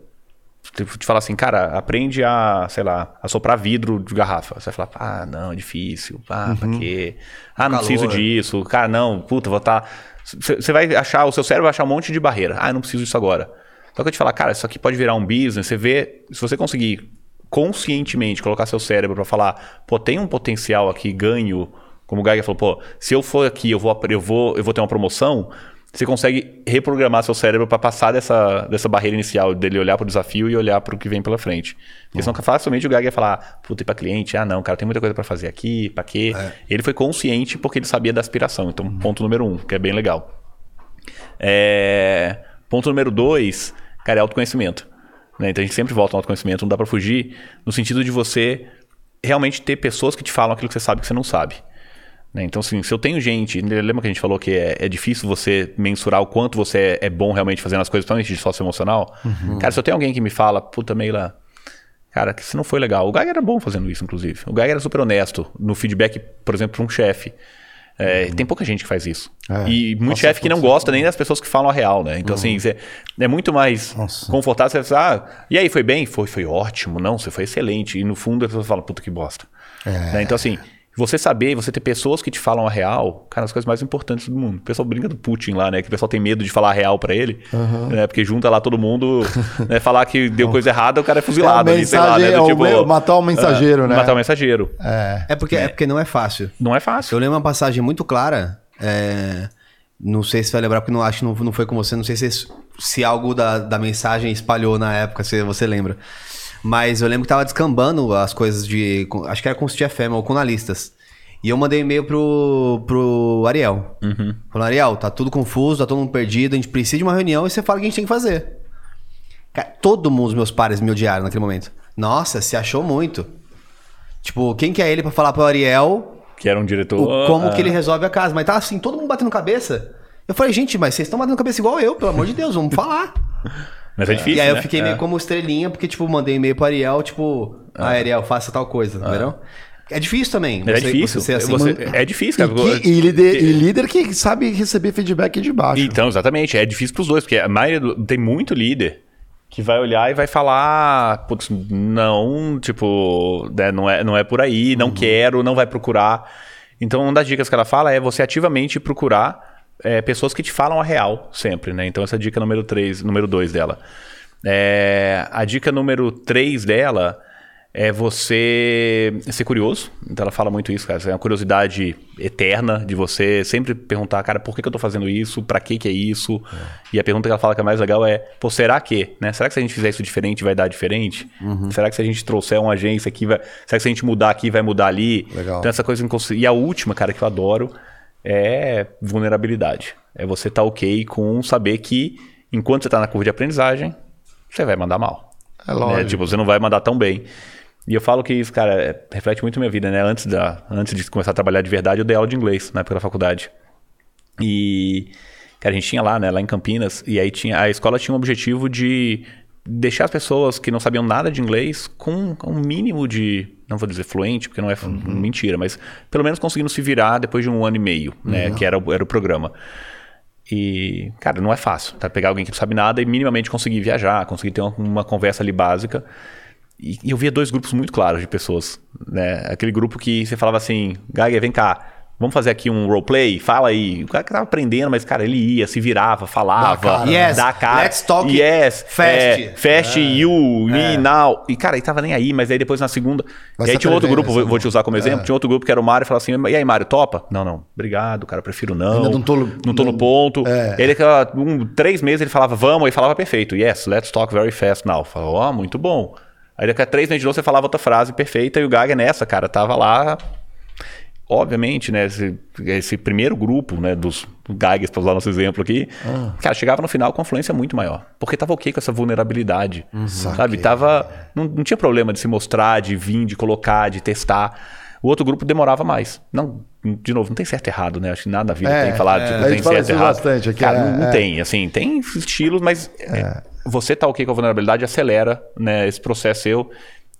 Te falar assim, cara, aprende a, sei lá, a soprar vidro de garrafa. Você vai falar, ah, não, é difícil. Ah, uhum. pra quê? Ah, não preciso disso. Cara, não, puta, vou estar. Tá... Você vai achar, o seu cérebro vai achar um monte de barreira. Ah, não preciso disso agora. Então, que eu te falar, cara, isso aqui pode virar um business. Você vê, se você conseguir conscientemente colocar seu cérebro para falar, pô, tem um potencial aqui, ganho como o Geiger falou, pô, se eu for aqui, eu vou, eu vou, eu vou ter uma promoção, você consegue reprogramar seu cérebro para passar dessa, dessa barreira inicial, dele olhar para o desafio e olhar para o que vem pela frente. Porque senão facilmente o Geiger ia falar, puta, e para cliente? Ah, não, cara, tem muita coisa para fazer aqui, para quê? É. Ele foi consciente porque ele sabia da aspiração. Então, uhum. ponto número um, que é bem legal. É... Ponto número dois, cara, é autoconhecimento. Né? Então a gente sempre volta ao autoconhecimento, não dá para fugir, no sentido de você realmente ter pessoas que te falam aquilo que você sabe que você não sabe. Né? Então, assim, se eu tenho gente. Lembra que a gente falou que é, é difícil você mensurar o quanto você é, é bom realmente fazendo as coisas, principalmente de sócio emocional? Uhum. Cara, se eu tenho alguém que me fala, puta, Meila. Cara, que isso não foi legal. O Geiger era bom fazendo isso, inclusive. O Geiger era super honesto no feedback, por exemplo, para um chefe. É, uhum. Tem pouca gente que faz isso. É. E muito chefe que não gosta nem das pessoas que falam a real, né? Então, assim, uhum. assim, é muito mais Nossa. confortável você falar, ah, e aí, foi bem? Foi, foi ótimo. Não, você foi excelente. E no fundo, a pessoa fala, puta que bosta. É. Né? Então, assim, você saber, você ter pessoas que te falam a real, cara, as coisas mais importantes do mundo. O pessoal brinca do Putin lá, né? Que o pessoal tem medo de falar a real para ele, uhum. né? Porque junta lá todo mundo, né? Falar que deu coisa errada, o cara é fuzilado. É ali, mensagem, lá, né? Do, tipo, é matar o mensageiro, é, né? Matar o mensageiro. É, é, porque, é. é. porque não é fácil. Não é fácil. Eu lembro uma passagem muito clara, é, não sei se vai lembrar, porque não acho que não, não foi com você, não sei se, se algo da, da mensagem espalhou na época, se você lembra. Mas eu lembro que tava descambando as coisas de. Acho que era com o FM ou com analistas. E eu mandei e-mail pro, pro Ariel. Uhum. Falando, Ariel, tá tudo confuso, tá todo mundo perdido, a gente precisa de uma reunião e você fala o que a gente tem que fazer. Cara, todo mundo, os meus pares, me odiaram naquele momento. Nossa, se achou muito. Tipo, quem que é ele para falar pro Ariel... Que era um diretor... O, como ah. que ele resolve a casa. Mas tá assim, todo mundo batendo cabeça. Eu falei, gente, mas vocês estão batendo cabeça igual eu, pelo amor de Deus, vamos falar. Mas é difícil, E aí né? eu fiquei meio é. como estrelinha, porque, tipo, mandei e-mail pro Ariel, tipo... Ah, Ariel, faça tal coisa, ah. entendeu? É difícil também. É difícil. Você assim, você, é difícil, cara. E, que, e, líder, e, líder, que sabe receber feedback de baixo. Então, exatamente. É difícil pros dois, porque a maioria do, tem muito líder que vai olhar e vai falar, putz, não, tipo, né, não, é, não é por aí, não uhum. quero, não vai procurar. Então, uma das dicas que ela fala é você ativamente procurar é, pessoas que te falam a real sempre, né? Então, essa é a dica número 3, número 2 dela. É, a dica número 3 dela é você ser curioso. Então ela fala muito isso, cara. É uma curiosidade eterna de você sempre perguntar, cara, por que, que eu tô fazendo isso? Pra que que é isso? É. E a pergunta que ela fala que é mais legal é, pô, será que? Né? Será que se a gente fizer isso diferente vai dar diferente? Uhum. Será que se a gente trouxer uma agência aqui, vai... será que se a gente mudar aqui vai mudar ali? Legal. Então essa coisa... E a última, cara, que eu adoro é vulnerabilidade. É você estar tá ok com saber que enquanto você está na curva de aprendizagem, você vai mandar mal. É lógico. Né? Tipo, você não vai mandar tão bem. E eu falo que isso, cara, é, reflete muito minha vida, né? Antes, da, antes de começar a trabalhar de verdade, eu dei aula de inglês na época da faculdade. E, cara, a gente tinha lá, né? Lá em Campinas, e aí tinha, a escola tinha um objetivo de deixar as pessoas que não sabiam nada de inglês com um mínimo de, não vou dizer fluente, porque não é uhum. mentira, mas pelo menos conseguindo se virar depois de um ano e meio, né? Uhum. Que era, era o programa. E, cara, não é fácil, tá? Pegar alguém que não sabe nada e minimamente conseguir viajar, conseguir ter uma, uma conversa ali básica. E, e, eu via dois grupos muito claros de pessoas, né? Aquele grupo que você falava assim, Geiger, vem cá, Vamos fazer aqui um roleplay? Fala aí. O cara que tava aprendendo, mas, cara, ele ia, se virava, falava, dá yes, dá cara. Let's talk yes, fast. É, fast, é. you, me, now. E, cara, ele tava nem aí, mas aí depois na segunda. Vai e aí tinha outro grupo, vou, vou, te usar como exemplo, é. tinha outro grupo que era o Mário e falava assim: e aí, Mário, topa? Não, não, obrigado, cara, prefiro não. Ainda não tô, não tô no ponto. É. Ele, um, três meses, ele falava, vamos, e falava perfeito. Yes, let's talk very fast now. Falou, ó, oh, muito bom. Aí daqui a três meses de novo você falava outra frase perfeita e o Gaga nessa, cara, tava lá obviamente, né, esse, esse, primeiro grupo, né, dos Geiges, para usar nosso exemplo aqui, ah. cara, chegava no final com influência muito maior. Porque tava ok com essa vulnerabilidade, uhum. sabe? Tava, não, não tinha problema de se mostrar, de vir, de colocar, de testar. O outro grupo demorava mais. Não, de novo, não tem certo e errado, né? Acho que nada na vida é, tem que falar, é, tipo, não tem certo e errado. Bastante aqui, Cara, é, não, não é. tem, assim, tem estilos, mas é. você tá ok com a vulnerabilidade acelera, né, esse processo seu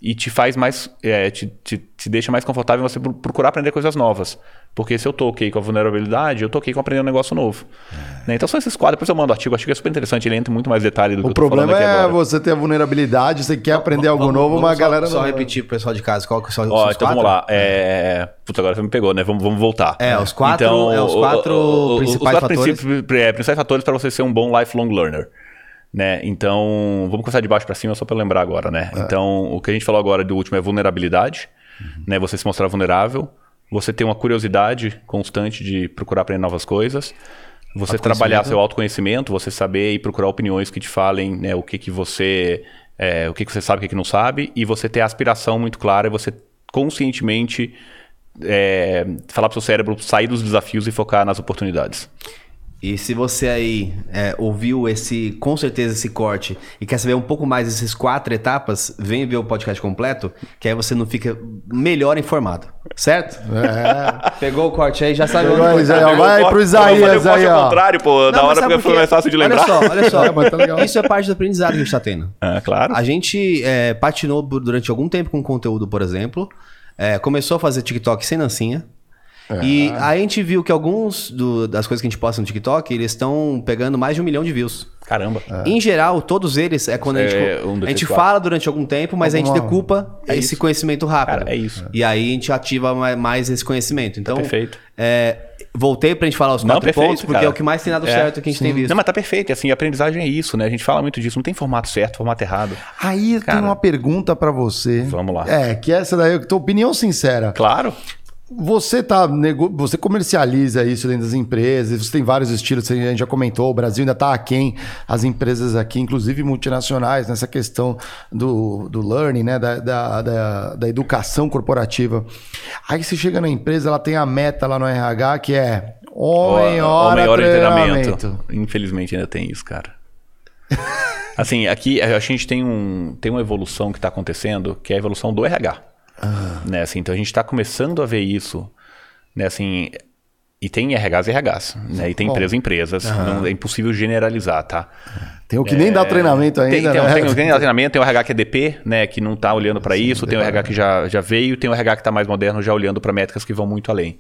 e te faz mais. É, te, te, te, deixa mais confortável você procurar aprender coisas novas. Porque se eu tô ok com a vulnerabilidade, eu tô ok com aprender um negócio novo. É. Né? Então são esses quadros, depois eu mando o artigo, acho que é super interessante, ele entra muito mais detalhe do que o problema é você ter a vulnerabilidade, você quer aprender algo novo, vamos, mas a galera só, não... Repetir pro pessoal de casa, qual que são os Ó, então vamos lá. É... Putz, agora você me pegou, né? Vamos, vamos voltar. É, os quatro, então, é, os quatro o, principais os quatro fatores. É, principais fatores para você ser um bom lifelong learner. Né? Então, vamos começar de baixo para cima só para lembrar agora, né? É. Então, o que a gente falou agora do último é vulnerabilidade, uhum. né? Você se mostrar vulnerável, você ter uma curiosidade constante de procurar aprender novas coisas, você trabalhar seu autoconhecimento, você saber e procurar opiniões que te falem, né, o que que você é, o que, que você sabe, o que, que não sabe, e você ter a aspiração muito clara, e você conscientemente é, falar para o seu cérebro sair dos desafios e focar nas oportunidades. E se você aí é, ouviu esse, com certeza, esse corte e quer saber um pouco mais dessas quatro etapas, vem ver o podcast completo, que aí você não fica melhor informado. Certo? É. Pegou o corte aí, já sabe onde vai. Isaías, vai pro Isaías aí, ó. contrário, pô, não, da hora porque foi mais fácil de lembrar. Olha só, olha só. É, tá Isso é parte do aprendizado que a gente tá tendo. É, claro. A gente é, patinou durante algum tempo com conteúdo, por exemplo. É, começou a fazer TikTok sem dancinha. É. E aí a gente viu que alguns do, das coisas que a gente posta no TikTok, eles estão pegando mais de um milhão de views. Caramba. É. Em geral, todos eles é quando a gente, é um a gente fala durante algum tempo, mas Alguma... a gente decupa é esse isso. conhecimento rápido. Cara, é isso. E aí a gente ativa mais esse conhecimento. Então, tá perfeito. É, voltei pra gente falar os quatro perfeito, pontos, porque cara. é o que mais tem dado é, certo que a gente sim. tem visto. Não, mas tá perfeito. Assim, a aprendizagem é isso, né? A gente fala muito disso. Não tem formato certo, formato errado. Aí cara, tem uma pergunta para você. Vamos lá. É, que essa daí, tua opinião sincera. Claro. Você tá, você comercializa isso dentro das empresas, você tem vários estilos, a gente já comentou, o Brasil ainda está aquém, as empresas aqui, inclusive multinacionais, nessa questão do, do learning, né, da, da, da, da educação corporativa. Aí você chega na empresa, ela tem a meta lá no RH que é homem, hora, homem, hora treinamento. treinamento. Infelizmente ainda tem isso, cara. assim, aqui a gente tem, um, tem uma evolução que está acontecendo, que é a evolução do RH. Ah. Né, assim, então a gente está começando a ver isso. Né, assim, e tem RHs e RHs, né? E tem empresas e empresas. Não, é impossível generalizar, tá? Tem o que é, nem dá treinamento ainda, tem, né? Tem, tem o que nem dá treinamento, tem o RH que é DP, né? Que não está olhando para isso, tem o RH que já, já veio, tem o RH que está mais moderno, já olhando para métricas que vão muito além.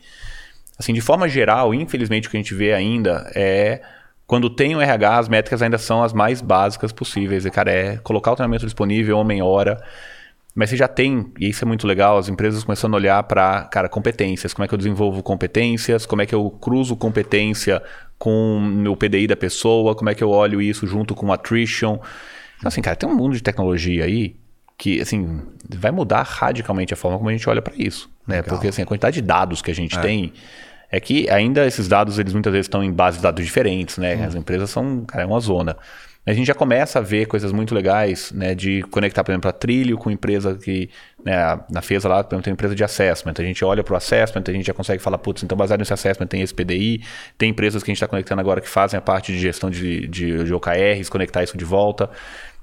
Assim, de forma geral, infelizmente, o que a gente vê ainda é... Quando tem o RH, as métricas ainda são as mais básicas possíveis. E, cara, é colocar o treinamento disponível, homem-hora... Mas você já tem, e isso é muito legal, as empresas começando a olhar para, cara, competências. Como é que eu desenvolvo competências? Como é que eu cruzo competência com o PDI da pessoa? Como é que eu olho isso junto com attrition? Então, assim, cara, tem um mundo de tecnologia aí que, assim, vai mudar radicalmente a forma como a gente olha para isso, né? Legal. Porque, assim, a quantidade de dados que a gente é. tem é que ainda esses dados, eles muitas vezes estão em bases de dados diferentes, né? Hum. As empresas são, cara, é uma zona. A gente já começa a ver coisas muito legais, né? De conectar, por exemplo, a trilho com empresa que, né, na FESA lá, por exemplo, tem empresa de assessment. A gente olha para o assessment, a gente já consegue falar, putz, então baseado nesse assessment tem esse PDI, tem empresas que a gente está conectando agora que fazem a parte de gestão de, de, de OKRs, conectar isso de volta.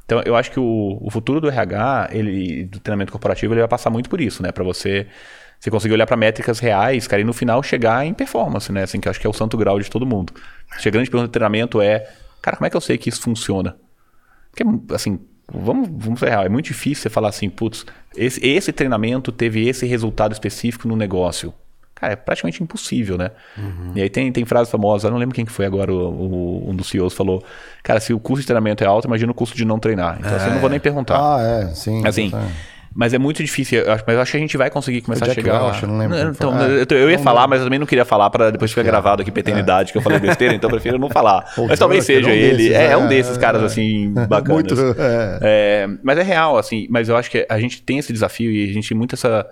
Então, eu acho que o, o futuro do RH, ele, do treinamento corporativo, ele vai passar muito por isso, né? Para você, você conseguir olhar para métricas reais, cara, e no final chegar em performance, né? Assim, que eu acho que é o santo grau de todo mundo. Acho que a grande pergunta do treinamento é, cara, como é que eu sei que isso funciona? Porque, assim, vamos, vamos ser real, é muito difícil você falar assim, putz, esse, esse treinamento teve esse resultado específico no negócio. Cara, é praticamente impossível, né? Uhum. E aí tem, tem frases famosas, eu não lembro quem que foi agora, o, o, um dos CEOs falou, cara, se o custo de treinamento é alto, imagina o custo de não treinar. Então, é. assim, eu não vou nem perguntar. Ah, é, sim. Assim, mas é muito difícil, eu acho, mas eu acho que a gente vai conseguir começar a chegar Welch, lá. não lembro. Então, eu, eu, ia falar, mas eu também não queria falar para depois ficar gravado aqui pra eternidade, é. que eu falei besteira, então eu prefiro não falar. mas talvez seja é um ele. Desses, é, é, um desses caras, é. assim, bacanas. Muito, é. mas é real, assim, mas eu acho que a gente tem esse desafio e a gente tem muito essa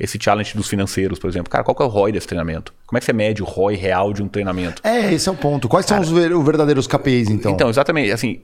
esse challenge dos financeiros, por exemplo. Cara, qual que é o ROI desse treinamento? Como é que você mede o ROI real de um treinamento? É, esse é o ponto. Quais Cara, são os verdadeiros KPIs, então? Então, exatamente. Assim,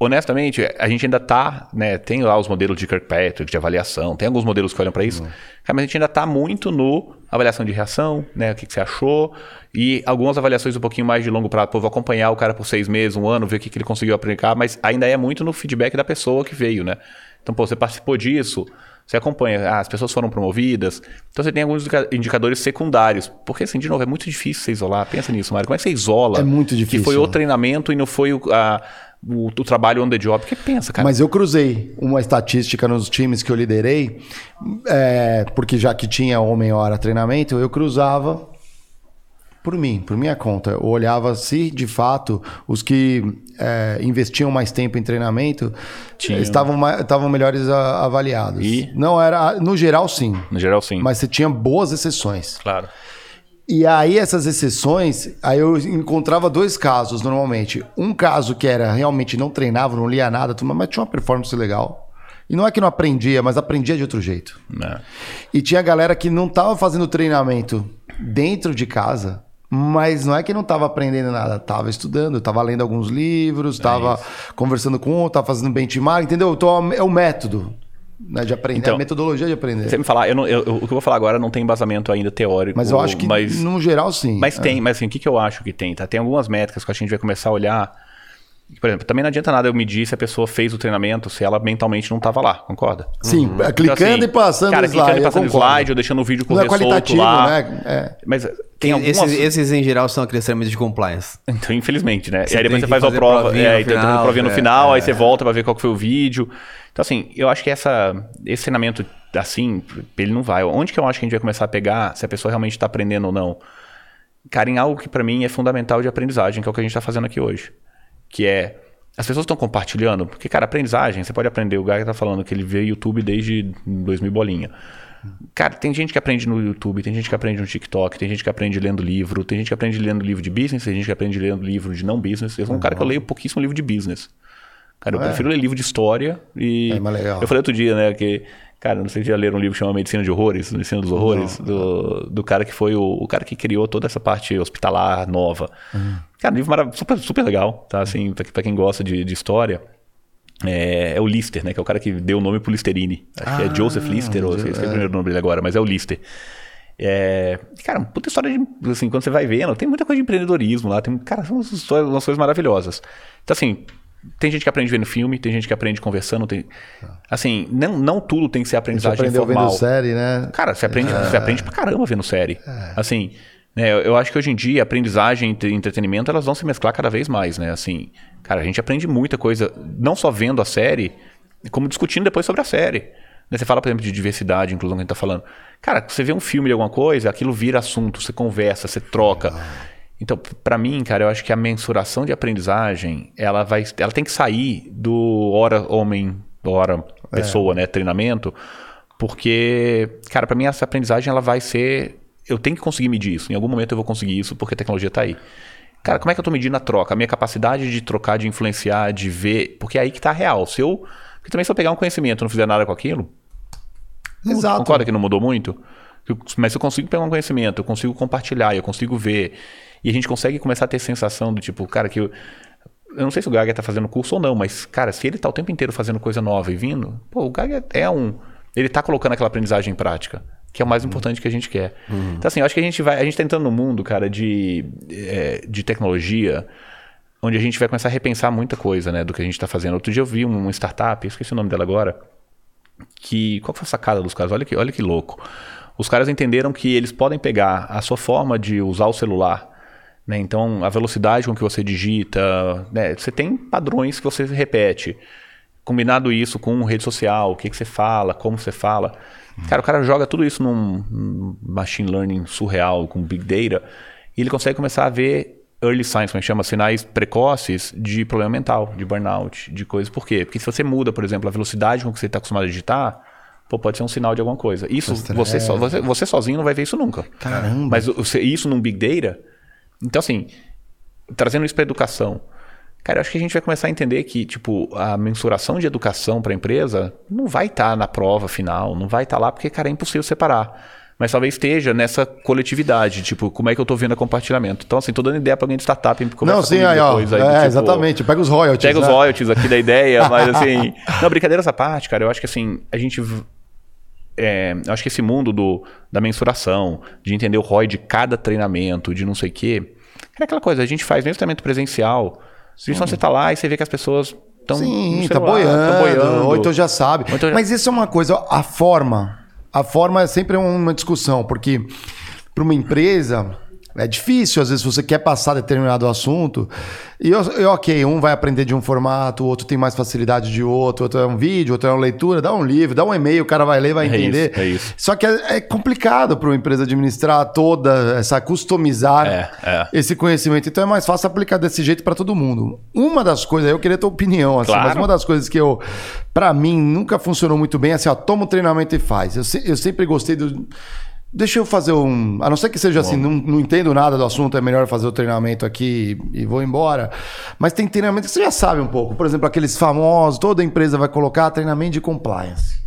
honestamente, a gente ainda tá, né? Tem lá os modelos de Kirkpatrick, de avaliação, tem alguns modelos que olham para isso, uhum. mas a gente ainda tá muito no avaliação de reação, né? O que, que, você achou, e algumas avaliações um pouquinho mais de longo prazo. Pô, vou acompanhar o cara por seis meses, um ano, ver o que, que ele conseguiu aplicar, mas ainda é muito no feedback da pessoa que veio, né? Então, pô, você participou disso. Você acompanha, ah, as pessoas foram promovidas. Então você tem alguns indicadores secundários. Porque, assim, de novo, é muito difícil você isolar. Pensa nisso, Mário. Como é que você isola? É muito difícil. Que foi o treinamento e não foi o, a, o, o, trabalho on the job. que pensa, cara? Mas eu cruzei uma estatística nos times que eu liderei, é, porque já que tinha homem hora treinamento, eu cruzava por mim, por minha conta. Eu olhava se, de fato, os que é, investiam mais tempo em treinamento estavam, estavam melhores avaliados. E? Não era... No geral, sim. No geral, sim. Mas você tinha boas exceções. Claro. E aí, essas exceções, aí eu encontrava dois casos, normalmente. Um caso que era realmente não treinava, não lia nada, mas tinha uma performance legal. E não é que não aprendia, mas aprendia de outro jeito. É. E tinha galera que não estava fazendo treinamento dentro de casa, mas não é que não estava aprendendo nada, estava estudando, estava lendo alguns livros, estava é conversando com outro, estava fazendo benchmark, entendeu? Então é o método né, de aprender, então, a metodologia de aprender. Você me falar, eu não, eu, o que eu vou falar agora não tem embasamento ainda teórico. Mas eu acho que, mas, no geral, sim. Mas é. tem, mas assim, o que, que eu acho que tem? Tá? Tem algumas métricas que a gente vai começar a olhar por exemplo, também não adianta nada eu medir se a pessoa fez o treinamento, se ela mentalmente não estava lá, concorda? Sim, uhum. clicando então, assim, e passando cara, slide. Clicando e passando slide, ou deixando o vídeo correr não é solto lá. Né? É. Mas tem algumas... esses, esses, em geral são crescimento de compliance. Então, infelizmente, né? Você e aí depois você faz a prova, é, então final, provinha no é, final, aí você volta para ver qual foi o vídeo. Então, assim, eu acho que essa, esse treinamento, assim, ele não vai. Onde que eu acho que a gente vai começar a pegar se a pessoa realmente está aprendendo ou não? Cara, em algo que para mim é fundamental de aprendizagem, que é o que a gente está fazendo aqui hoje que é as pessoas estão compartilhando, porque, cara, aprendizagem, você pode aprender. O Gaga tá falando que ele vê YouTube desde 2000 bolinha. Cara, tem gente que aprende no YouTube, tem gente que aprende no TikTok, tem gente que aprende lendo livro, tem gente que aprende lendo livro de business, tem gente que aprende lendo livro de não business. Eu sou um uhum. cara que eu leio pouquíssimo livro de business. Cara, eu é. prefiro ler livro de história e. É mais legal. Eu falei outro dia, né, que Cara, não sei se já leram um livro chamado Medicina de Horrores, Medicina dos Horrores, do, do cara que foi o, o, cara que criou toda essa parte hospitalar nova. Uhum. Cara, um livro super, super legal, tá? Assim, pra, pra quem gosta de, de história. É, é, o Lister, né? Que é o cara que deu o nome pro Listerine. Acho ah, que é Joseph Lister, ou sei se é o primeiro nome dele agora, mas é o Lister. É, cara, puta história de. Assim, quando você vai vendo, tem muita coisa de empreendedorismo lá. Tem, cara, são umas coisas maravilhosas. Então, assim, tem gente que aprende vendo filme, tem gente que aprende conversando. Tem... Assim, não, não tudo tem que ser aprendizagem você aprendeu formal. vendo série, né? Cara, você aprende, é. você aprende pra caramba vendo série. É. Assim, né, eu, acho que hoje em dia aprendizagem e entretenimento elas vão se mesclar cada vez mais, né? Assim, cara, a gente aprende muita coisa, não só vendo a série, como discutindo depois sobre a série. Né, você fala, por exemplo, de diversidade, inclusão que a gente tá falando. Cara, você vê um filme de alguma coisa, aquilo vira assunto, você conversa, você troca. Então, para mim, cara, eu acho que a mensuração de aprendizagem, ela vai, ela tem que sair do hora homem, hora pessoa, é. né, treinamento, porque, cara, para mim essa aprendizagem ela vai ser, eu tenho que conseguir medir isso. Em algum momento eu vou conseguir isso porque a tecnologia está aí. Cara, como é que eu estou medindo a troca? A minha capacidade de trocar, de influenciar, de ver, porque é aí que está real. Se eu Porque também se eu pegar um conhecimento e não fizer nada com aquilo, Exato. concorda que não mudou muito? Mas eu consigo pegar um conhecimento, eu consigo compartilhar, eu consigo ver. E a gente consegue começar a ter sensação do tipo, cara, que eu. Eu não sei se o Gaga tá fazendo curso ou não, mas, cara, se ele tá o tempo inteiro fazendo coisa nova e vindo, pô, o Gaga é um. Ele tá colocando aquela aprendizagem em prática, que é o mais importante que a gente quer. Então, assim, eu acho que a gente vai. A gente tá entrando num mundo, cara, de, é, de tecnologia, onde a gente vai começar a repensar muita coisa, né, do que a gente tá fazendo. Outro dia eu vi uma startup, esqueci o nome dela agora, que qual foi a sacada dos caras? Olha que, olha que louco. Os caras entenderam que eles podem pegar a sua forma de usar o celular, né? Então a velocidade com que você digita, né? Você tem padrões que você repete. Combinado isso com rede social, o que, que você fala, como você fala. Cara, o cara joga tudo isso num, machine learning surreal, com big data, e ele consegue começar a ver early signs, como é chama, sinais precoces de problema mental, de burnout, de coisas. Por quê? Porque se você muda, por exemplo, a velocidade com que você está acostumado a digitar, pô, pode ser um sinal de alguma coisa. Isso, você, so- você, você sozinho não vai ver isso nunca. Caramba. Mas você- isso num big data, então assim, trazendo isso para educação, cara, eu acho que a gente vai começar a entender que, tipo, a mensuração de educação para a empresa não vai estar na prova final, não vai estar lá porque, cara, é impossível separar. Mas talvez esteja nessa coletividade, tipo, como é que eu tô vendo o compartilhamento. Então, assim, tô dando ideia para alguém de startup, Não, sim, aí, ó. depois, aí, é, tipo, exatamente. Pega os royalties. Pega os né? royalties aqui da ideia, mas assim. Não, brincadeira essa parte, cara. Eu acho que assim, a gente. É, eu acho que esse mundo do, da mensuração, de entender o ROI de cada treinamento, de não sei o quê. É aquela coisa, a gente faz mesmo treinamento presencial. Sim. você tá lá e você vê que as pessoas estão. Sim, tá boiando, Ou então já sabe. Então já- Mas isso é uma coisa, a forma. A forma é sempre uma discussão, porque para uma empresa é difícil, às vezes, você quer passar determinado assunto. E eu, eu, ok, um vai aprender de um formato, o outro tem mais facilidade de outro, outro é um vídeo, outro é uma leitura, dá um livro, dá um e-mail, o cara vai ler, vai É entender. isso, é isso. Só que é, é complicado para uma empresa administrar toda essa customizar É, é. esse conhecimento. Então é mais fácil aplicar desse jeito para todo mundo. Uma das coisas, eu queria ter opinião, assim, Claro. mas uma das coisas que eu, para mim, nunca funcionou muito bem, é assim, ó, toma o treinamento e faz. Eu, se- eu sempre gostei do. Deixa eu fazer um. A não ser que seja assim, não, não entendo nada do assunto, é melhor fazer o treinamento aqui e vou embora. Mas tem treinamento que você já sabe um pouco. Por exemplo, aqueles famosos, toda empresa vai colocar treinamento de compliance.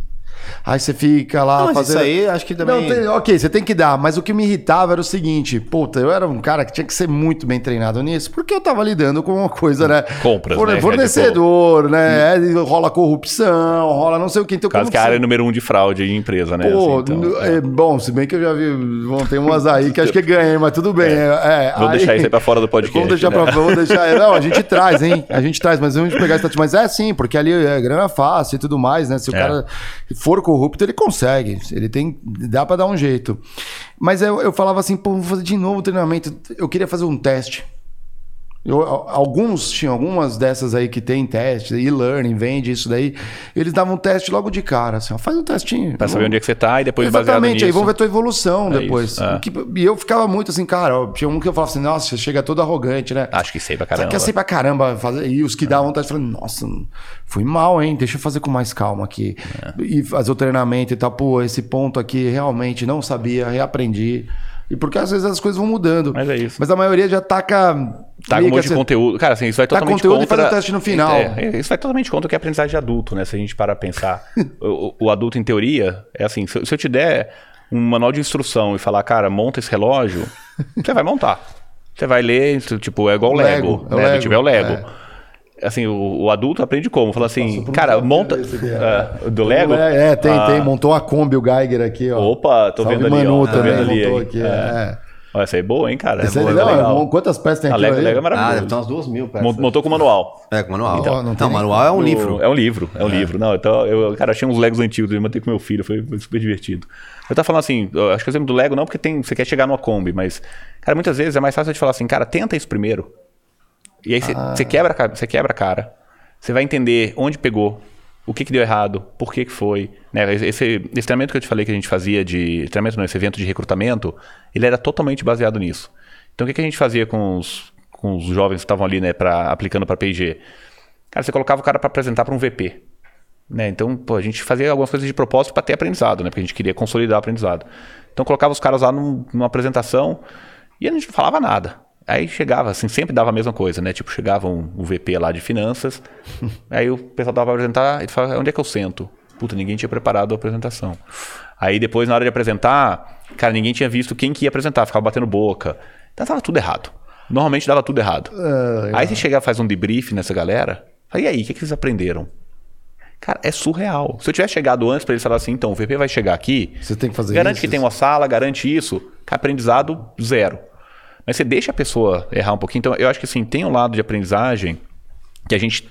Aí você fica lá Não, mas fazendo. isso aí, acho que também- Não, tem- ok, você tem que dar, mas o que me irritava era o seguinte: puta, eu era um cara que tinha que ser muito bem treinado nisso, porque eu tava lidando com uma coisa, né? Compras, Forne- né? Fornecedor, né? É, Rola corrupção, rola não sei o que. Então, Caso que a área você- número um de fraude de empresa, né? Pô, assim, então, é. é, bom, se bem que eu já vi. Bom, tem umas aí que acho que ganhei, mas tudo bem. É, é, Vou deixar isso aí pra fora do podcast, Vamos deixar né? pra vamos deixar. Não, a gente traz, hein? A gente traz, mas vamos pegar esse Mas é sim, porque ali é grana fácil e tudo mais, né? Se o É. cara for corrupto, ele consegue. Ele tem. Dá pra dar um jeito. Mas eu, eu falava assim, pô, vou fazer de novo o treinamento. Eu queria fazer um teste. Eu- alguns tinham algumas dessas aí que tem teste, e-learning, vende isso daí. Eles davam um teste logo de cara, assim, ó, faz um testinho. Pra saber onde é que você tá e depois baseado Exatamente, aí nisso. vamos ver a tua evolução É depois. isso, é. E eu ficava muito assim, cara, ó, tinha um que eu falava assim, nossa, você chega todo arrogante, né? Acho que sei pra Você caramba. quer ser pra caramba fazer. E os que davam vontade, falando, nossa, fui mal, hein? Deixa eu fazer com mais calma aqui. É. E fazer o treinamento e tal. Pô, esse ponto aqui realmente não sabia, reaprendi. E porque às vezes as coisas vão mudando. Mas é isso. Mas a maioria já taca. Tá meio um monte de assim- conteúdo. Cara, assim, isso vai totalmente conteúdo e contra... faz o teste no final. É, isso vai totalmente contra o que é aprendizagem de adulto, né? Se a gente parar pra pensar. o, o adulto, em teoria, é assim, se, eu- se eu te der um manual de instrução e falar, cara, monta esse relógio, você vai montar. Você vai ler, tipo, é igual o Lego. Lego, é o né? Lego, Se tiver o Lego. é. Assim, o, o adulto aprende como? Fala assim, um cara, monta... É, do Lego? É, é, tem, Ah, tem. Montou a Kombi, o Geiger aqui, ó. Opa, tô Salve vendo ali, Manu ó. Tô também vendo ali, montou aqui. É. É. Ó, Essa aí é boa, hein, cara? Esse é aí, boa, não, é legal. Quantas peças tem A aqui? Lego, aí? Lego é Ah, maravilhoso. deve ter umas duas mil. Peças. Montou com manual. É, com manual. Então, não, não nem- manual é um livro. É um livro, é um livro. Não, então, eu, cara, achei uns Legos antigos, eu mandei com meu filho, foi, super divertido. Eu tava falando assim, eu acho que o exemplo do Lego não porque tem, você quer chegar numa Kombi, mas, cara, muitas vezes é mais fácil eu te falar assim, cara, tenta isso primeiro. E aí você Ah. quebra, você quebra a cara. Você vai entender onde pegou, o que, que deu errado, por que, que foi. Né? Esse, esse treinamento que eu te falei que a gente fazia de. Treinamento não, esse evento de recrutamento, ele era totalmente baseado nisso. Então o que, que a gente fazia com os, com os jovens que estavam ali, né, pra, aplicando para PIG? Cara, você colocava o cara para apresentar para um VP. Né? Então, pô, a gente fazia algumas coisas de propósito para ter aprendizado, né? Porque a gente queria consolidar o aprendizado. Então, colocava os caras lá num- numa apresentação e a gente não falava nada. Aí chegava, assim, sempre dava a mesma coisa, né? Tipo, chegava um, um VP lá de finanças, aí o pessoal dava pra apresentar e falava, onde é que eu sento? Puta, ninguém tinha preparado a apresentação. Aí depois, na hora de apresentar, cara, ninguém tinha visto quem que ia apresentar, ficava batendo boca. Então tava tudo errado. Normalmente dava tudo errado. aí você chega e faz um debrief nessa galera, fala, e aí, o que, que vocês aprenderam? Cara, é surreal. Se eu tivesse chegado antes para eles falar assim, então, o VP vai chegar aqui, Você tem que fazer garante isso, que tem uma sala, garante isso, aprendizado zero. Mas você deixa a pessoa errar um pouquinho. Então, eu acho que assim, tem um lado de aprendizagem que a gente.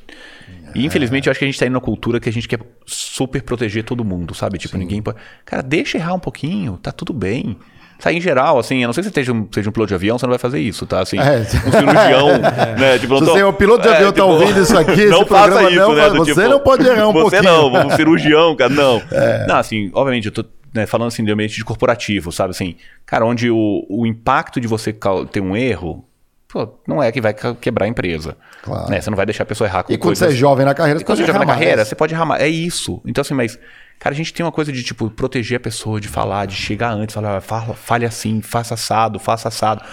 E infelizmente eu acho que a gente tá indo na cultura que a gente quer super proteger todo mundo, sabe? Tipo, ninguém pode. Cara, deixa errar um pouquinho, tá tudo bem. Sai em geral, assim, a não ser que você seja um, seja um piloto de avião, você não vai fazer isso, tá? Assim, É. um cirurgião, né? Tipo, Se você é o piloto de É, avião tá tipo, ouvindo isso aqui, não esse faça programa isso, não, né? você tipo, não pode errar um você pouquinho. não, um cirurgião, cara, não. Não, assim, obviamente, eu tô né, falando assim de ambiente de corporativo, sabe? Assim, cara, onde o, o impacto de você ter um erro, pô, não é que vai quebrar a empresa. Claro. Né? Você não vai deixar a pessoa errar com E quando você coisas... é jovem na carreira, E quando você pode joga na carreira, você pode errar mais. É isso. Então, assim, mas, cara, a gente tem uma coisa de, tipo, proteger a pessoa, de falar, de chegar antes, falar, "Ah, fala, fale assim, faça assado, faça assado.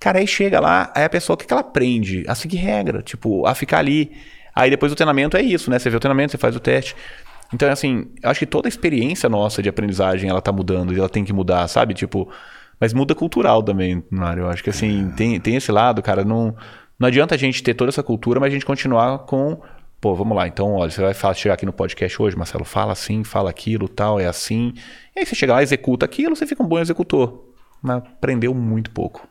Cara, aí chega lá, aí a pessoa, o que, que ela aprende? A seguir regra, tipo, a ficar ali. Aí depois o treinamento é isso, né? Você vê o treinamento, você faz o teste. Então, assim, acho que toda a experiência nossa de aprendizagem, ela tá mudando e ela tem que mudar, sabe? Tipo, mas muda cultural também, Mário. Eu acho que, assim, tem, tem esse lado, cara, não, não adianta a gente ter toda essa cultura, mas a gente continuar com Pô, vamos lá. Então, olha, você vai falar, chegar aqui no podcast hoje, Marcelo, fala assim, fala aquilo, tal, é assim. E aí você chega lá, executa aquilo, você fica um bom executor. Mas aprendeu muito pouco.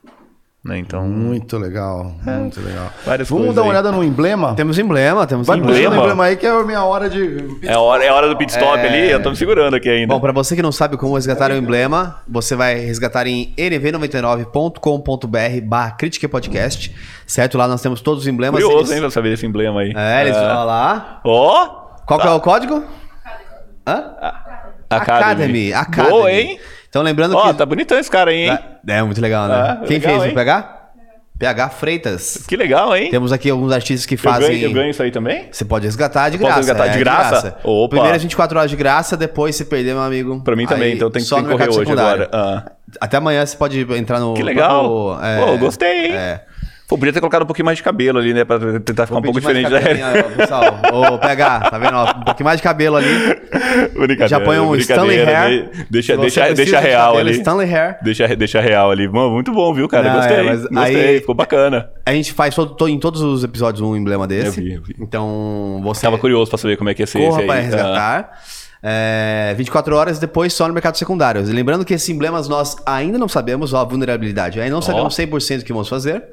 Né? Então, Muito legal, É. muito legal. várias Vamos dar uma aí. olhada no emblema? Temos emblema, temos Vai emblema. Emblema? aí que é a minha hora de... É a hora, é a hora do pit stop ali, eu tô me segurando aqui ainda. Bom, pra você que não sabe como resgatar o emblema, você vai resgatar em nv99.com.br barra Critique Podcast, certo? Lá nós temos todos os emblemas. Curioso, eles- hein, pra saber desse emblema aí. É, eles... Olha lá. Ó! Qual que é o código? Hã? Academy. Academy. Boa, hein? Então lembrando Ó, que... tá bonitão esse cara aí, hein? É, muito legal, né? Ah, Quem legal, fez? hein? O PH? PH Freitas. Que legal, hein? Temos aqui alguns artistas que Eu fazem... ganho, eu ganho isso aí também? Você pode resgatar de Eu posso graça. resgatar é, de graça? Opa. Primeiras 24 horas de graça, depois se perder, meu amigo. Pra mim também, aí então tem que, tem que correr hoje secundário. agora. Ah. Até amanhã você pode entrar no. Que legal. no- é, Pô, gostei, hein? É. Pô, podia ter colocado um pouquinho mais de cabelo ali, né? Pra tentar ficar um pouco diferente da pessoal. Ô, PH, tá vendo? ó, um pouquinho mais de cabelo ali. Brincadeira, Já põe um Stanley Hair. de- Deixa, deixa, deixa de real cabelo, ali. Stanley Hair. Deixa, deixa real ali. Mano, muito bom, viu, cara? Não, gostei. é, gostei, aí- ficou bacana. A gente faz todo, todo- em todos os episódios um emblema desse. Eu vi, eu vi. Então você. Tava curioso pra saber como é que ia ser Corra esse aí. Ah, resgatar. É, 24 horas depois só no mercado secundário. E Lembrando que esses emblemas nós ainda não sabemos, ó, a vulnerabilidade. Ainda não sabemos 100% o que vamos fazer.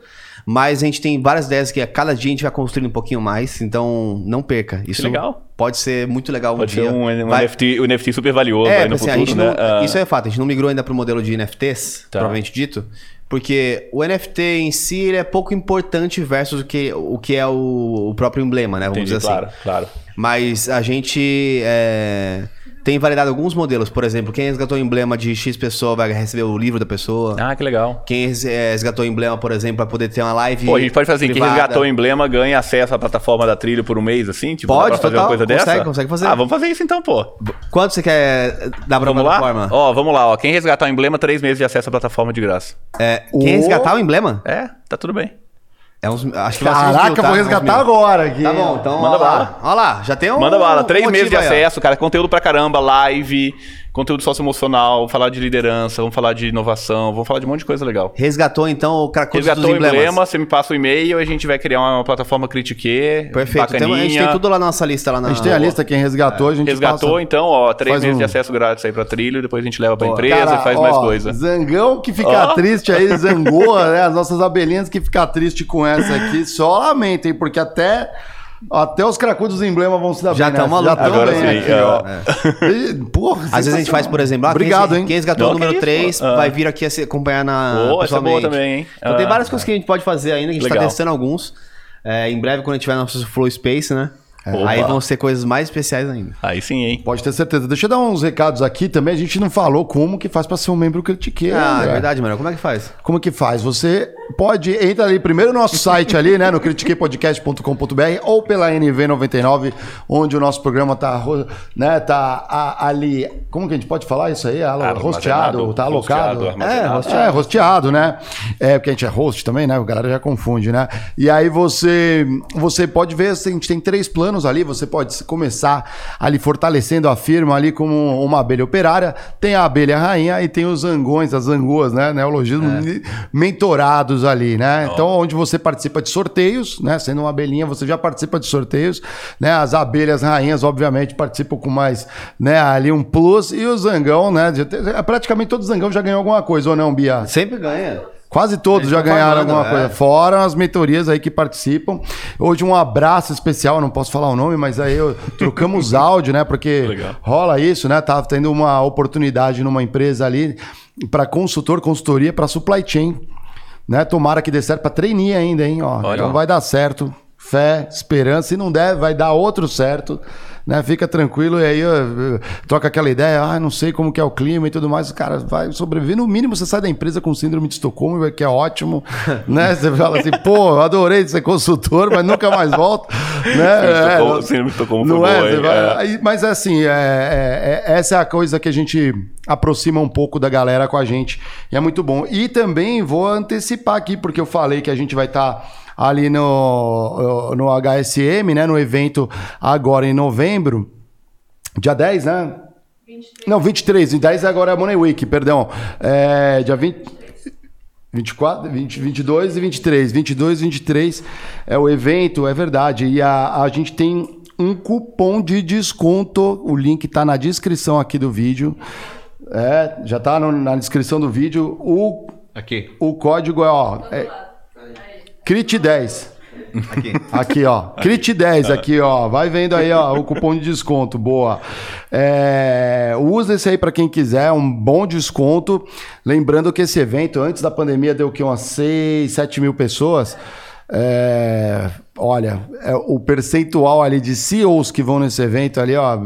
Mas a gente tem várias ideias que a cada dia a gente vai construindo um pouquinho mais. Então não perca. Isso legal. pode ser muito legal um Pode dia. ser um, um Vai- NFT, um NFT super valioso é, aí no assim, a futuro, gente né? não, Ah, isso é fato, a gente não migrou ainda para o modelo de NFTs, Tá. provavelmente dito, porque o NFT em si ele é pouco importante versus o que, o que é o, o próprio emblema, né? Vamos entendi, dizer assim. claro, claro. Mas a gente é, tem validado alguns modelos. Por exemplo, quem resgatou o emblema de X pessoa vai receber o livro da pessoa. Ah, que legal. Quem é, resgatou o emblema, por exemplo, para poder ter uma live. Pô, a gente pode fazer assim, quem resgatou o emblema ganha acesso à plataforma da trilha por um mês, assim? Tipo, Pode, fazer uma coisa Consegue, dessa? consegue fazer. Ah, vamos fazer isso então, pô. Quanto você quer dar pra Vamos lá? plataforma? Ó, vamos lá, ó. Quem resgatar o emblema, três meses de acesso à plataforma de graça. É, quem resgatar o emblema? É, tá tudo bem. É uns, acho que Caraca, mil, tá? vou Uns resgatar agora aqui. Tá bom, então Manda ó lá. bala. Olha lá, já tem um Manda bala, três um meses de motivo aí, acesso, cara. Conteúdo pra caramba, live, conteúdo socioemocional, falar de liderança, vamos falar de inovação, vamos falar de um monte de coisa legal. Resgatou então o Cracudo dos Resgatou o emblemas. emblema, você me passa o e-mail, a gente vai criar uma plataforma Critique, Perfeito. Então, bacaninha. a gente tem tudo lá na nossa lista lá na A gente tem a lista, quem resgatou, a gente Resgatou, passa. então, ó, três faz meses um- de acesso grátis aí pra trilho, depois a gente leva pra Pô, empresa Cara, e faz ó, mais coisa. Zangão que fica Ó. triste aí, zangou, né? As nossas abelhinhas que fica triste com essa aqui, só lamentem, porque até, até os cracudos do emblema vão se dar Já bem. tão nessa. maluco. tão Agora bem sim, aqui, é. E, Porra, Às vezes a gente faz, por exemplo, ah, Obrigado, quem, hein? quem resgatou o número que isso, 3 pô. Ah. vai vir aqui a se acompanhar na. Pô, essa é boa pessoalmente. também, hein? Então tem Ah. várias coisas que a gente pode fazer ainda, que a gente tá Legal. testando alguns. É, em breve, quando a gente tiver nosso Flow Space, né? Opa. Aí vão ser coisas mais especiais ainda. Aí sim, hein? Pode ter certeza. Deixa eu dar uns recados aqui também. A gente não falou como que faz pra ser um membro Critique. Ah, André. é verdade, mano. Como é que faz? Como que faz? Você pode, entra ali primeiro no nosso site ali, né, no critiquepodcast.com.br ou pela NV99, onde o nosso programa tá, né, tá a- ali, como que a gente pode falar isso aí? Alo- rosteado, tá alocado? rosteado, armazenado. É, rosteado, né? É, porque a gente é host também, né? A galera já confunde, né? E aí você, você pode ver, assim, a gente tem três planos ali, você pode começar ali fortalecendo a firma ali como uma abelha operária, tem a abelha rainha e tem os zangões, as zangoas, né? Neologismo, mentorados ali, né? Então, onde você participa de sorteios, né? Sendo uma abelhinha, você já participa de sorteios, né? As abelhas rainhas, obviamente, participam com mais, né? Ali um plus e o zangão, né? tem- Praticamente todo zangão já ganhou alguma coisa, ou não, Bia? Sempre ganha. Quase todos já ganharam falando, alguma é. coisa. Fora as mentorias aí que participam. Hoje um abraço especial, não posso falar o nome, mas aí eu, trocamos áudio, né? Porque Legal. rola isso, né? Tava tendo uma oportunidade numa empresa ali para consultor, consultoria para supply chain. Né? Tomara que dê certo para trainee ainda, hein? Ó, Olha. então vai dar certo. Fé, esperança. Se não der, vai dar outro certo. Né? Fica tranquilo e aí eu, eu, troca aquela ideia, ah, não sei como que é o clima e tudo mais. Cara, vai sobreviver. No mínimo, você sai da empresa com síndrome de Estocolmo, que é ótimo. né? Você fala assim, pô, adorei ser consultor, mas nunca mais volto. Né? Estocolmo- não- síndrome de Estocolmo não foi é? boa, É. aí- mas assim, é, é- é- essa é a coisa que a gente aproxima um pouco da galera com a gente. E é muito bom. E também vou antecipar aqui, porque eu falei que a gente vai estar ali no, no HSM, né? No evento agora em novembro. Dia 10, né? Não, 23. E 10 agora é a Money Week, perdão. É, dia 20. 24, 20, 22 e 23. 22 e 23 é o evento, é verdade. E a, a gente tem um cupom de desconto. O link está na descrição aqui do vídeo. É, já está na descrição do vídeo. O, Aqui. o código é, ó, é CRIT10. Aqui. Aqui, ó. Crit 10 aqui, ó. Vai vendo aí, ó, o cupom de desconto. Boa. É, usa esse aí para quem quiser, um bom desconto. Lembrando que esse evento, antes da pandemia, deu que umas 6, 7 mil pessoas. É, olha, é, o percentual ali de CEOs que vão nesse evento ali, ó,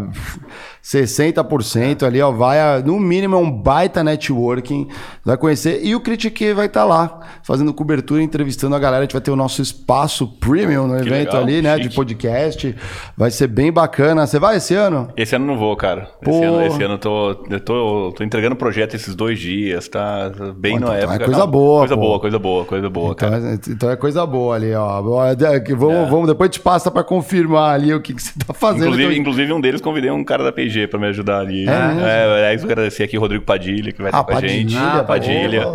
60% ali, ó, vai, a- no mínimo é um baita networking, vai conhecer, e o Critique vai estar lá, fazendo cobertura, entrevistando a galera, a gente vai ter o nosso espaço premium no evento legal, ali, né, de chique. podcast, vai ser bem bacana, você vai esse ano? Esse ano não vou, cara. Esse Pô. ano, esse ano eu tô, eu tô, tô entregando projeto esses dois dias, tá bem Pô, na então é época. coisa boa, Coisa pô. boa, coisa boa, coisa boa, Então, cara. é- então é coisa boa ali, ó. Boa, é, Vamos, vamos, depois te passa para confirmar ali o que, que você tá fazendo. Inclusive, Então, inclusive, um deles convidei um cara da PG pra me ajudar ali. É é, é isso que eu agradecer aqui, Rodrigo Padilha, que vai Ah, estar com a gente. Padilha, Ah, Padilha.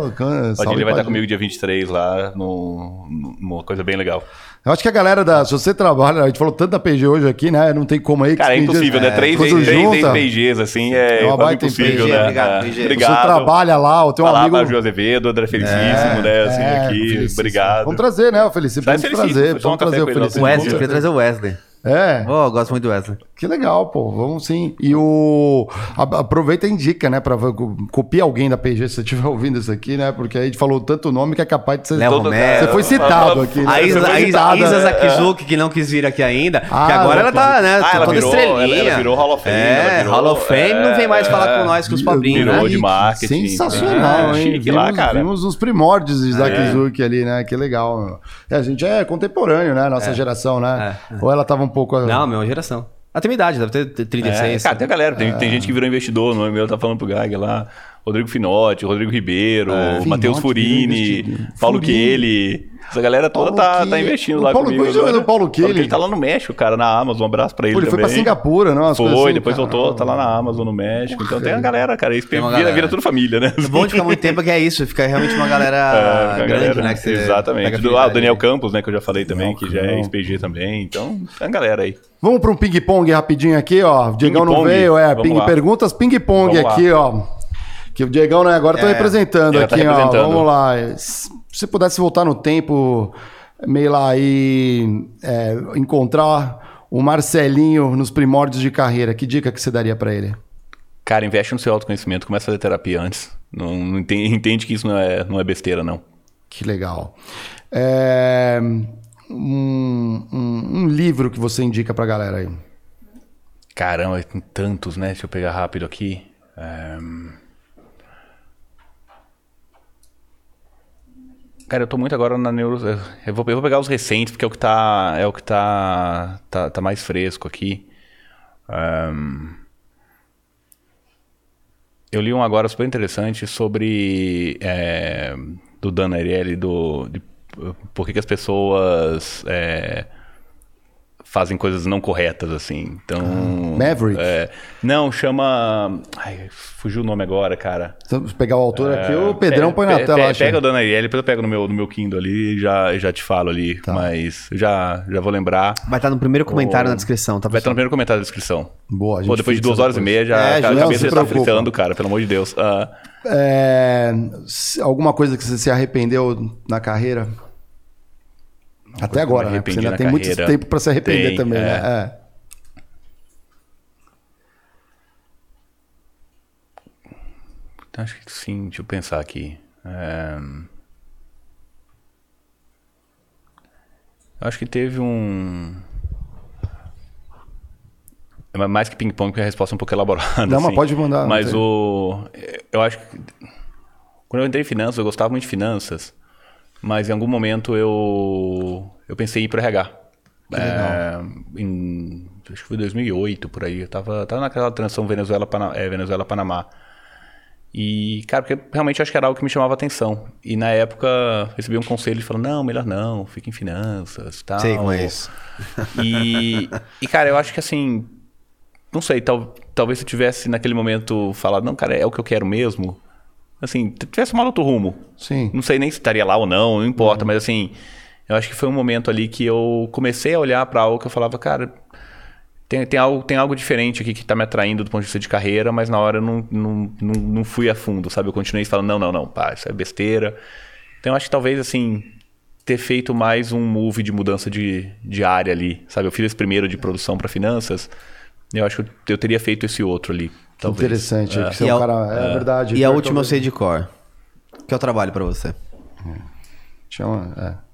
Padilha vai estar comigo dia 23 lá, no, numa coisa bem legal. Eu acho que a galera da. Se você trabalha, a gente falou tanto da PG hoje aqui, né? Não tem como aí. que Cara, é impossível, né? Três, quando três, três, três PGs, assim, é, É uma baita impossível, PG, né? obrigado, É, PG. Obrigado. Você trabalha lá, o teu Falar amigo. pra José Azevedo, André Felicíssimo, né? Assim, É, aqui. Felicíssimo. Obrigado. Vamos trazer, né? O Felicíssimo. Vamos trazer. Vamos um trazer o Felicíssimo. Wesley, eu queria trazer o Wesley. É, Oh, eu gosto muito do Wesley. Que legal, pô. Vamos sim. E o. a- Aproveita e indica, né? Pra copia alguém da PG se você estiver ouvindo isso aqui, né? Porque aí a gente falou tanto nome que é capaz de ser. Léo Todo- Romero. Você foi citado aqui. né? A Isa, foi a Isa. Isa Zakizuki, que não quis vir aqui ainda, Ah, que agora ela tá, né, Ah, ela toda virou- estrelinha. ela- ela virou Hall of Fame, É, virou- Hall of Fame não vem mais é, falar com nós, com os pobrinhos, virou né? de marketing. Sensacional, É, hein? chique lá, vimos, cara. vimos os primórdios de Zakizuki ali, né? Que legal. meu. É, a gente é contemporâneo, né? Nossa geração, né? Ou ela tava um pouco. Não, mesma geração. Tem minha idade, deve ter É, 36. cara, tem a galera, tem, tem gente que virou investidor, no meu tá falando pro Gag lá, Rodrigo Finotti, Rodrigo Ribeiro, Matheus Finotti, Furini. Paulo. Kelly. Essa galera toda Paulo tá, Kelly. tá investindo O lá Paulo- comigo. É o agora. do Paulo Kelly? Ele tá lá no México, cara, na Amazon. Um abraço pra ele Pô, ele foi pra também. Singapura, não? Umas Foi, coisas assim, depois cara. voltou, tá lá na Amazon, no México. Então tem a galera, cara. Isso Tem uma vira, galera. vira tudo família, né? O bom de ficar muito tempo é que é isso, fica realmente uma galera É, a grande, galera, né? que você Exatamente. Do, ah, o. Daniel Campos, né, que eu já falei também, Daniel que já é ex-PG também. Então, tem a galera aí. Vamos para um ping-pong rapidinho aqui, ó. O Diegão não veio, é. Vamos Ping lá. perguntas, ping-pong Vamos lá. aqui, ó. Que o Diegão, né, agora tá É, representando ele aqui, tá representando. ó. Vamos lá. Se você pudesse voltar no tempo, meio lá e é, encontrar o Marcelinho nos primórdios de carreira, que dica que você daria para ele? Cara, investe no seu autoconhecimento, começa a fazer terapia antes. Não, não entende, entende que isso não é, não é besteira, não. Que legal. É, um, um- um livro que você indica pra galera aí. Caramba, tem tantos, né? Deixa eu pegar rápido aqui. É... Cara, eu tô muito agora na neuro. Eu vou, eu vou pegar os recentes, porque é o que tá, é o que tá, tá, tá mais fresco aqui. Um, eu li um agora super interessante sobre. É, do Dan Ariely, do. De, por que, que as pessoas. É, fazem coisas não corretas, assim. Então. Ah, Maverick? É, não, chama. Ai, fugiu o nome agora, cara. Se pegar o autor é, aqui, o Pedrão põe na tela. Pe, pega o Dona Ariel, depois eu pego no meu, no meu Kindle ali e já, já te falo ali. Tá. Mas já, já vou lembrar. Vai estar no primeiro comentário na descrição, tá? Vai estar no primeiro comentário da descrição. Boa, Pô, depois de duas horas depois. e meia, já é, a cabeça já tá fritando, cara, pelo amor de Deus. Uh, é, alguma coisa que você se arrependeu na carreira? Até agora, né? Você ainda tem carreira. muito tempo para se arrepender tem, também, né? é. né? É. Então, acho que sim, deixa eu pensar aqui. É... Acho que teve um. É mais que ping-pong, porque a resposta é um pouco elaborada. Não, assim. mas pode mandar. Mas o. Eu acho que. Quando eu entrei em finanças, eu gostava muito de finanças. Mas em algum momento eu, eu pensei em ir para RH. É, em, acho que foi 2008, por aí. Eu tava, tava naquela transição Venezuela-Panamá. É, Venezuela, Panamá. E, cara, porque realmente acho que era algo que me chamava atenção. E na época recebi um conselho falando, não, melhor não, fica em finanças tal. Sei como é isso. E, e, cara, eu acho que assim, não sei, tal, talvez se eu tivesse naquele momento falado, não, cara, é o que eu quero mesmo, assim, tivesse tomado outro rumo. Sim. Não sei nem se estaria lá ou não, não importa, uhum. mas assim, eu acho que foi um momento ali que eu comecei a olhar para algo que eu falava, cara, tem, tem, algo, tem algo diferente aqui que está me atraindo do ponto de vista de carreira, mas na hora eu não, não, não, não fui a fundo, sabe? Eu continuei falando, não, não, não, pá, isso é besteira. Então eu acho que talvez, assim, ter feito mais um move de mudança de, de área ali, sabe? Eu fiz esse primeiro de produção para finanças, eu acho que eu teria feito esse outro ali. Talvez. Interessante. É. Que é, um cara, é, é, verdade. E a última eu sei de cor. Que é o trabalho para você? Chama, é.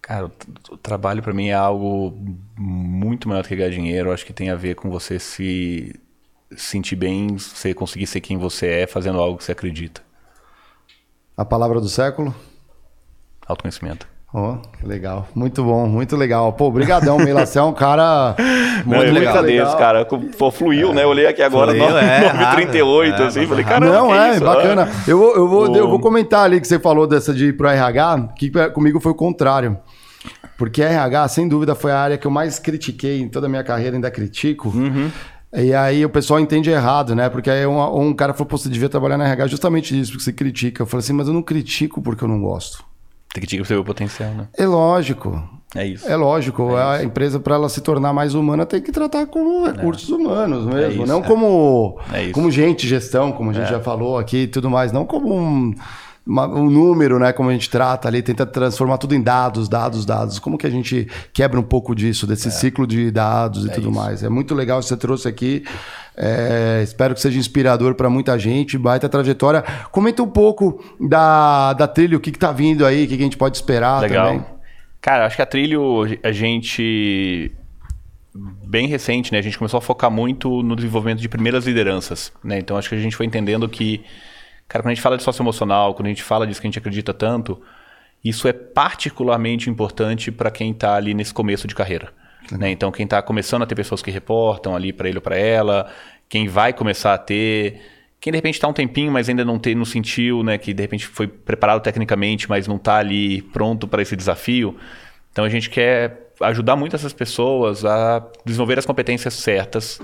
Cara, o, trabalho para mim é algo muito maior do que ganhar dinheiro. Eu acho que tem a ver com você se sentir bem, você conseguir ser quem você é, fazendo algo que você acredita. A palavra do século? Autoconhecimento. Oh, que legal. Muito bom, muito legal. Pô, obrigadão, Meila. Você é um cara muito não, legal. Agradeço, cara. Pô, fluiu, é. né? Eu olhei aqui agora, fluiu, 9, é, 938, é, assim. Falei, caramba, Não, é, é bacana. Eu vou, eu, vou, eu vou comentar ali que você falou dessa de ir pro RH, que comigo foi o contrário. Porque RH, sem dúvida, foi a área que eu mais critiquei em toda a minha carreira, ainda critico. Uhum. E aí o pessoal entende errado, né? Porque aí um, um cara falou, pô, você devia trabalhar na RH justamente isso, porque você critica. Eu falei assim, mas eu não critico porque eu não gosto. Tem que tirar o seu potencial, né? É lógico. É isso. É lógico. É a isso. empresa, para ela se tornar mais humana, tem que tratar como recursos é. humanos mesmo. É isso, não como, é como gente, gestão, como a gente é. já falou aqui e tudo mais. Não como um, uma, um número, né? Como a gente trata ali, tenta transformar tudo em dados, dados, dados. Como que a gente quebra um pouco disso, desse é. ciclo de dados e tudo mais. É muito legal que você trouxe aqui. É, espero que seja inspirador para muita gente, baita trajetória. Comenta um pouco da, da trilha, o que, está vindo aí, o que, que, a gente pode esperar Legal. também. Cara, acho que a trilho a gente bem recente, né? A gente começou a focar muito no desenvolvimento de primeiras lideranças, né? Então acho que a gente foi entendendo que, cara, quando a gente fala de socioemocional, quando a gente fala disso que a gente acredita tanto, isso é particularmente importante para quem está ali nesse começo de carreira. Né? Então, quem está começando a ter pessoas que reportam ali para ele ou para ela, quem vai começar a ter, quem de repente está um tempinho, mas ainda não, tem, não sentiu, né? que de repente foi preparado tecnicamente, mas não está ali pronto para esse desafio. Então, a gente quer ajudar muito essas pessoas a desenvolver as competências certas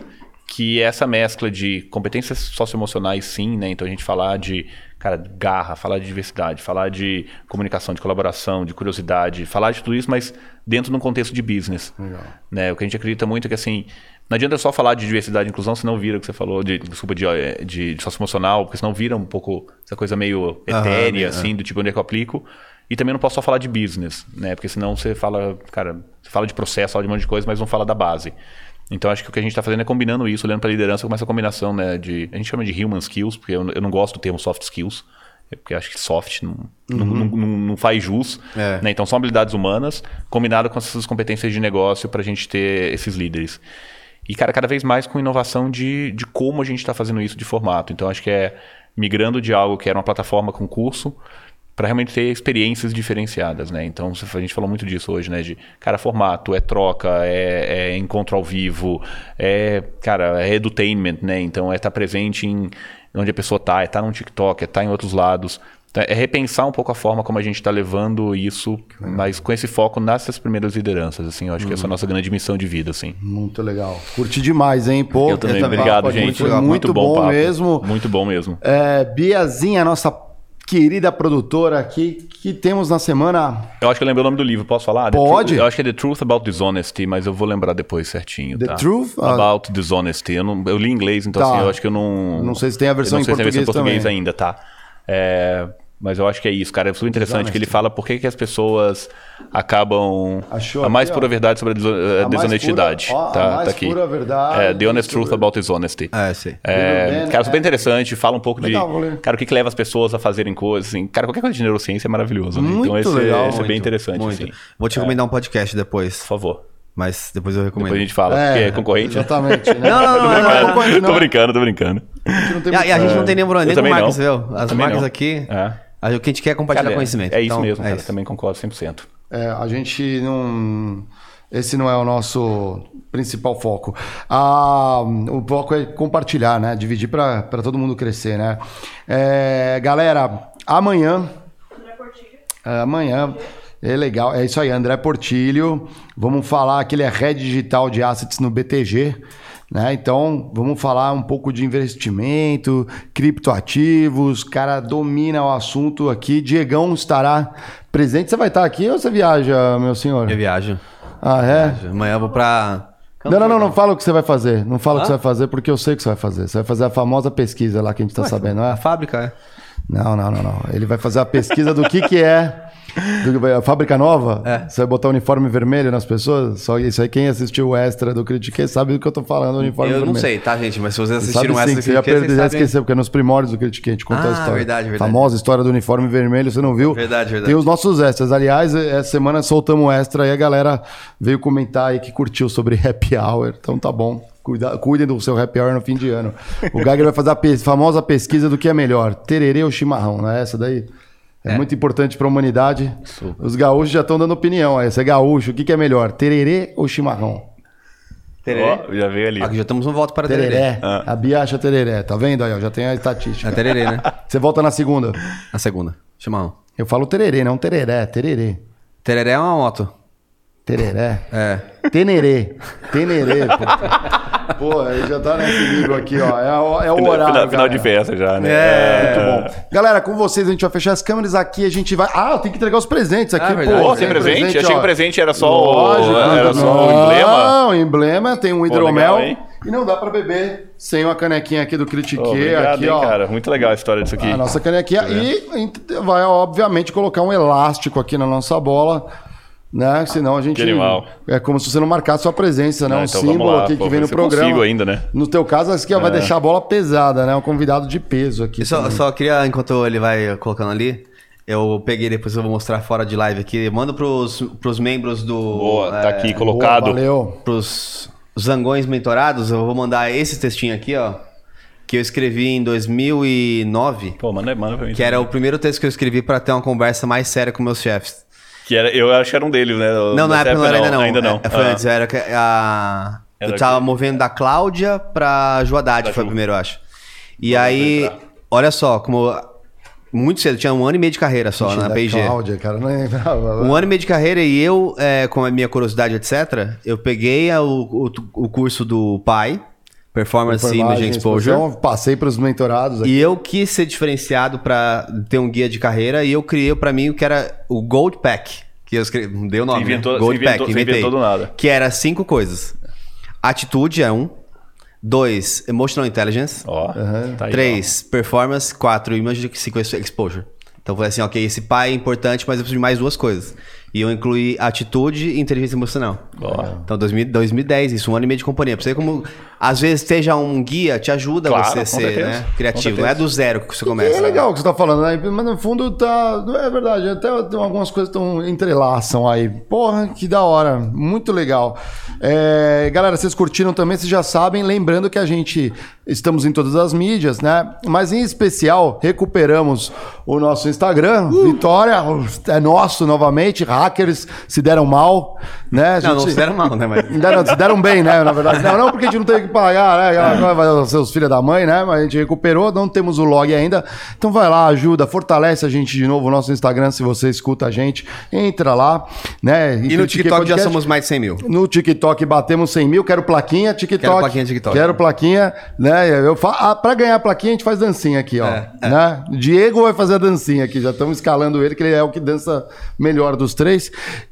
que essa mescla de competências socioemocionais, sim, né? Então a gente falar de, cara, garra, falar de diversidade, falar de comunicação, de colaboração, de curiosidade, falar de tudo isso, mas dentro de um contexto de business. Legal. Né? O que a gente acredita muito é que, assim, não adianta só falar de diversidade e inclusão, senão vira o que você falou, de, desculpa, de, eh, de, de socioemocional, porque senão vira um pouco essa coisa meio etérea, Aham, assim, é. do tipo onde é que eu aplico. E também não posso só falar de business, né? Porque senão você fala, cara, você fala de processo, fala de um monte de coisa, mas não fala da base. Então acho que o que a gente está fazendo é combinando isso, olhando para a liderança com essa combinação, né? De, a gente chama de human skills, porque eu, eu não gosto do termo soft skills, é porque acho que soft não, uhum. não, não, não, faz jus. É. Né? Então são habilidades humanas combinado com essas competências de negócio para a gente ter esses líderes. E, cara, cada vez mais com inovação de, de como a gente está fazendo isso de formato. Então acho que é migrando de algo que era uma plataforma com curso para realmente ter experiências diferenciadas, né? Então a gente falou muito disso hoje, né? De cara formato, é troca, é, é encontro ao vivo, é cara é edutainment, né? Então é estar tá presente em onde a pessoa tá, é estar tá no TikTok, é estar tá em outros lados. Então, é repensar um pouco a forma como a gente está levando isso, mas com esse foco nessas primeiras lideranças, assim, eu acho uhum. que essa é a nossa grande missão de vida, assim. Muito legal. Curti demais, hein, pô. Eu também, obrigado, gente. Muito, muito, bom, bom mesmo. Muito bom mesmo. É, Biazinha, nossa querida produtora aqui, que temos na semana. Eu acho que eu lembro o nome do livro, posso falar? Pode. eu acho que é The Truth About Dishonesty, mas eu vou lembrar depois certinho. The tá? Truth About Dishonesty. Eu, não, eu li em inglês, então tá. assim, eu acho que eu não. Não sei se tem a versão em português. Não sei se tem a versão em português também. ainda, tá? É. Mas eu acho que é isso, cara. É super interessante que ele fala por que, que as pessoas acabam. Achou a mais aqui, pura ó. verdade sobre a, a desonestidade. Pura, ó, tá, a mais tá aqui. pura verdade. É, The Honest Truth About Dishonesty. É, sim. É, cara, super interessante. Fala um pouco legal, de. Cara, o que, que leva as pessoas a fazerem coisas. Assim. Cara, qualquer coisa de neurociência é maravilhoso. Né? Muito então esse, legal, esse muito, é bem interessante. Muito. Assim. Vou te recomendar um podcast depois. Por favor. Mas depois eu recomendo. Depois a gente fala, é, porque é concorrente. Exatamente. Né? Não, não, não, não, é concorrente, não. Tô brincando, tô brincando. E a, e a gente não tem nem problema nem com marcas, viu? As marcas não. aqui. É. O que a gente quer é compartilhar cara, conhecimento. É, é isso então, mesmo, é cara. Isso. Também concordo 100%. É, a gente não. Esse não é o nosso principal foco. Ah, o foco é compartilhar, né? Dividir para todo mundo crescer, né? É, galera, amanhã. É, amanhã. É legal, é isso aí, André Portilho. Vamos falar que ele é head digital de assets no BTG. Né? Então, vamos falar um pouco de investimento, criptoativos. O cara domina o assunto aqui. Diegão estará presente. Você vai estar aqui ou você viaja, meu senhor? Eu viajo. Ah, é? Viajo. Amanhã eu vou para. Não, não, não, não fala o que você vai fazer. Não fala o que você vai fazer, porque eu sei o que você vai fazer. Você vai fazer a famosa pesquisa lá que a gente está sabendo, não é? A fábrica, é. Não, não, não, não. Ele vai fazer a pesquisa do que, que é a fábrica nova? É. Você vai botar uniforme vermelho nas pessoas? Só isso aí, quem assistiu o extra do Critiquei sabe do que eu tô falando, uniforme eu vermelho. Eu não sei, tá, gente? Mas se vocês assistiram o extra do Critiquei... Você já, perdeu, já esqueceu, porque é nos primórdios do Critiquei a gente conta ah, a história. verdade, verdade. Famosa história do uniforme vermelho, você não viu? Verdade, verdade. Tem os nossos extras. Aliás, essa semana soltamos o extra e a galera veio comentar aí que curtiu sobre happy hour. Então tá bom. Cuida, cuidem do seu happy hour no fim de ano. O Geiger vai fazer a pe famosa pesquisa do que é melhor, tererê ou chimarrão, não é essa daí? É, é. muito importante para a humanidade. Super. Os gaúchos já estão dando opinião. Aí, você é gaúcho, o que, que é melhor, tererê ou chimarrão? Tererê. Oh, já veio ali. Aqui já estamos um voto para tererê. tererê. Ah. A Bia acha tereré. Tá vendo aí? Já tem a estatística. É tererê, né? Você volta na segunda? Na segunda. Chimarrão. Eu falo tererê, não tereré. Tererê. Tereré é uma moto. Tereré? É. Tenerê. Tenerê, pô. Pô, aí já tá nesse nível aqui, ó. É, o, é o horário. Final, final de festa já, né? É. Muito bom. Galera, com vocês a gente vai fechar as câmeras aqui. A gente vai. Ah, tem que entregar os presentes aqui, ah, pô. Tem presente? presente Achei que o presente era só Lógico, o. Era só não, o emblema. Não, o emblema tem um hidromel. Pô, legal, e não dá para beber sem uma canequinha aqui do Critique. Oh, obrigado, aqui, hein, ó. cara. Muito legal a história disso aqui. A nossa canequinha. É. E vai, obviamente, colocar um elástico aqui na nossa bola né? Senão a gente. É como se você não marcasse sua presença, né? Não, um então símbolo lá, aqui pô, que vem no programa. Consigo ainda, né? No teu caso, esse aqui é. vai deixar a bola pesada, né? Um convidado de peso aqui. Só, só, queria, enquanto ele vai colocando ali, eu peguei, depois eu vou mostrar fora de live aqui. Manda pros, pros membros do. Boa, tá aqui colocado. Boa, valeu. Pros zangões mentorados, eu vou mandar esse textinho aqui, ó. Que eu escrevi em 2009. Pô, manda, manda pra mim. Que era o primeiro texto que eu escrevi para ter uma conversa mais séria com meus chefes. Que era, eu acho que era um deles, né? Não, na época não era ainda não. Ainda não. É, foi ah. antes, era a... Era eu tava que... movendo da Cláudia pra Joadade, foi o primeiro, eu acho. E aí, olha só, como muito cedo, tinha um ano e meio de carreira só Ixi, na PG. Cláudia, cara, não lembrava. Um ano e meio de carreira e eu, é, com a minha curiosidade, etc., eu peguei o, o, o curso do pai, Performance Imaging Exposure. Passei para os mentorados. Aqui. E eu quis ser diferenciado para ter um guia de carreira e eu criei para mim o que era o Gold Pack. Que eu escrevi, deu o nome, inventou, né? Gold inventou, Pack, inventei. Inventou do nada. Que era cinco coisas. Atitude é um. Dois, Emotional Intelligence. Ó, uhum. tá aí, Três, ó. Performance. Quatro, Image Exposure. Então foi assim, ok, esse pai é importante, mas eu preciso de mais duas coisas. E eu incluí atitude e inteligência emocional. Então, 2000, 2010, isso, um ano e meio de companhia. Pra você como, às vezes, seja um guia, te ajuda Claro, você com ser certeza, né, criativo. Não é do zero que você E começa. é legal o que você tá falando, né? Mas no fundo tá. não É verdade, até tem algumas coisas estão entrelaçam aí. Porra, que da hora. Muito legal. É, galera, vocês curtiram também, vocês já sabem. Lembrando que a gente estamos em todas as mídias, né? Mas em especial, recuperamos o nosso Instagram. Uh! Vitória, é nosso novamente. Hackers se deram mal, né? A Não, não gente- se deram mal, né? Mas... Se deram bem, né? Na verdade. Não, não porque a gente não teve que pagar, né? Os seus filhos da mãe, né? Mas a gente recuperou, não temos o log ainda. Então vai lá, ajuda, fortalece a gente de novo o nosso Instagram, se você escuta a gente. Entra lá, né? E no Critique TikTok já somos mais de 100 mil. No TikTok batemos 100 mil, quero plaquinha, TikTok. Quero plaquinha TikTok. Quero plaquinha, né? Eu fa... ah, pra ganhar plaquinha, a gente faz dancinha aqui, ó. É, Né? Diego vai fazer a dancinha aqui, já estamos escalando ele, que ele é o que dança melhor dos três.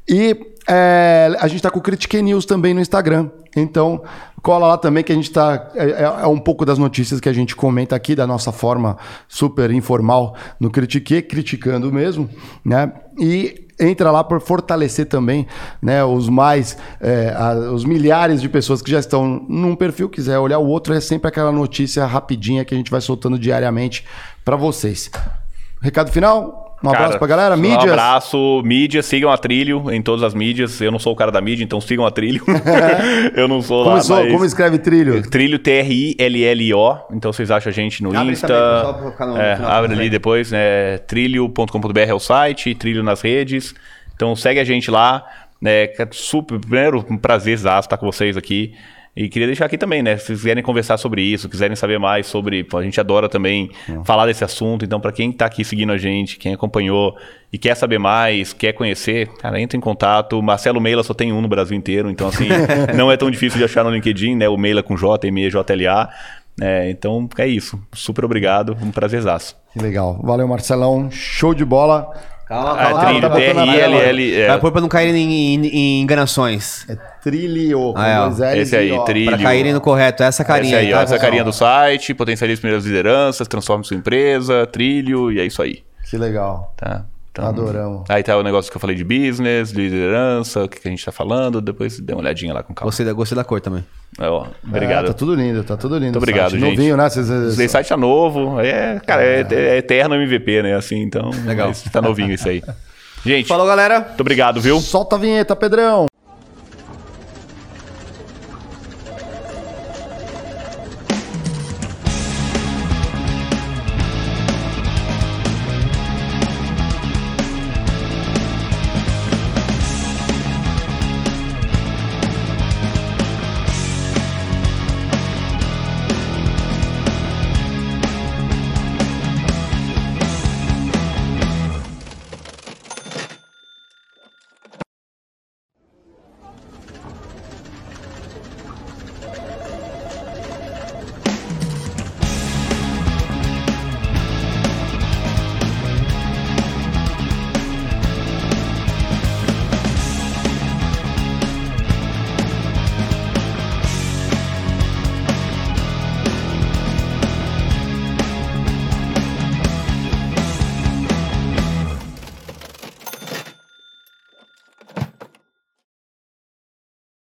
E é, a gente tá com o Critique News também no Instagram. Então, cola lá também que a gente tá. É, é- é um pouco das notícias que a gente comenta aqui, da nossa forma super informal no Critique, criticando mesmo, né? E entra lá para fortalecer também né, os mais é, a- os milhares de pessoas que já estão num perfil quiser olhar o outro é sempre aquela notícia rapidinha que a gente vai soltando diariamente para vocês recado final um abraço Cara, pra galera Um mídias abraço, mídia, sigam a Trilho em todas as mídias. Eu não sou o cara da mídia, então sigam a Trilho. eu não sou lá, Começou, mas... como escreve trilho Trilho T-R-I-L-L-O. Então vocês acham a gente no Abre Insta. também, só no- é, no abre ali depois, né? Trilho.com.br é o site, trilho nas redes. Então segue a gente lá. Né, é super, primeiro, um prazer estar com vocês aqui. E queria deixar aqui também, né? Se vocês quiserem conversar sobre isso, quiserem saber mais sobre. pô, a gente adora também falar desse assunto. Então, para quem está aqui seguindo a gente, quem acompanhou e quer saber mais, quer conhecer, cara, entra em contato. Marcelo Meila só tem um no Brasil inteiro, então, assim, não é tão difícil de achar no LinkedIn, né? O Meila com J, M-E-J-L-A. É, então, é isso. Super obrigado. Um prazerzaço. que legal valeu Marcelão show de bola Calma, Ah, calma, trilho, tá botando na T-R-I-L-L. é. Vai pôr pra não caírem em, em- em enganações. é trilho Ah, é, Esse aí, trilho. Pra caírem no correto. Essa carinha Essa aí, tá, essa carinha do site, potencialize primeiras lideranças, transforme sua empresa, trilho, e é isso aí. que legal Tá? Então, Adoramos. Aí tá o negócio que eu falei de business, de liderança, o que que a gente tá falando, depois dê uma olhadinha lá com calma. Gostei da, gostei da cor também. É, ó, obrigado. É, tá tudo lindo tá tudo lindo Muito obrigado, site. gente. novinho né Vocês- Esse site tá novo, é, cara, é, é eterno MVP, né, assim, então, Legal. tá novinho isso aí. Gente, Falou, galera. muito obrigado, viu? solta a vinheta Pedrão